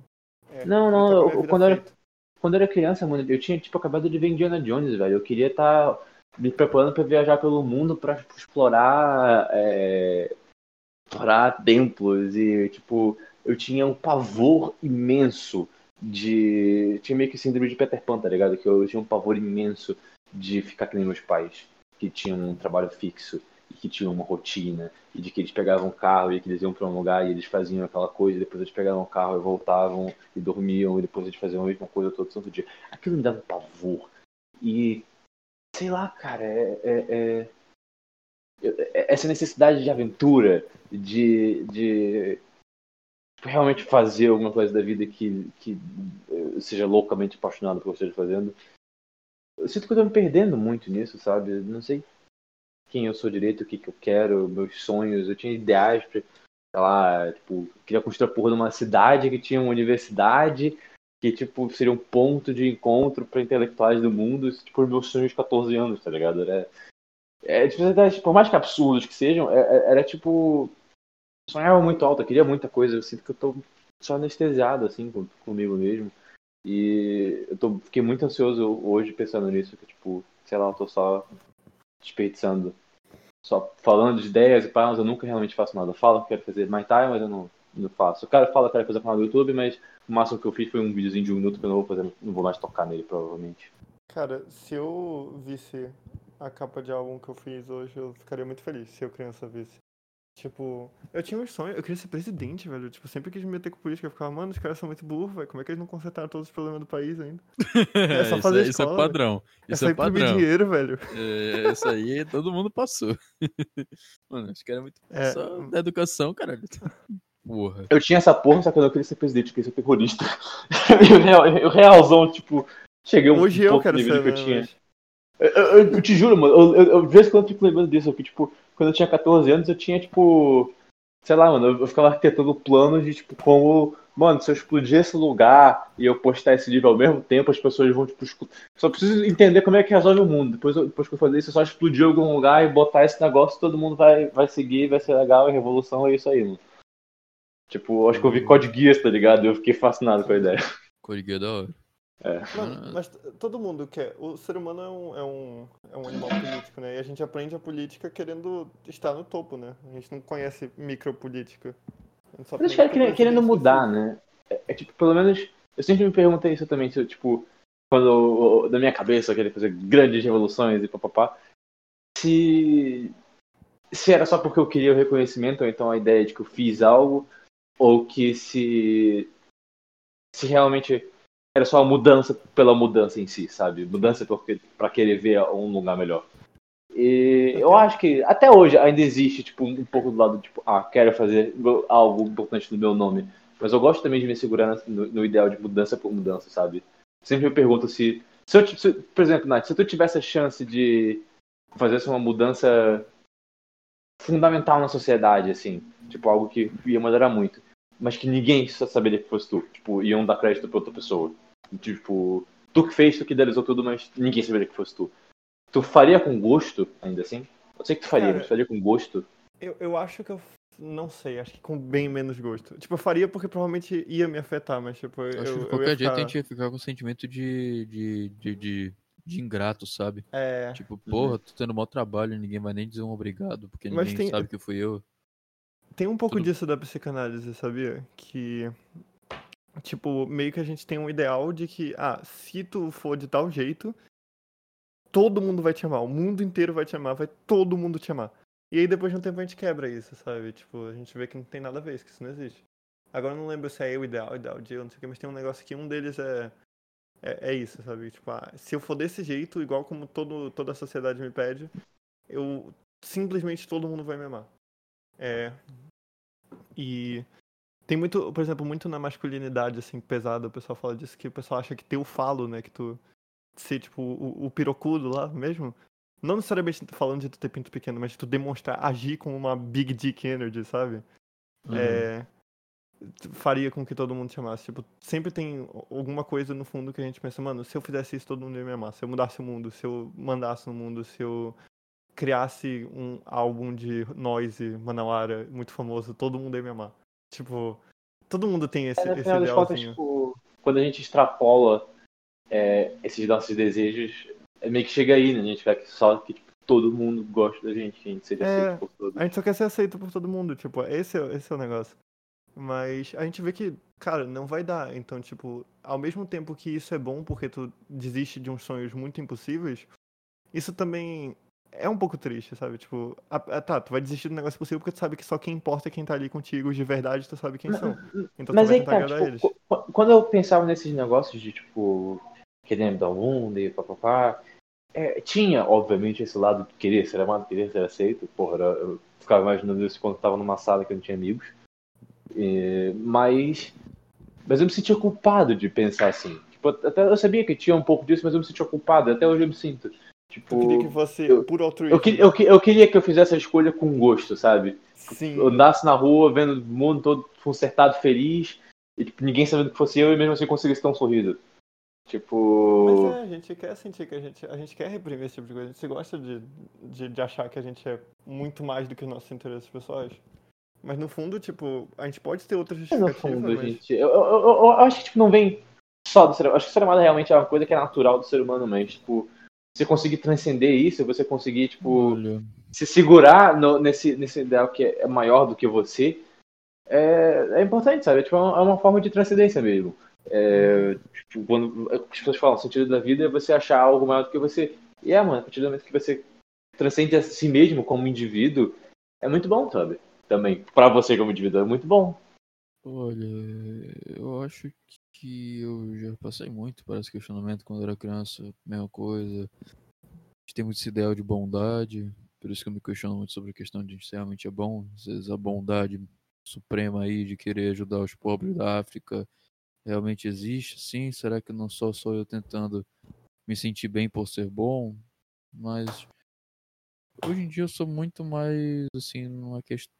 é, Não, não, eu- quando eu era-. Quando eu era criança, mano, eu tinha, tipo, acabado de ver Indiana Jones, velho. Eu queria estar me preparando pra viajar pelo mundo pra tipo, explorar. É... Explorar templos e, tipo, eu tinha um pavor imenso de. Tinha meio que síndrome de Peter Pan, tá ligado? Que eu tinha um pavor imenso de ficar nem meus pais, que tinham um trabalho fixo. e que tinham uma rotina, e de que eles pegavam um carro e que eles iam para um lugar e eles faziam aquela coisa, depois eles pegavam o carro e voltavam e dormiam, e depois eles faziam a mesma coisa todo santo dia. Aquilo me dava pavor. E, sei lá, cara, é, é, é essa necessidade de aventura, de, de realmente fazer alguma coisa da vida que, que seja loucamente apaixonado por eu esteja fazendo. Eu sinto que eu tô me perdendo muito nisso, sabe? Não sei quem eu sou direito, o que, que eu quero, meus sonhos. Eu tinha ideais pra, sei lá, tipo, queria construir a porra de uma cidade que tinha uma universidade, que, tipo, seria um ponto de encontro para intelectuais do mundo. Isso, tipo, meus sonhos de 14 anos, tá ligado? Era, é, tipo, por mais que absurdos que sejam, era, é, era tipo. Sonhava muito alto, eu queria muita coisa. Eu sinto que eu tô só anestesiado, assim, com, comigo mesmo. E eu tô, fiquei muito ansioso hoje pensando nisso, que, tipo, sei lá, eu tô só desperdiçando. Só falando de ideias e pá, mas eu nunca realmente faço nada. Eu falo que quero fazer mais time, mas eu não, não faço. O cara fala que quero fazer canal do YouTube, mas o máximo que eu fiz foi um videozinho de um minuto que eu não vou fazer, não vou mais tocar nele, provavelmente. Cara, se eu visse a capa de álbum que eu fiz hoje, eu ficaria muito feliz se eu criança visse. Tipo, eu tinha um sonho, eu queria ser presidente, velho. Tipo, sempre quis me meter com política. Eu ficava, mano, os caras são muito burros, velho. Como é que eles não consertaram todos os problemas do país ainda? [LAUGHS] É só fazer isso, escola, isso é padrão. É isso é, é padrão. dinheiro, velho. É, isso aí todo mundo passou. [LAUGHS] mano, acho que era muito é... só da educação, caralho. Porra. Eu tinha essa porra, só que eu não queria ser presidente, eu queria ser terrorista. [LAUGHS] o realzão, tipo, cheguei um Hoje pouco eu quero nível ser, que eu tinha. Eu, eu, eu, te juro, mano, eu, eu, eu, de vez em quando eu fico lembrando disso, que, tipo, quando eu tinha 14 anos, eu tinha, tipo. Sei lá, mano, eu ficava arquitetando planos de, tipo, como. Mano, se eu explodir esse lugar e eu postar esse livro ao mesmo tempo, as pessoas vão, tipo, só preciso entender como é que resolve o mundo. Depois, depois que eu fazer isso, é só explodir algum lugar e botar esse negócio, todo mundo vai, vai seguir, vai ser legal, a revolução é isso aí, mano. Tipo, acho que eu vi Code Geass, tá ligado? E eu fiquei fascinado com a ideia. Code Geass é da hora. É. Mano, mas todo mundo quer. O ser humano é um, é, um, é um animal político, né? E a gente aprende a política querendo estar no topo, né? A gente não conhece micropolítica. Mas os caras querendo, querendo mudar, né? É, é, tipo, pelo menos. Eu sempre me perguntei isso também, se, tipo, quando da minha cabeça eu queria fazer grandes revoluções e papapá. Se. Se era só porque eu queria o reconhecimento, ou então a ideia de que eu fiz algo, ou que se. Se realmente era só a mudança pela mudança em si, sabe? Mudança para querer ver um lugar melhor. E eu acho que até hoje ainda existe tipo um pouco do lado tipo, ah, quero fazer algo importante no meu nome, mas eu gosto também de me segurar no, no ideal de mudança por mudança, sabe? Sempre me pergunto se, se eu, se, por exemplo, Nath, se tu tivesse a chance de fazer uma mudança fundamental na sociedade, assim, tipo algo que ia melhorar muito, mas que ninguém saberia que fosse tu, tipo, iam dar crédito pra outra pessoa. Tipo, tu que fez, tu que idealizou tudo, mas ninguém saberia que fosse tu. Tu faria com gosto, ainda assim? Eu sei que tu faria, Cara, mas faria com gosto? Eu, eu acho que eu não sei, acho que com bem menos gosto. Tipo, eu faria porque provavelmente ia me afetar, mas tipo, eu. Acho que de qualquer jeito a gente ia ficar com sentimento de, de, de, de, de ingrato, sabe? É. Tipo, porra, tô tendo mau trabalho, ninguém vai nem dizer um obrigado, porque ninguém tem, sabe que fui eu. Tem um pouco Tudo... disso da psicanálise, sabia? Que Tipo, meio que a gente tem um ideal de que, ah, se tu for de tal jeito, todo mundo vai te amar, o mundo inteiro vai te amar, vai todo mundo te amar. E aí depois de um tempo a gente quebra isso, sabe? Tipo, a gente vê que não tem nada a ver, que isso não existe. Agora eu não lembro se é eu ideal, ideal de eu, não sei o que, mas tem um negócio que um deles é. É, é isso, sabe? Tipo, ah, se eu for desse jeito, igual como todo, toda a sociedade me pede, eu simplesmente todo mundo vai me amar. É. E tem muito, por exemplo, muito na masculinidade, assim, pesada, o pessoal fala disso, que o pessoal acha que ter o falo, né, que tu ser, tipo, o, o pirocudo lá mesmo, não necessariamente falando de tu ter pinto pequeno, mas de tu demonstrar, agir com uma big dick energy, sabe? Uhum. É, faria com que todo mundo te amasse. Tipo, sempre tem alguma coisa no fundo que a gente pensa, mano, se eu fizesse isso, todo mundo ia me amar. Se eu mudasse o mundo, se eu mandasse no mundo, se eu criasse um álbum de noise manauara muito famoso, todo mundo ia me amar. Tipo, todo mundo tem esse, é, esse idealzinho. Contas, tipo, quando a gente extrapola é, esses nossos desejos, é meio que chega aí, né? A gente vê que só que tipo, todo mundo gosta da gente, a gente seja é, aceito por todos. A gente só quer ser aceito por todo mundo, tipo, esse é, esse é o negócio. Mas a gente vê que, cara, não vai dar. Então, tipo, ao mesmo tempo que isso é bom porque tu desiste de uns sonhos muito impossíveis, isso também é um pouco triste, sabe? Tipo, a, a, tá, tu vai desistir do negócio possível porque tu sabe que só quem importa é quem tá ali contigo de verdade, tu sabe quem são. Então Mas tu vai tentar cara, agradar tipo, eles. qu- quando eu pensava nesses negócios de, tipo, querer mudar o mundo e papapá, é, tinha, obviamente, esse lado de querer ser amado, querer ser aceito. Porra, eu ficava imaginando isso quando eu tava numa sala que eu não tinha amigos. E- mas, mas eu me sentia culpado de pensar assim. Tipo, até eu sabia que tinha um pouco disso, mas eu me sentia culpado. Até hoje eu me sinto. Tipo, Tu queria que fosse eu- puro altruísmo. eu, que- eu, que- eu queria que eu fizesse a escolha com gosto, sabe? Sim. eu andasse na rua vendo o mundo todo consertado, feliz, e tipo, ninguém sabendo que fosse eu e mesmo assim conseguisse ter um sorriso. Tipo. Mas é, a gente quer sentir que a gente, a gente quer reprimir esse tipo de coisa. A gente gosta de, de, de achar que a gente é muito mais do que os nossos interesses pessoais. Mas no fundo, tipo, a gente pode ter outras no justificativas, fundo, mas... gente. Eu, eu, eu- eu acho que tipo, não vem só do ser humano. Acho que o ser humano realmente é uma coisa que é natural do ser humano, mas, tipo, você conseguir transcender isso, você conseguir, tipo, Olha, se segurar no- nesse, nesse ideal que é maior do que você, é, é importante, sabe? Tipo, é uma, é uma forma de transcendência mesmo. É, tipo, quando as pessoas falam, o sentido da vida é você achar algo maior do que você. E é, mano, a partir do momento que você transcende a si mesmo como indivíduo, é muito bom, sabe? Também, pra você como indivíduo, é muito bom. Olha, eu acho que eu já passei muito por esse questionamento quando era criança, mesma coisa. A gente tem muito esse ideal de bondade, por isso que eu me questiono muito sobre a questão de se realmente é bom. Às vezes a bondade suprema aí de querer ajudar os pobres da África realmente existe, sim? Será que não só sou eu tentando me sentir bem por ser bom? Mas hoje em dia eu sou muito mais assim, numa questão.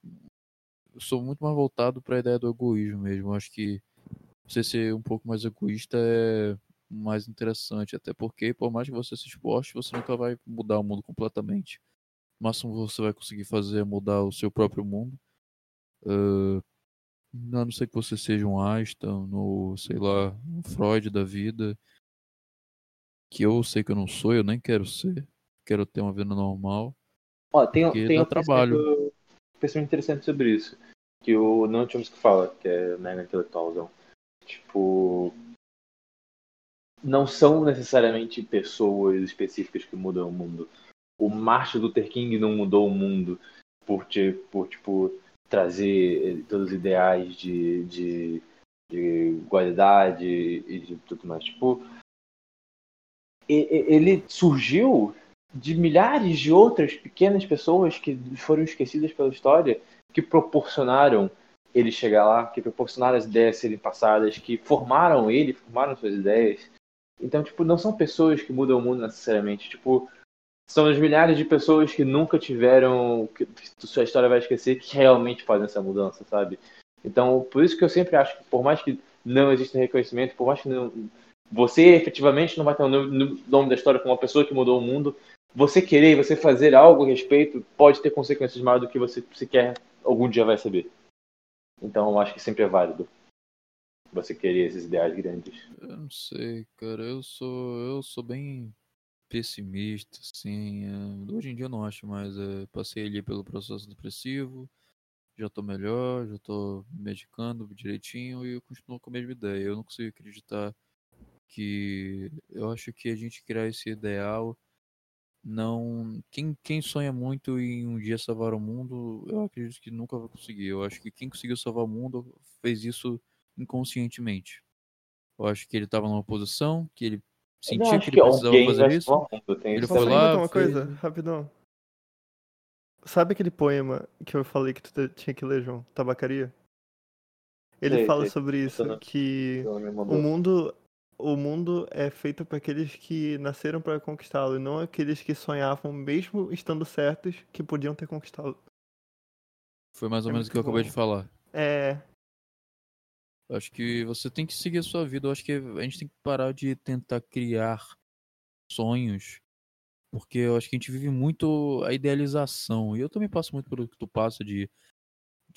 Eu sou muito mais voltado para a ideia do egoísmo mesmo. Eu acho que você ser um pouco mais egoísta é mais interessante, até porque por mais que você se esforce, você nunca vai mudar o mundo completamente. O máximo que você vai conseguir fazer é mudar o seu próprio mundo. Ah, a não ser que você seja um Einstein ou, sei lá, um Freud da vida. Que eu sei que eu não sou, eu nem quero ser. Quero ter uma vida normal. Ó, tem, tem um trabalho. pensamento, pensamento interessante sobre isso. Que o Noam Chomsky fala, que é mega intelectualzão. Tipo. Não são necessariamente pessoas específicas que mudam o mundo. O Martin Luther King não mudou o mundo por, por tipo, trazer todos os ideais de, de, de igualdade e de tudo mais. Tipo, ele surgiu de milhares de outras pequenas pessoas que foram esquecidas pela história, que proporcionaram ele chegar lá, que proporcionaram as ideias serem passadas, que formaram ele, formaram suas ideias. Então, tipo, não são pessoas que mudam o mundo necessariamente. Tipo, são as milhares de pessoas que nunca tiveram, que sua história vai esquecer, que realmente fazem essa mudança, sabe? Então, por isso que eu sempre acho que, por mais que não exista reconhecimento, por mais que não, você efetivamente não vai ter o nome nome da história como uma pessoa que mudou o mundo, você querer você fazer algo a respeito pode ter consequências maiores do que você sequer algum dia vai saber. Então, eu acho que sempre é válido você querer esses ideais grandes. Eu não sei, cara. Eu sou, eu sou bem pessimista, assim. é, Hoje em dia eu não acho mais. é, Passei ali pelo processo depressivo, já tô melhor, já tô me medicando direitinho e eu continuo com a mesma ideia. Eu não consigo acreditar que. Eu acho que a gente criar esse ideal não. Quem, quem sonha muito em um dia salvar o mundo, eu acredito que nunca vai conseguir. Eu acho que quem conseguiu salvar o mundo fez isso inconscientemente. Eu acho que ele estava numa posição que ele sentia que ele precisava alguém fazer isso. mundo, Ele foi lá, perguntar uma fez- coisa? Rapidão. Sabe aquele poema que eu falei que tu tinha que ler, João? Tabacaria? Ele Sei, fala sei. sobre isso, que o mundo, o mundo é feito para aqueles que nasceram para conquistá-lo, e não aqueles que sonhavam, mesmo estando certos, que podiam ter conquistá-lo. Foi mais ou É menos o que eu muito acabei bom. de falar. É, Eu Acho que você tem que seguir a sua vida. Eu acho que a gente tem que parar de tentar criar sonhos. Porque eu acho que a gente vive muito a idealização. E eu também passo muito pelo que tu passa de.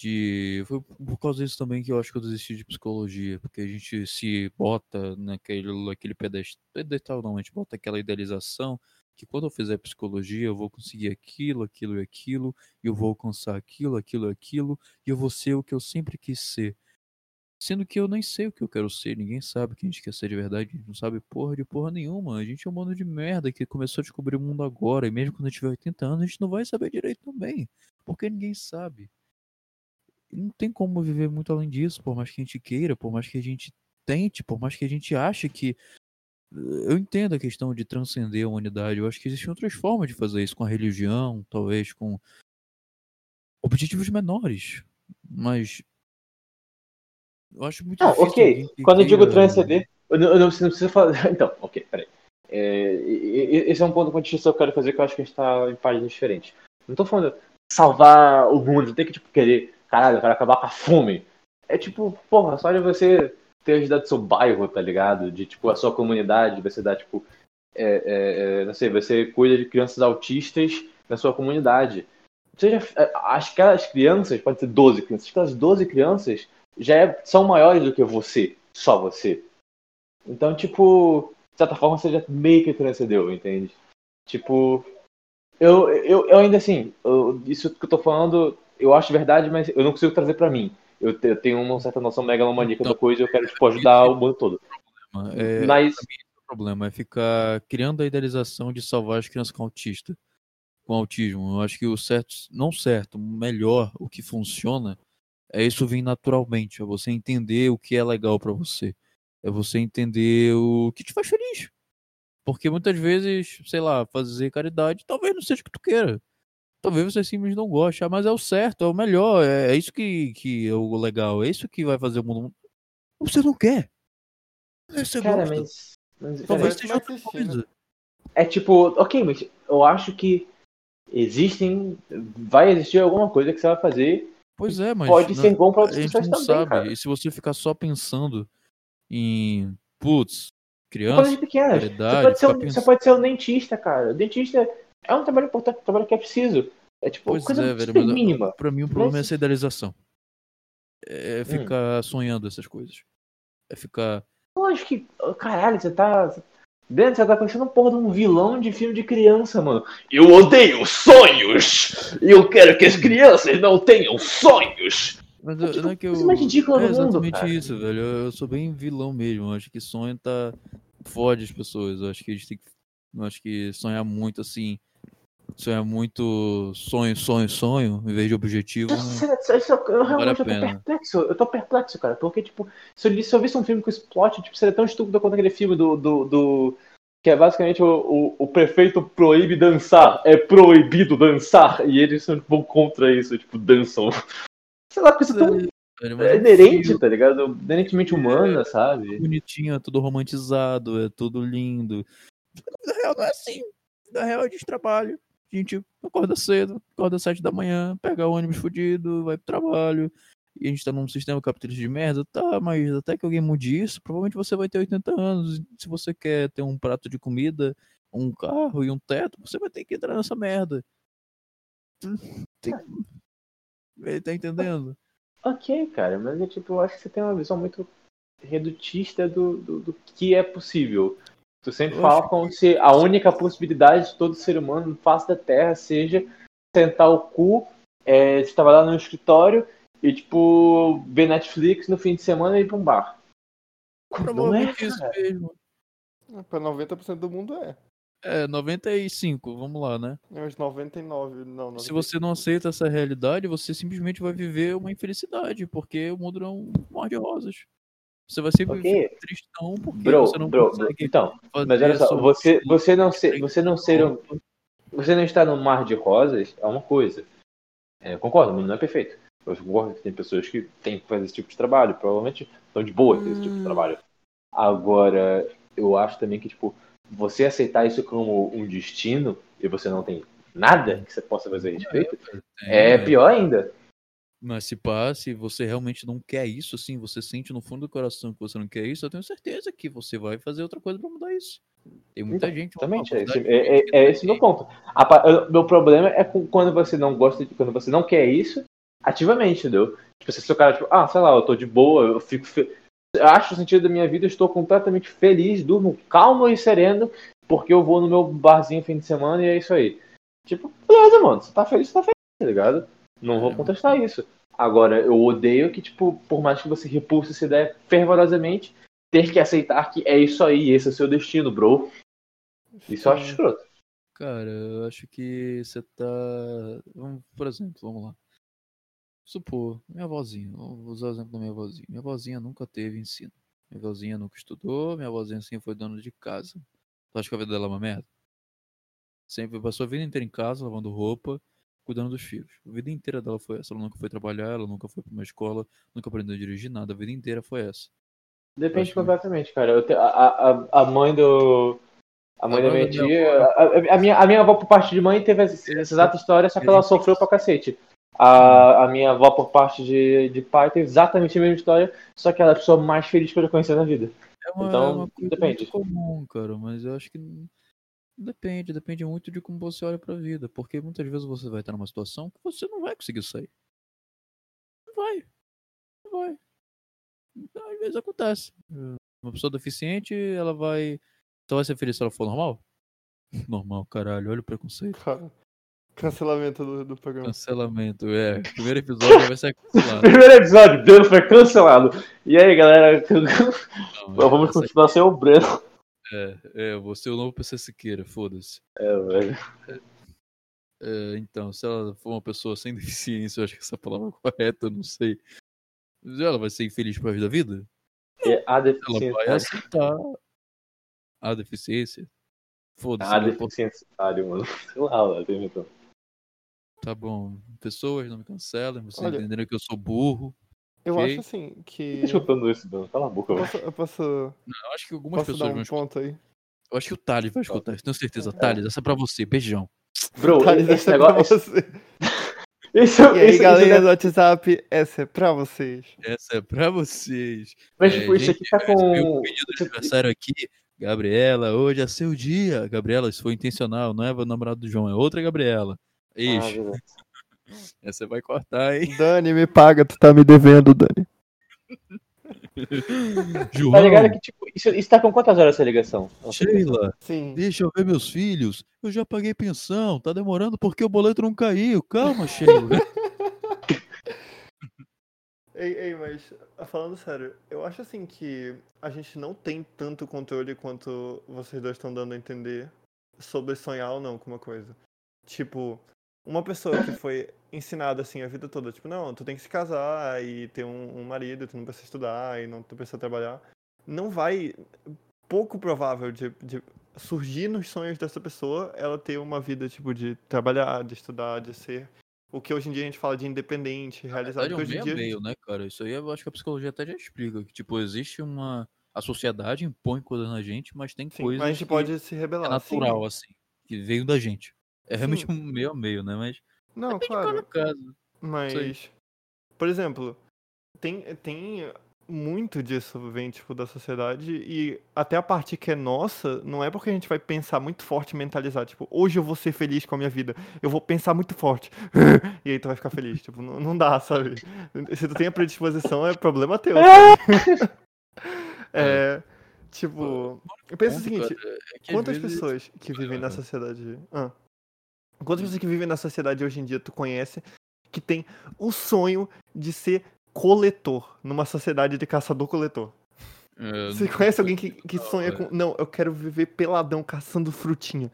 De foi por causa disso também que eu acho que eu desisti de psicologia. Porque a gente se bota naquele, naquele pedestal. Não, a gente bota aquela idealização que quando eu fizer psicologia eu vou conseguir aquilo, aquilo e aquilo. E eu vou alcançar aquilo, aquilo e aquilo. E eu vou ser o que eu sempre quis ser. Sendo que eu nem sei o que eu quero ser, ninguém sabe o que a gente quer ser de verdade, a gente não sabe porra de porra nenhuma. A gente é um mundo de merda que começou a descobrir o mundo agora, e mesmo quando a gente tiver 80 anos, a gente não vai saber direito também, porque ninguém sabe. Não tem como viver muito além disso, por mais que a gente queira, por mais que a gente tente, por mais que a gente ache que. Eu entendo a questão de transcender a humanidade, eu acho que existem outras formas de fazer isso, com a religião, talvez com objetivos menores, mas eu acho muito difícil ok. Quando eu digo queira- transcender, eu não, eu não, precisa falar. [LAUGHS] Então, ok, peraí. É, esse é um ponto de distinção que eu quero fazer que eu acho que a gente tá em páginas diferentes. Não tô falando salvar o mundo, tem que tipo, querer, caralho, eu quero acabar com a fome. É tipo, porra, só de você ter ajudado seu bairro, tá ligado? De tipo, a sua comunidade, você dá, tipo, é, é, é, não sei, você cuida de crianças autistas na sua comunidade. Seja, é, aquelas crianças, pode ser 12 crianças, aquelas 12 crianças já é- são maiores do que você, só você. Então, tipo, de certa forma você já meio que transcendeu, entende? Tipo, eu, eu, eu ainda assim, eu- isso que eu tô falando, eu acho verdade, mas eu não consigo trazer pra mim. Eu, te- eu tenho uma certa noção megalomaníaca da coisa e eu quero, tipo, ajudar o mundo todo. É, Mas, o problema é ficar criando a idealização de salvar as crianças com autista, com autismo. Eu acho que o certo, não certo, melhor, o que funciona é isso vir naturalmente, é você entender o que é legal pra você, é você entender o que te faz feliz. Porque muitas vezes, sei lá, fazer caridade talvez não seja o que tu queira. Talvez você simplesmente não goste, ah, mas é o certo, é o melhor, é, é isso que, que é o legal, é isso que vai fazer o mundo. Você não quer. Você cara, gosta. mas. mas Talvez Mas seja outra coisa. É tipo, ok, mas eu acho que existem. Vai existir alguma coisa que você vai fazer Pois é, mas pode não- ser bom pra a outras gente pessoas não também, sabe. cara. E se você ficar só pensando em, putz, Coisas criança, pequenas. Você pode, um, você pode ser um dentista, cara. O dentista é um trabalho importante, um trabalho que é preciso. É tipo, Pois coisa é, velho, mas mínima. pra mim o problema é Mas- essa idealização. Hum. É ficar sonhando essas coisas. É ficar. Eu acho que. Caralho, você tá. Dentro, você tá parecendo um porra de um vilão de filme de criança, mano. Eu odeio sonhos! Eu quero que as crianças não tenham sonhos! Mas É tipo não é que eu. coisa mais ridícula é do mundo, exatamente cara. isso, velho. Eu, eu sou bem vilão mesmo. Eu acho que sonho tá. Fode as pessoas. Eu acho que a gente tem que. Eu acho que sonhar muito assim. Sonhar muito sonho, sonho, sonho, em vez de objetivo. não- Isso- isso- isso- eu vale realmente eu tô perplexo. Eu tô perplexo, cara. Porque, tipo, se eu, se eu visse um filme com esse plot, tipo, seria tão estúpido quanto aquele filme do. do, do- que é basicamente o, o, o prefeito proíbe dançar. É proibido dançar. E eles são, vão contra isso, tipo, dançam. [LAUGHS] Sei lá, coisa tão Velho, mas é um inerente, tá ligado? Inerentemente humana, sabe? bonitinho, é tudo romantizado, é tudo lindo. Na real não é assim. Na real a gente trabalha. A gente acorda cedo, acorda às sete da manhã, pega o ônibus fudido, vai pro trabalho. E a gente tá num sistema capitalista de merda, tá, mas até que alguém mude isso, provavelmente você vai ter 80 anos. Se você quer ter um prato de comida, um carro e um teto, você vai ter que entrar nessa merda. Tem... Ele tá entendendo? Ok, cara, mas é tipo, eu acho que você tem uma visão muito redutista do, do, do que é possível. Tu sempre fala como se a única possibilidade de todo ser humano no face da Terra seja sentar o cu, é, trabalhar no escritório e, tipo, ver Netflix no fim de semana e ir pra um bar. Não é, Provavelmente isso cara. mesmo. Pra 90% do mundo é. É, 95, vamos lá, né? É uns 99, não, 90. Se você não aceita essa realidade, você simplesmente vai viver uma infelicidade, porque o mundo não é um mar de rosas. Você vai sempre Ok. ficar tristão porque Bro, você não bro, consegue então, fazer mas olha só, você, você não ser, você não ser um, você não estar no mar de rosas é uma coisa. É, concordo, o mundo não é perfeito. Eu concordo que tem pessoas que têm que fazer esse tipo de trabalho, provavelmente estão de boa ter esse tipo de Hum. trabalho. Agora, eu acho também que, tipo, você aceitar isso como um destino e você não tem nada que você possa fazer a respeito, é né? pior ainda. Mas se pá, se você realmente não quer isso, assim, você sente no fundo do coração que você não quer isso, eu tenho certeza que você vai fazer outra coisa pra mudar isso. Tem muita Então, gente. Exatamente, é esse, é, é, é não esse o meu ponto. A meu problema é com- quando você não gosta de. Quando você não quer isso ativamente, entendeu? Tipo, se o cara, tipo, ah, sei lá, eu tô de boa, eu fico. Fe... eu Acho o sentido da minha vida, estou completamente feliz, durmo calmo e sereno, porque eu vou no meu barzinho fim de semana e é isso aí. Tipo, beleza, mano, você tá feliz, você tá feliz, tá ligado? Não vou É. contestar isso. Agora, eu odeio que, tipo, por mais que você repulse essa ideia fervorosamente, ter que aceitar que é isso aí, esse é o seu destino, bro. Isso eu acho escroto. Cara, eu acho que você tá. Por exemplo, vamos lá. Supor, minha avózinha, vou usar o exemplo da minha avózinha. Minha avózinha nunca teve ensino. Minha avózinha nunca estudou, minha avózinha sempre foi dona de casa. Tu acha que a vida dela é uma merda? Sempre passou a vida inteira em casa, lavando roupa, cuidando dos filhos. A vida inteira dela foi essa. Ela nunca foi trabalhar, ela nunca foi pra uma escola, nunca aprendeu a dirigir nada. A vida inteira foi essa. Depende Acho que- completamente, cara. Eu te- a, a, a mãe do. A mãe A da minha da minha tia. A, a minha, a minha avó, por parte de mãe, teve essa, essa exata história, só que ela sofreu pra cacete. A, a minha avó, por parte de, de pai, teve exatamente a mesma história, só que ela é a pessoa mais feliz que eu já conheci na vida. É uma, Então, é uma coisa depende. muito comum, cara, mas eu acho que depende, depende muito de como você olha pra vida, porque muitas vezes você vai estar numa situação que você não vai conseguir sair. Não vai. Não vai. Então, às vezes acontece. Uma pessoa deficiente, ela vai. Só vai ser feliz se ela for normal? [LAUGHS] Normal, caralho, olha o preconceito. Cara, Cancelamento do, do programa. Cancelamento, é. Primeiro episódio já vai ser cancelado. [LAUGHS] Primeiro episódio, Breno foi cancelado. E aí, galera, Não, vamos continuar sem o Breno. É, é, você é o novo PC Siqueira, foda-se. É, velho. É, então, se ela for uma pessoa sem [LAUGHS] deficiência, eu acho que essa palavra é correta, eu não sei. Mas Ela vai ser infeliz pro resto da vida? É a Ela deficiência. vai aceitar a deficiência. Foda-se. A né? deficiência, mano. [LAUGHS] Sei lá, então. Tá bom. Pessoas não me cancelem, vocês Olha- entenderam que eu sou burro. Eu Ok. acho assim que. Tá escutando isso, Breno? Cala a boca, Eu velho. posso, eu posso, Não, eu acho que algumas posso dar pessoas um vão ponto aí? Eu acho que o Thales vai escutar isso, tenho certeza. Thales, essa é pra você. Beijão. Bro, Thales, esse é pra negócio. você. [LAUGHS] Esse, E aí, esse, galerinha esse, do WhatsApp, essa é pra vocês. Essa é pra vocês. mas, É, tipo, isso gente, aqui tá um com. pedido de isso- aniversário aqui. Gabriela, hoje é seu dia. Gabriela, isso foi intencional, não é o namorado do João, é outra Gabriela. Ah, Ixi, beleza. [LAUGHS] essa vai cortar, hein? Dani, me paga, tu tá me devendo, Dani. [LAUGHS] João, Tá ligado que, tipo, isso, isso tá com quantas horas essa ligação? Sheila, Sim. deixa eu ver meus filhos. Eu já paguei pensão, tá demorando porque o boleto não caiu. Calma, Sheila. [LAUGHS] Ei, ei, mas falando sério, eu acho assim que a gente não tem tanto controle quanto vocês dois estão dando a entender sobre sonhar ou não com uma coisa. Tipo, uma pessoa que foi ensinada assim a vida toda, tipo, não, tu tem que se casar e ter um, um marido, tu não precisa estudar e não tu precisa trabalhar, não vai pouco provável de, de surgir nos sonhos dessa pessoa ela ter uma vida tipo de trabalhar, de estudar, de ser o que hoje em dia a gente fala de independente, realizado. verdade, é um que hoje em meio dia meio, né, cara? Isso aí eu acho que a psicologia até já explica. Que, tipo, existe uma. A sociedade impõe coisas na gente, mas tem Sim, coisas mas a gente pode se é rebelar. natural, Sim. assim. Que veio da gente. É realmente Sim. um meio a meio, né? Mas Não, claro. caso. Mas, por exemplo, tem, tem muito disso vem, tipo, da sociedade e até a parte que é nossa, não é porque a gente vai pensar muito forte e mentalizar, tipo, hoje eu vou ser feliz com a minha vida, eu vou pensar muito forte, [LAUGHS] e aí tu vai ficar feliz, tipo, não, não dá, sabe? Se tu tem a predisposição, é problema teu, sabe? [LAUGHS] É, tipo, eu penso o seguinte, é Quantas pessoas que vivem na sociedade. Ah. Quantas pessoas que vivem na sociedade hoje em dia tu conhece que tem o sonho de ser coletor numa sociedade de caçador-coletor? É, Você conhece alguém que, que sonha é. com. Não, eu quero viver peladão caçando frutinha.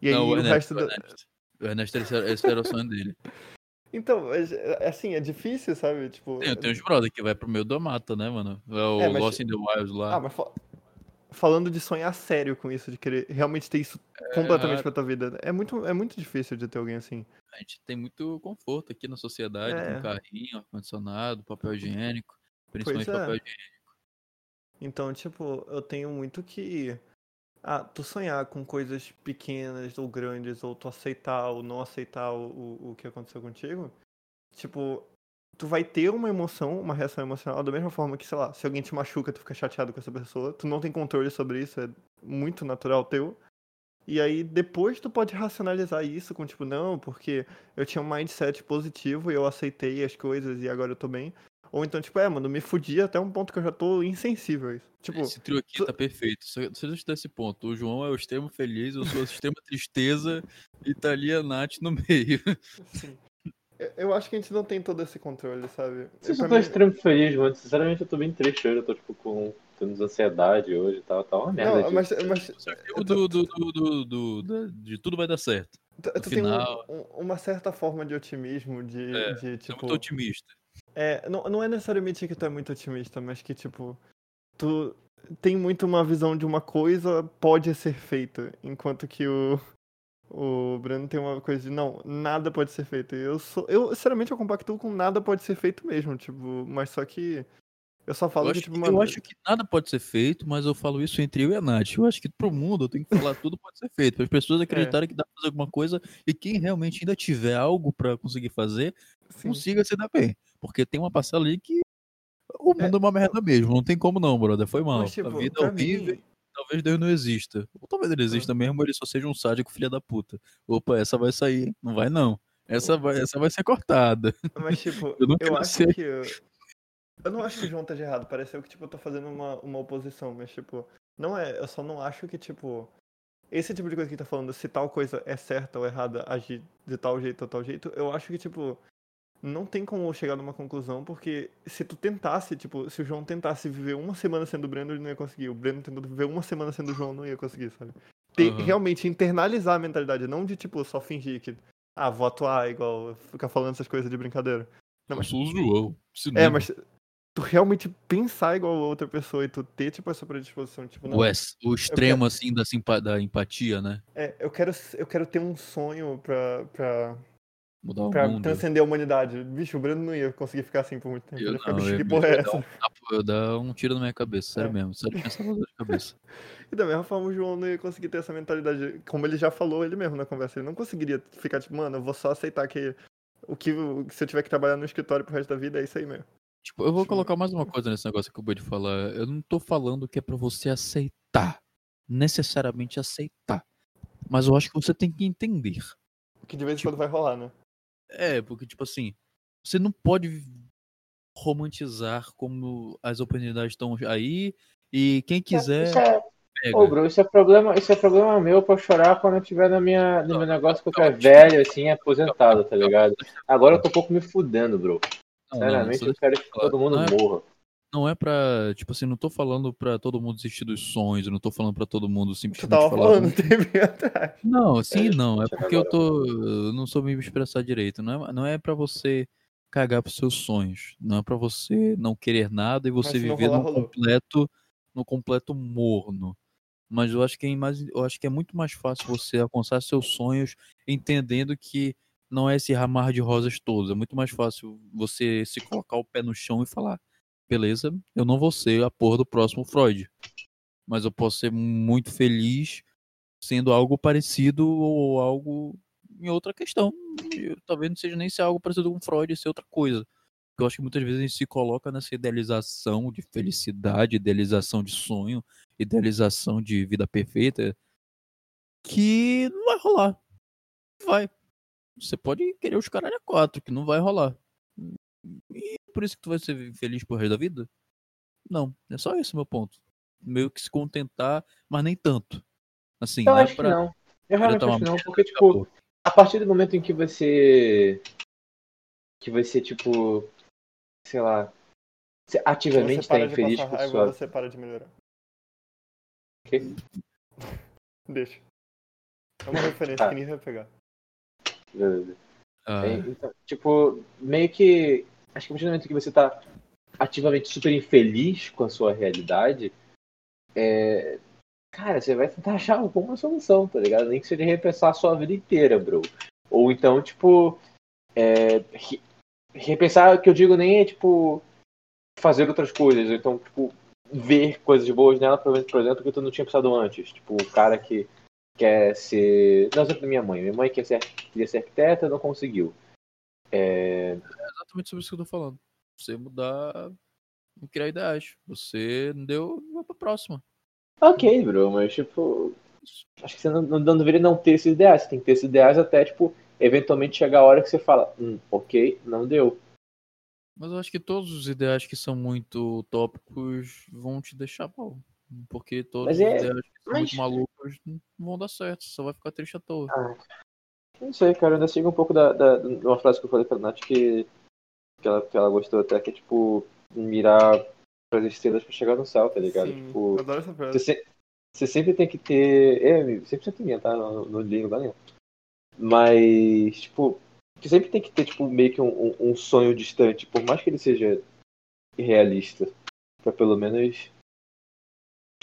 E aí não, o, Ernesto, resto o da. Ernesto. O Ernesto, esse era, esse era o sonho dele. [LAUGHS] Então, mas, é- assim, é difícil, sabe? Tipo. Tem, tem uns brother que vai pro meio da mata, né, mano? É o É, mas- Lost in the Wild lá. Ah, mas falando de sonhar sério com isso, de querer realmente ter isso completamente raro. pra tua vida, é muito, é muito difícil de ter alguém assim. A gente tem muito conforto aqui na sociedade, É. com carrinho, ar-condicionado, papel higiênico, principalmente é. papel higiênico. Então, tipo, eu tenho muito que. Ah, tu sonhar com coisas pequenas ou grandes, ou tu aceitar ou não aceitar o, o, o que aconteceu contigo, tipo, tu vai ter uma emoção, uma reação emocional, da mesma forma que, sei lá, se alguém te machuca, tu fica chateado com essa pessoa, tu não tem controle sobre isso, é muito natural teu. E aí depois tu pode racionalizar isso com, tipo, não, porque eu tinha um mindset positivo e eu aceitei as coisas e agora eu tô bem. Ou então, tipo, é, mano, me fudi até um ponto que eu já tô insensível a isso. Tipo, Esse trio aqui tu- tá perfeito. Só, só deixa esse ponto. O João é o extremo feliz, eu sou a extrema tristeza e tá ali a Nath no meio. Sim. Eu- acho que a gente não tem todo esse controle, sabe? Se eu Pra tô mim- extremo feliz, mano. Sinceramente, eu tô bem triste hoje. Eu tô, tipo, com. tendo ansiedade hoje e tal. Tá uma merda. Não, mas, mas O do, do, do, do, de tudo vai dar certo. tu, tem um- um- uma certa forma de otimismo, de, É, de Tô tipo. muito otimista. É, não, não é necessariamente que tu é muito otimista, mas que, tipo, tu tem muito uma visão de uma coisa pode ser feita, enquanto que o, o Breno tem uma coisa de, não, nada pode ser feito. E eu sou, eu, sinceramente, eu compactuo com nada pode ser feito mesmo, tipo, mas só que eu só falo Eu que, acho, tipo, que- mano, eu acho que nada pode ser feito, mas eu falo isso entre eu e a Nath. Eu acho que pro mundo eu tenho que falar tudo pode ser feito. Para as [LAUGHS] É. pessoas acreditarem que dá pra fazer alguma coisa e quem realmente ainda tiver algo pra conseguir fazer, sim, consiga se dar bem. Porque tem uma parcela ali que o mundo é, uma merda mesmo. Não tem como não, brother. Foi mal. mas, tipo, a vida é horrível. mim, Talvez Deus não exista. Ou talvez ele exista mesmo, ou ele só seja um sádico filha da puta. Opa, essa vai sair. Não vai não. Essa vai, essa vai ser cortada. mas, tipo, [LAUGHS] Eu não eu acho ser- que... Eu, eu não acho que o João esteja errado, pareceu que, tipo, eu tô fazendo uma, uma oposição, mas, tipo, não é, eu só não acho que, tipo, esse tipo de coisa que tá falando, se tal coisa é certa ou errada, agir de tal jeito ou tal jeito, eu acho que, tipo, não tem como chegar numa conclusão, porque se tu tentasse, tipo, se o João tentasse viver uma semana sendo o Breno, ele não ia conseguir. O Breno tentando viver uma semana sendo o João, não ia conseguir, sabe? Ter, Aham. Realmente internalizar a mentalidade, não de, tipo, só fingir que, ah, vou atuar igual, ficar falando essas coisas de brincadeira. Não, Eu mas- sou o João. É, mas tu realmente pensar igual a outra pessoa e tu ter, tipo, essa predisposição, tipo, não, O, o extremo, assim, da, simpa- da empatia, né? é, eu quero, eu quero ter um sonho pra, pra, Mudar o pra mundo. transcender a humanidade. Bicho, o Breno não ia conseguir ficar assim por muito tempo. Eu ficar, não, bicho, eu que porra é essa? Eu dar um tiro na minha cabeça, sério É. mesmo. Sério pensar na dor de cabeça. [LAUGHS] E da mesma forma o João não ia conseguir ter essa mentalidade, como ele já falou ele mesmo na conversa. Ele não conseguiria ficar tipo, mano, eu vou só aceitar que o que o- se eu tiver que trabalhar no escritório pro resto da vida é isso aí mesmo. Tipo, eu vou Tipo, colocar mais uma coisa nesse negócio que eu acabei de falar. Eu não tô falando que é pra você aceitar. Necessariamente aceitar. Mas eu acho que você tem que entender. Que de vez em Tipo, quando vai rolar, né? É, porque, tipo assim, você não pode romantizar como as oportunidades estão aí e quem quiser Isso é, pega. Ô, bro, isso é problema, isso é problema meu pra chorar quando eu tiver na minha, no Não, meu negócio que eu tiver velho, assim, aposentado, tá ligado? Agora eu tô um pouco me fudendo, bro. Não, não, Sinceramente, só eu quero que falar. todo mundo Não é- morra. Não é pra, tipo assim, não tô falando pra todo mundo desistir dos sonhos, eu não tô falando pra todo mundo Tu simplesmente tava falar. falando [LAUGHS] tempo atrás. Não, sim, É, não. É porque eu tô. Eu não soube me expressar direito. Não é, não é para você cagar pros seus sonhos. Não é pra você não querer nada e você viver rolar, no rolou. completo, no completo morno. Mas eu acho que é mais, eu acho que é muito mais fácil você alcançar seus sonhos entendendo que não é esse ramar de rosas todos. É muito mais fácil você se colocar o pé no chão e falar: beleza, eu não vou ser a porra do próximo Freud. Mas eu posso ser muito feliz sendo algo parecido ou algo em outra questão. E Talvez não seja nem ser algo parecido com Freud, ser outra coisa. Eu acho que muitas vezes a gente se coloca nessa idealização de felicidade, idealização de sonho, idealização de vida perfeita, que não vai rolar. Vai. Você pode querer os caralho a quatro, que não vai rolar. E por isso que tu vai ser feliz pro resto da vida? Não, é só esse o meu ponto. Meio que se contentar, mas nem tanto. Assim, Eu não é acho que pra. não. Eu realmente acho que não, porque, tipo, a partir do momento em que você. que você, tipo. sei lá. Você ativamente você tá infeliz com raiva, sua. você para de melhorar. Quê? [LAUGHS] Deixa. É uma referência Tá. que ninguém vai pegar. Beleza. Ah, É, então, tipo, meio que. Acho que a partir do momento que você tá ativamente super infeliz com a sua realidade, é. Cara, você vai tentar achar alguma solução, tá ligado? Nem que seja repensar a sua vida inteira, bro. Ou então, tipo. É, re- repensar, o que eu digo nem é, tipo. Fazer outras coisas, então, tipo, ver coisas boas nela, por exemplo, que tu não tinha pensado antes. Tipo, o cara que quer ser. Não, exemplo da minha mãe. Minha mãe quer ser, queria ser arquiteta, não conseguiu. É, exatamente sobre isso que eu tô falando. Você mudar, não criar ideias. Você não deu, vai pra próxima. Ok, bro, mas tipo. Acho que você não, não, não deveria não ter esses ideais. Você tem que ter esses ideais até, tipo, eventualmente chegar a hora que você fala, hum, ok, não deu. Mas eu acho que todos os ideais que são muito utópicos vão te deixar mal. Porque todos Mas os é- ideais que são mas- muito malucos não vão dar certo. Você só vai ficar triste à toa. Não sei, cara, eu ainda sigo um pouco da, da, de uma frase que eu falei pra Nath que, que, ela, que ela gostou até, que é tipo, mirar pras estrelas pra chegar no céu, tá ligado? Sim, Tipo, eu adoro essa frase. você, você sempre tem que ter. É, 100% minha, tá? No, no li lugar nenhum. Mas, tipo, você sempre tem que ter, tipo, meio que um, um- um sonho distante, por mais que ele seja irrealista, pra pelo menos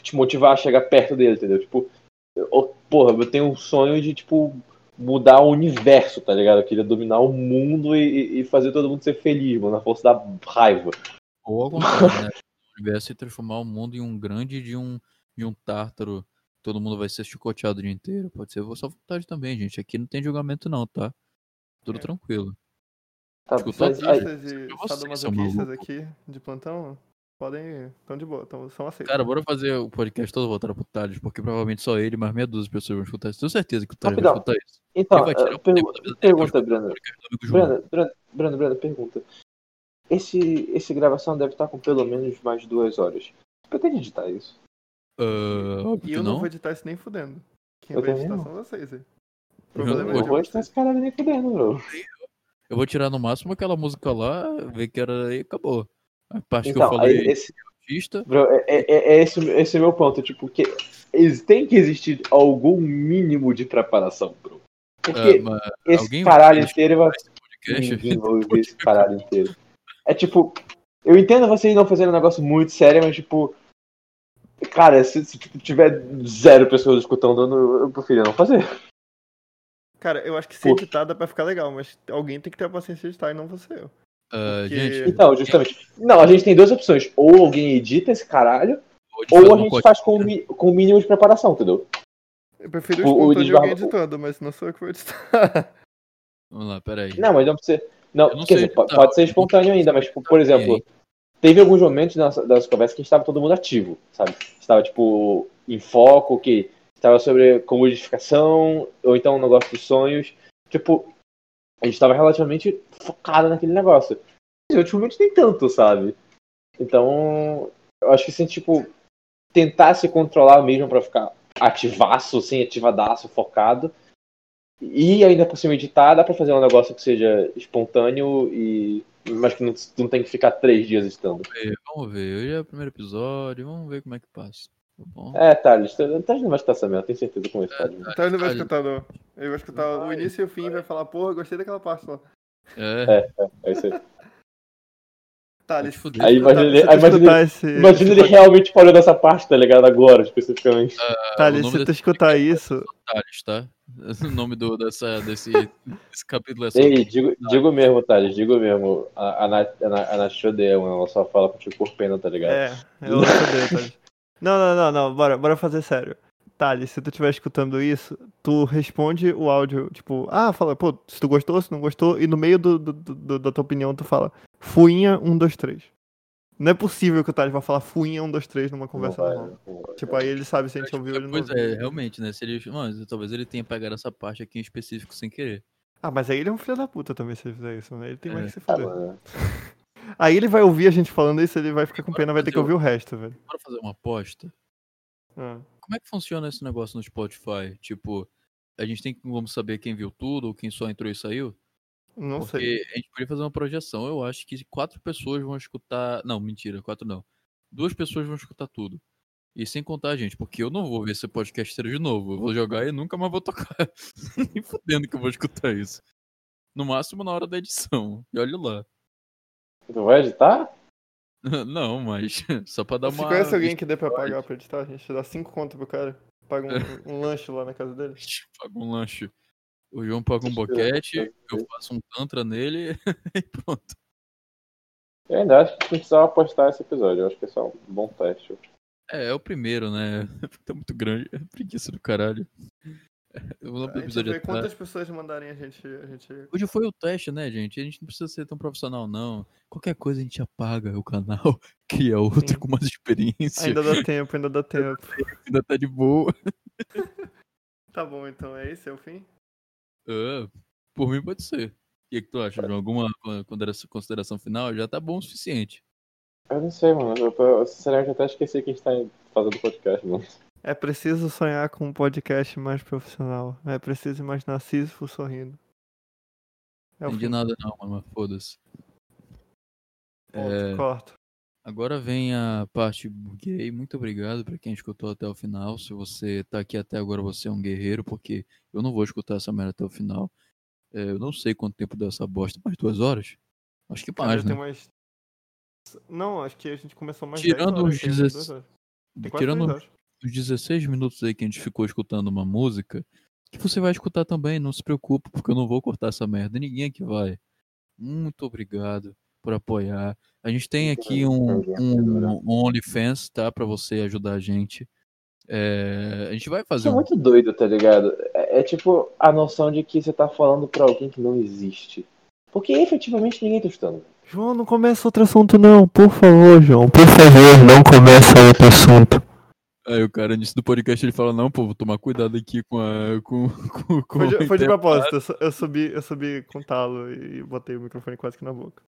te motivar a chegar perto dele, entendeu? Tipo, eu- porra, eu tenho um sonho de, tipo, mudar o universo, tá ligado? Eu queria dominar o mundo e, e fazer todo mundo ser feliz, mano, na força da raiva. Ou ao [LAUGHS] contrário, né? O universo e transformar o mundo em um grande de um, de um tártaro. Todo mundo vai ser chicoteado o dia inteiro. Pode ser a vossa vontade também, gente. Aqui não tem julgamento não, tá? Tudo É. tranquilo. Tá, Escutou? mas aí- e sadomasoquistas aqui de plantão podem. estão de boa, tão, são aceitos. Cara, bora fazer o podcast todo voltado pro Thales, porque provavelmente só ele, mais meia dúzia de pessoas vão escutar isso. Tenho certeza que o Thales vai escutar isso. Então, Ele vai tirar eh, pra pergunta, escutar o Breno. podcast do amigo João. Breno, Breno, Breno, Breno, pergunta. Esse, esse gravação deve estar com pelo menos mais de duas horas. Você pretende editar isso? Óbvio E eu não não. vou editar isso nem fudendo. Quem Eu vai editar não. são vocês aí. O Eu problema é Eu de vou editar esse cara nem fudendo, bro. Eu vou tirar no máximo aquela música lá, ver que era e acabou. A parte que eu Então, falei aí, esse, artista. bro, é, é, é esse, esse é o meu ponto. Tipo, que tem que existir algum mínimo de preparação, bro. Porque mas esse caralho inteiro vai. Ninguém vai [LAUGHS] ouvir esse caralho inteiro. É tipo, eu entendo vocês não fazendo um negócio muito sério, mas tipo. Cara, se, se tipo, tiver zero pessoas escutando, eu, preferia não fazer. Cara, eu acho que se editar dá pra ficar legal, mas alguém tem que ter a paciência de editar e não você eu. Ah, Porque- gente, Então, justamente. Não, a gente tem duas opções. Ou alguém edita esse caralho, ou a gente faz com, com o mínimo de preparação, entendeu? Eu prefiro o O- de alguém editando, mas não sou eu que vou editar. [LAUGHS] Vamos lá, peraí. Não, mas não precisa. Não, Eu não quer sei dizer, editar, pode ser espontâneo ainda, mas, tipo, por exemplo, teve alguns momentos nessa, das conversas que estava todo mundo ativo, sabe? Estava, tipo, em foco, que estava sobre comodificação, ou então o negócio dos sonhos. Tipo, a gente estava relativamente focado naquele negócio. Mas ultimamente nem tanto, sabe? Então, eu acho que se a gente, tipo, tentar se controlar mesmo pra ficar ativaço, assim, ativadaço, focado, e ainda por cima editar, dá pra fazer um negócio que seja espontâneo e. Mas que não, não tem que ficar três dias estando. ver, Vamos ver, hoje é o primeiro episódio, vamos ver como é que passa. Bom? É, Thales, Thales não vai escutar essa merda, tenho certeza com isso, Thales. Então ele não vai escutar, não. Ele vai escutar o Vai, início e o fim e vai falar, porra, gostei daquela parte lá. É, É isso aí. Tá, Vai ele te fuder. Aí imagina ele- aí imagina esse, Imagina ele realmente parou nessa parte, tá ligado? Agora, especificamente. Thales, o nome se tu escutar isso, Thales, tá? O nome do, dessa, desse, desse capítulo é só. Ei, digo, digo mesmo, Thales, digo mesmo. A, a, Nath, a, a Nath te odeia, mano. Ela só fala contigo por pena, tá ligado? é, eu odeio, Thales. Não, não, não, não, bora, bora fazer sério. Thales, se tu estiver escutando isso, tu responde o áudio, tipo, ah, fala, pô, se tu gostou, se não gostou, e no meio do, do- do- da tua opinião tu fala, fuinha 1, 2, 3. Não é possível que o Thales vá falar fuinha 1, 2, 3 numa Não conversa vai, normal. não vai. Tipo, aí ele sabe se a gente ouviu ele não Pois é, realmente, né? Se ele, mano, talvez ele tenha pegado essa parte aqui em específico sem querer. Ah, mas aí ele é um filho da puta também se ele fizer isso, né? Ele tem mais É. que se fuder. mano. Aí ele vai ouvir a gente falando isso, ele vai ficar com pena, vai ter que ouvir o resto, velho. Bora fazer uma aposta? Ah. Como é que funciona esse negócio no Spotify? Tipo, a gente tem como saber quem viu tudo ou quem só entrou e saiu? Não Porque sei. a gente podia fazer uma projeção. Eu acho que quatro pessoas vão escutar. Não, mentira, quatro não. Duas pessoas vão escutar tudo. E sem contar a gente, porque eu não vou ver esse podcast de novo. Eu vou jogar e nunca mais vou tocar. [LAUGHS] Nem fudendo que eu vou escutar isso. No máximo na hora da edição. E olha lá. Tu vai editar? [LAUGHS] Não, mas [LAUGHS] só pra dar Você uma. conhece alguém que dê pra pagar pra editar? A gente dá 5 conto pro cara. Paga um, [LAUGHS] um lanche lá na casa dele. Paga um lanche. O João paga um boquete, eu faço um tantra nele e pronto. Eu ainda acho que a gente precisava postar esse episódio. Eu acho que é só um bom teste. É, é o primeiro, né? Tá muito grande. É preguiça do caralho. A gente episódio vê quantas pessoas mandarem a gente, a gente. Hoje foi o teste, né, gente? A gente não precisa ser tão profissional, não. Qualquer coisa a gente apaga o canal, [LAUGHS] cria outro Sim. com mais experiência. Ainda dá tempo, ainda dá [LAUGHS] tempo. Ainda tá de boa. [LAUGHS] Tá bom, então é esse, é o fim? Ah, por mim pode ser. O que, que tu acha, João? Alguma consideração- consideração final? Já tá bom o suficiente. Eu não sei, mano. Eu, eu sinceramente até esqueci que a gente tá fazendo podcast, mano. É preciso sonhar com um podcast mais profissional. É preciso imaginar Sísifo sorrindo. É Entendi nada não, mano, foda-se. É, corta. Agora vem a parte gay. Muito obrigado pra quem escutou até o final. Se você tá aqui até agora, você é um guerreiro, porque eu não vou escutar essa merda até o final. É, eu não sei quanto tempo deu essa bosta, mais duas horas? Acho que mais, né? umas. Não, acho que a gente começou mais Tirando 10 horas, os tem umas 16 duas horas. Tem quase Tirando. Os 16 minutos aí que a gente ficou escutando uma música, que você vai escutar também, não se preocupe, porque eu não vou cortar essa merda. Ninguém aqui vai. Muito obrigado por apoiar. A gente tem aqui um, um, um OnlyFans, tá? Pra você ajudar a gente. É, a gente vai Isso fazer é um. muito doido, tá ligado? É, é tipo a noção de que você tá falando pra alguém que não existe. Porque efetivamente ninguém tá escutando. João, não começa outro assunto, não. Por favor, João. Por favor, não começa outro assunto. Aí o cara, nisso do podcast, ele fala: Não, pô, vou tomar cuidado aqui com a. Com, com, com Foi de, foi de intervalo." propósito. Eu, su- eu subi, eu subi com talo e botei o microfone quase que na boca.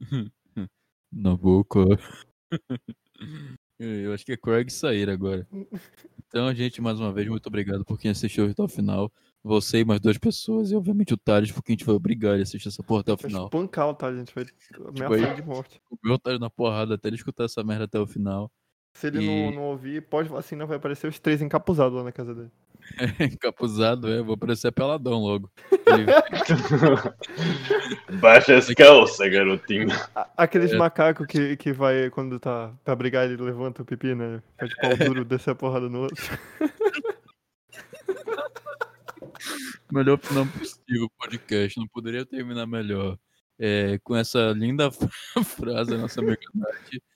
[LAUGHS] Na boca. [LAUGHS] Eu acho que é Craig sair agora. Então, gente, mais uma vez, muito obrigado por quem assistiu até o final. Você e mais duas pessoas, e obviamente o Thales, porque a gente vai obrigar ele a assistir essa porra até o final. espancar o Talo, gente. Vai ameaçar ele de morte. [LAUGHS] O meu Thales na porrada até ele escutar essa merda até o final. Se ele E- não, não ouvir, pós-vacina vai aparecer os três encapuzados lá na casa dele. [LAUGHS] Encapuzado, é, vou aparecer peladão logo. [LAUGHS] Baixa as calças, garotinho. Aqueles É. macacos que, que vai, quando tá pra brigar, ele levanta o pipi, né? Faz de pau [LAUGHS] duro, descer a porrada no outro. melhor final possível o podcast, não poderia terminar melhor. É, com essa linda frase da nossa amiga Nath, a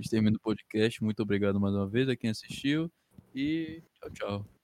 gente termina o podcast. Muito obrigado mais uma vez a quem assistiu e tchau, tchau.